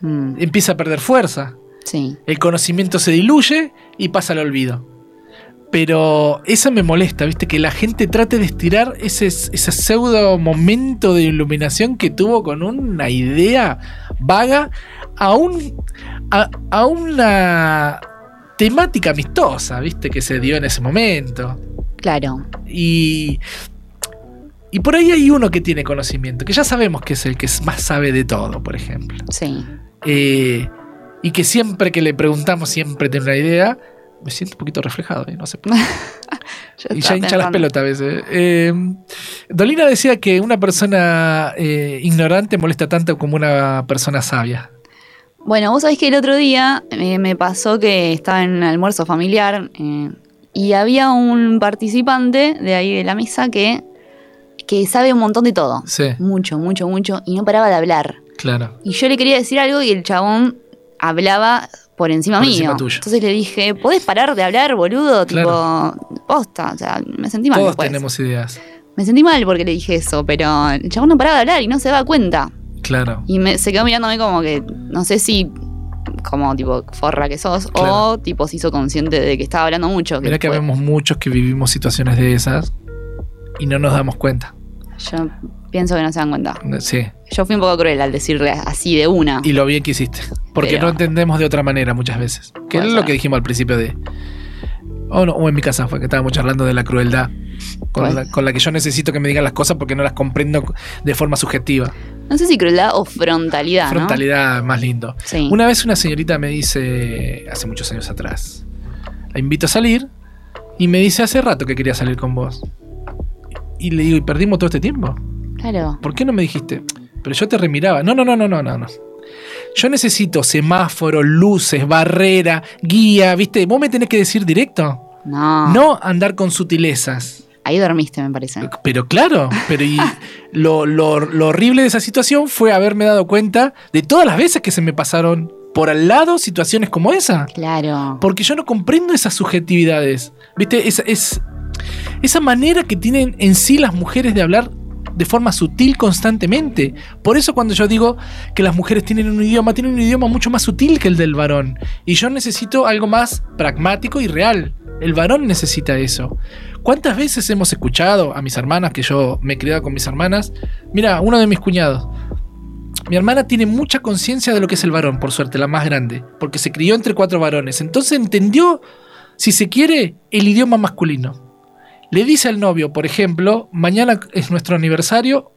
Mm, Empieza a perder fuerza. sí. El conocimiento se diluye y pasa al olvido. Pero eso me molesta, ¿viste? Que la gente trate de estirar ese, ese pseudo momento de iluminación que tuvo con una idea vaga a, un, a, a una temática amistosa, ¿viste? Que se dio en ese momento. Claro. Y, y por ahí hay uno que tiene conocimiento, que ya sabemos que es el que más sabe de todo, por ejemplo. Sí. Eh, y que siempre que le preguntamos, siempre tiene una idea. Me siento un poquito reflejado, ¿eh? no sé por qué. (laughs) Y ya hincha las pelotas a veces. Eh, Dolina decía que una persona eh, ignorante molesta tanto como una persona sabia. Bueno, vos sabés que el otro día eh, me pasó que estaba en un almuerzo familiar eh, y había un participante de ahí de la mesa que, que sabe un montón de todo. Sí, Mucho, mucho, mucho. Y no paraba de hablar. claro. Y yo le quería decir algo y el chabón hablaba por encima Por mío. encima tuyo. Entonces le dije, ¿podés parar de hablar, boludo? Claro. Tipo, posta. O sea, me sentí mal. Todos después. tenemos ideas. Me sentí mal porque le dije eso, pero el chabón no paraba de hablar y no se daba cuenta. Claro. Y me, se quedó mirándome como que, no sé si como tipo forra que sos, Claro. o tipo se hizo consciente de que estaba hablando mucho. Mira que vemos muchos que vivimos situaciones de esas y no nos damos cuenta. Yo pienso que no se dan cuenta. Sí. Yo fui un poco cruel al decirle así de una. Y lo bien que hiciste. Porque Pero- no entendemos de otra manera muchas veces. Que es lo que dijimos al principio de. O, no, o en mi casa fue que estábamos charlando de la crueldad. Con la, con la que yo necesito que me digan las cosas porque no las comprendo de forma subjetiva. No sé si crueldad o frontalidad, ¿no? Frontalidad más lindo. Sí. Una vez una señorita me dice, hace muchos años atrás, la invito a salir y me dice hace rato que quería salir con vos. Y le digo, ¿y perdimos todo este tiempo? Claro. ¿Por qué no me dijiste? Pero yo te remiraba. No, no, no, no, no, no, no. Yo necesito semáforo, luces, barrera, guía, ¿viste? Vos me tenés que decir directo. No. No andar con sutilezas. Ahí dormiste, me parece. Pero claro, pero y (laughs) lo, lo- lo horrible de esa situación fue haberme dado cuenta de todas las veces que se me pasaron por al lado situaciones como esa. Claro. Porque yo no comprendo esas subjetividades. ¿Viste? Es, esa manera que tienen en sí las mujeres de hablar de forma sutil constantemente. Por eso cuando yo digo que las mujeres tienen un idioma, tienen un idioma mucho más sutil que el del varón. Y yo necesito algo más pragmático y real. El varón necesita eso. ¿Cuántas veces hemos escuchado a mis hermanas, que yo me he criado con mis hermanas? Mira, uno de mis cuñados. Mi hermana tiene mucha conciencia de lo que es el varón, por suerte, la más grande, porque se crió entre cuatro varones. Entonces entendió, si se quiere, el idioma masculino. Le dice al novio, por ejemplo, mañana es nuestro aniversario,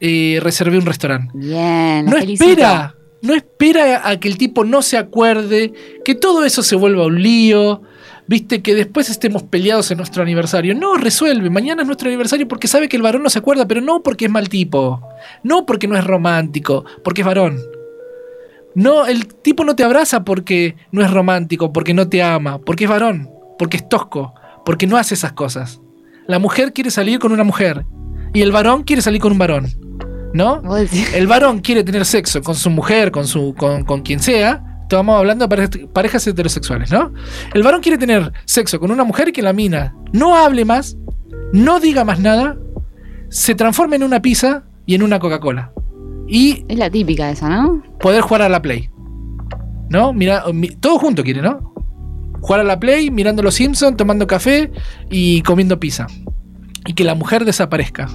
eh, reservé un restaurante. Bien. No felicito. espera, no espera a que el tipo no se acuerde, que todo eso se vuelva un lío, viste, que después estemos peleados en nuestro aniversario. No, resuelve, mañana es nuestro aniversario porque sabe que el varón no se acuerda, pero no porque es mal tipo, no porque no es romántico, porque es varón. No, el tipo no te abraza porque no es romántico, porque no te ama, porque es varón, porque es tosco, Porque no hace esas cosas. La mujer quiere salir con una mujer y el varón quiere salir con un varón. ¿No? El varón quiere tener sexo con su mujer, con, su, con, con quien sea. Estamos hablando de parejas, heterosexuales, ¿no? El varón quiere tener sexo con una mujer y que la mina no hable más, no diga más nada, se transforme en una pizza y en una Coca-Cola. Y Es la típica esa, ¿no? poder jugar a la Play. ¿No? Mira, mi- todo junto quiere, ¿no? Jugar a la Play, mirando los Simpsons, tomando café y comiendo pizza. Y que la mujer desaparezca.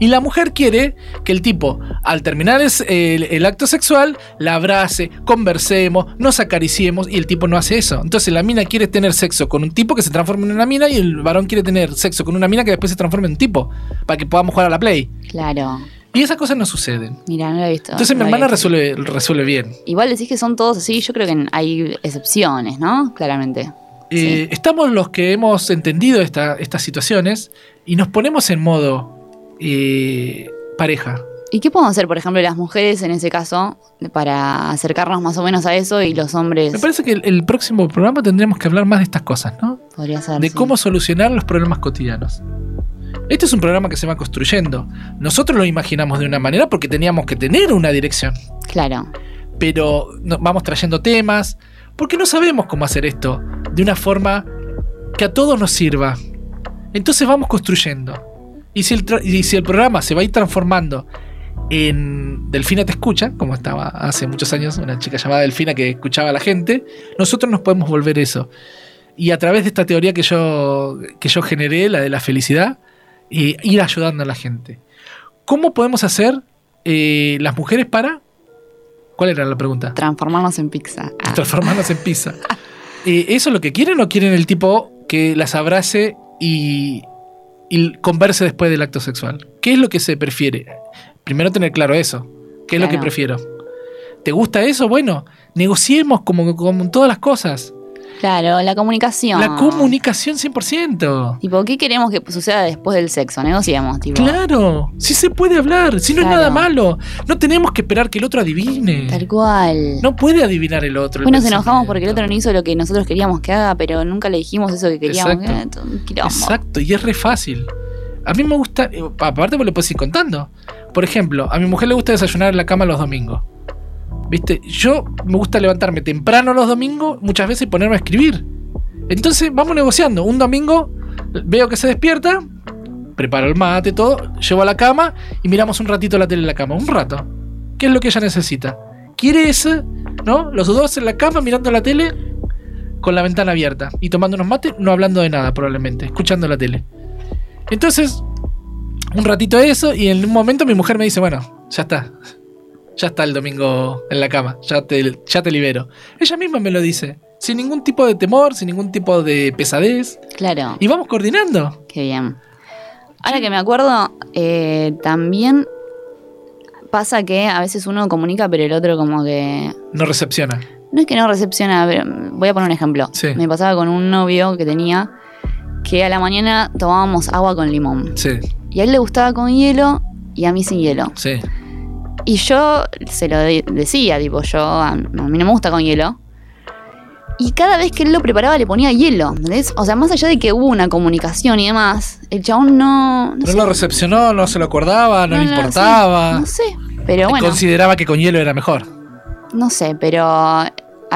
Y la mujer quiere que el tipo, al terminar el, el acto sexual, la abrace, conversemos, nos acariciemos, y el tipo no hace eso. Entonces la mina quiere tener sexo con un tipo que se transforme en una mina, y el varón quiere tener sexo con una mina que después se transforme en un tipo, para que podamos jugar a la Play. Claro. Y esas cosas no suceden. Mira, no lo he visto. Entonces mi no hermana resuelve, resuelve bien. Igual decís que son todos así, yo creo que hay excepciones, ¿no? Claramente. Eh, Estamos los que hemos entendido esta- estas situaciones y nos ponemos en modo eh, pareja. ¿Y qué podemos hacer, por ejemplo, las mujeres en ese caso para acercarnos más o menos a eso y los hombres? Me parece que el, el próximo programa tendremos que hablar más de estas cosas, ¿no? Podría ser. De sí. cómo solucionar los problemas cotidianos. Este es un programa que se va construyendo. Nosotros lo imaginamos de una manera porque teníamos que tener una dirección. Claro. pero vamos trayendo temas, porque no sabemos cómo hacer esto de una forma que a todos nos sirva. Entonces vamos construyendo. Y si el, y si el programa se va a ir transformando en Delfina te escucha, como estaba hace muchos años una chica llamada Delfina que escuchaba a la gente, nosotros nos podemos volver eso. Y a través de esta teoría que yo, que yo generé, la de la felicidad, eh, ir ayudando a la gente. ¿Cómo podemos hacer eh, las mujeres para... ¿Cuál era la pregunta? Transformarnos en pizza. Ah, transformarnos en pizza. (laughs) Eh, ¿Eso es lo que quieren o quieren el tipo que las abrace y, y converse después del acto sexual? ¿Qué es lo que se prefiere? Primero tener claro eso. ¿Qué es lo que prefiero? ¿Te gusta eso? Bueno, negociemos como, como en todas las cosas. Claro, la comunicación. La comunicación 100%. Tipo, ¿qué queremos que suceda después del sexo? Negociamos, tipo. Claro, sí se puede hablar, si no es nada malo. No tenemos que esperar que el otro adivine. Tal cual. No puede adivinar el otro. el Bueno, nos enojamos porque el otro no hizo lo que nosotros queríamos que haga, pero nunca le dijimos eso que queríamos. Exacto. Eh, quilombo. Exacto, y es re fácil. A mí me gusta, eh, aparte vos le puedes ir contando. Por ejemplo, a mi mujer le gusta desayunar en la cama los domingos. ¿Viste? Yo me gusta levantarme temprano los domingos, muchas veces y ponerme a escribir. Entonces vamos negociando. Un domingo veo que se despierta, preparo el mate, todo, llevo a la cama y miramos un ratito la tele en la cama. Un rato. ¿Qué es lo que ella necesita? Quiere ese, ¿no? Los dos en la cama mirando la tele con la ventana abierta y tomando unos mates, no hablando de nada probablemente, escuchando la tele. Entonces, un ratito eso y en un momento mi mujer me dice, bueno, ya está. Ya está el domingo en la cama, ya te, ya te libero. Ella misma me lo dice, sin ningún tipo de temor, sin ningún tipo de pesadez. Claro. Y vamos coordinando. Qué bien. Ahora que me acuerdo, eh, también pasa que a veces uno comunica, pero el otro como que... No recepciona. No es que no recepciona, ver, voy a poner un ejemplo. Sí. Me pasaba con un novio que tenía que a la mañana tomábamos agua con limón. Sí, Y a él le gustaba con hielo y a mí sin hielo. sí. Y yo se lo de- decía, tipo, yo a, mí no me gusta con hielo. Y cada vez que él lo preparaba le ponía hielo, ¿entendés? O sea, más allá de que hubo una comunicación y demás, el chabón no... No, No sé, lo recepcionó, no se lo acordaba, no, No, le no, importaba. no sé, pero bueno, Consideraba que con hielo era mejor. no sé, pero a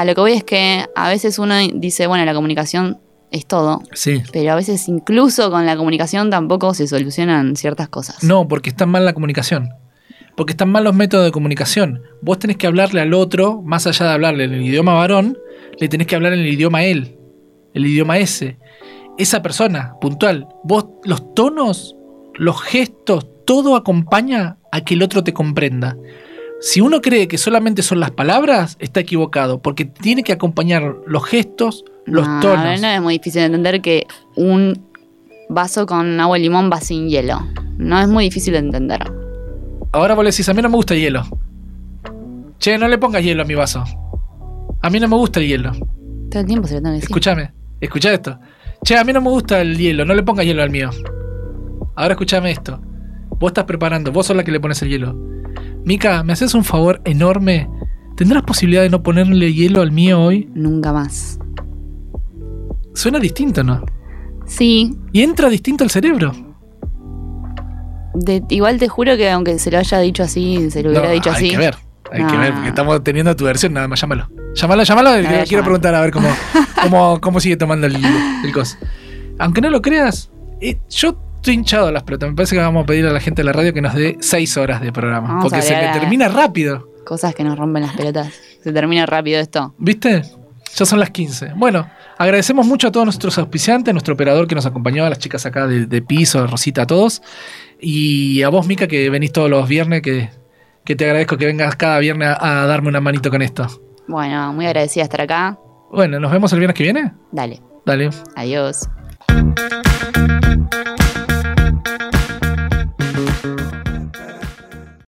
lo que voy es que a veces uno dice, bueno, la comunicación es todo, Sí. pero a veces incluso con la comunicación tampoco se solucionan ciertas cosas. No, porque está mal la comunicación. Porque están mal los métodos de comunicación. Vos tenés que hablarle al otro, más allá de hablarle en el idioma varón, le tenés que hablar en el idioma él, el idioma ese. Esa persona, puntual. Vos, los tonos, los gestos, todo acompaña a que el otro te comprenda. Si uno cree que solamente son las palabras, está equivocado, porque tiene que acompañar los gestos, los No, tonos. No es muy difícil de entender que un vaso con agua y limón va sin hielo. No es muy difícil de entender. Ahora vos le decís, a mí no me gusta el hielo. Che, no le pongas hielo a mi vaso. A mí no me gusta el hielo. Todo el tiempo se lo tengo que decir. Escúchame, escucha esto. Che, a mí no me gusta el hielo, no le pongas hielo al mío. Ahora escúchame esto. Vos estás preparando, vos sos la que le pones el hielo. Mica, ¿me haces un favor enorme? ¿Tendrás posibilidad de no ponerle hielo al mío hoy? Nunca más. Suena distinto, ¿no? Sí. Y entra distinto al cerebro. De- igual te juro que aunque se lo haya dicho así, se lo hubiera No, dicho hay así. que ver. Hay que ver, porque estamos teniendo tu versión, nada más, llámalo. Llámalo, llámalo, le a quiero preguntar a ver cómo, (laughs) cómo, cómo sigue tomando el, el cos. Aunque no lo creas, eh, yo estoy hinchado a las pelotas. Me parece que vamos a pedir a la gente de la radio que nos dé seis horas de programa. Vamos porque a se a- termina rápido. Cosas que nos rompen las pelotas. Se termina rápido esto. ¿Viste? Ya son las 15. Bueno, agradecemos mucho a todos nuestros auspiciantes, nuestro operador que nos acompañó, a las chicas acá de, de piso, a Rosita, a todos. Y a vos, Mica, que venís todos los viernes, que, que te agradezco que vengas cada viernes a, a darme una manito con esto. Bueno, muy agradecida de estar acá. Bueno, ¿nos vemos el viernes que viene? Dale. Dale. Adiós.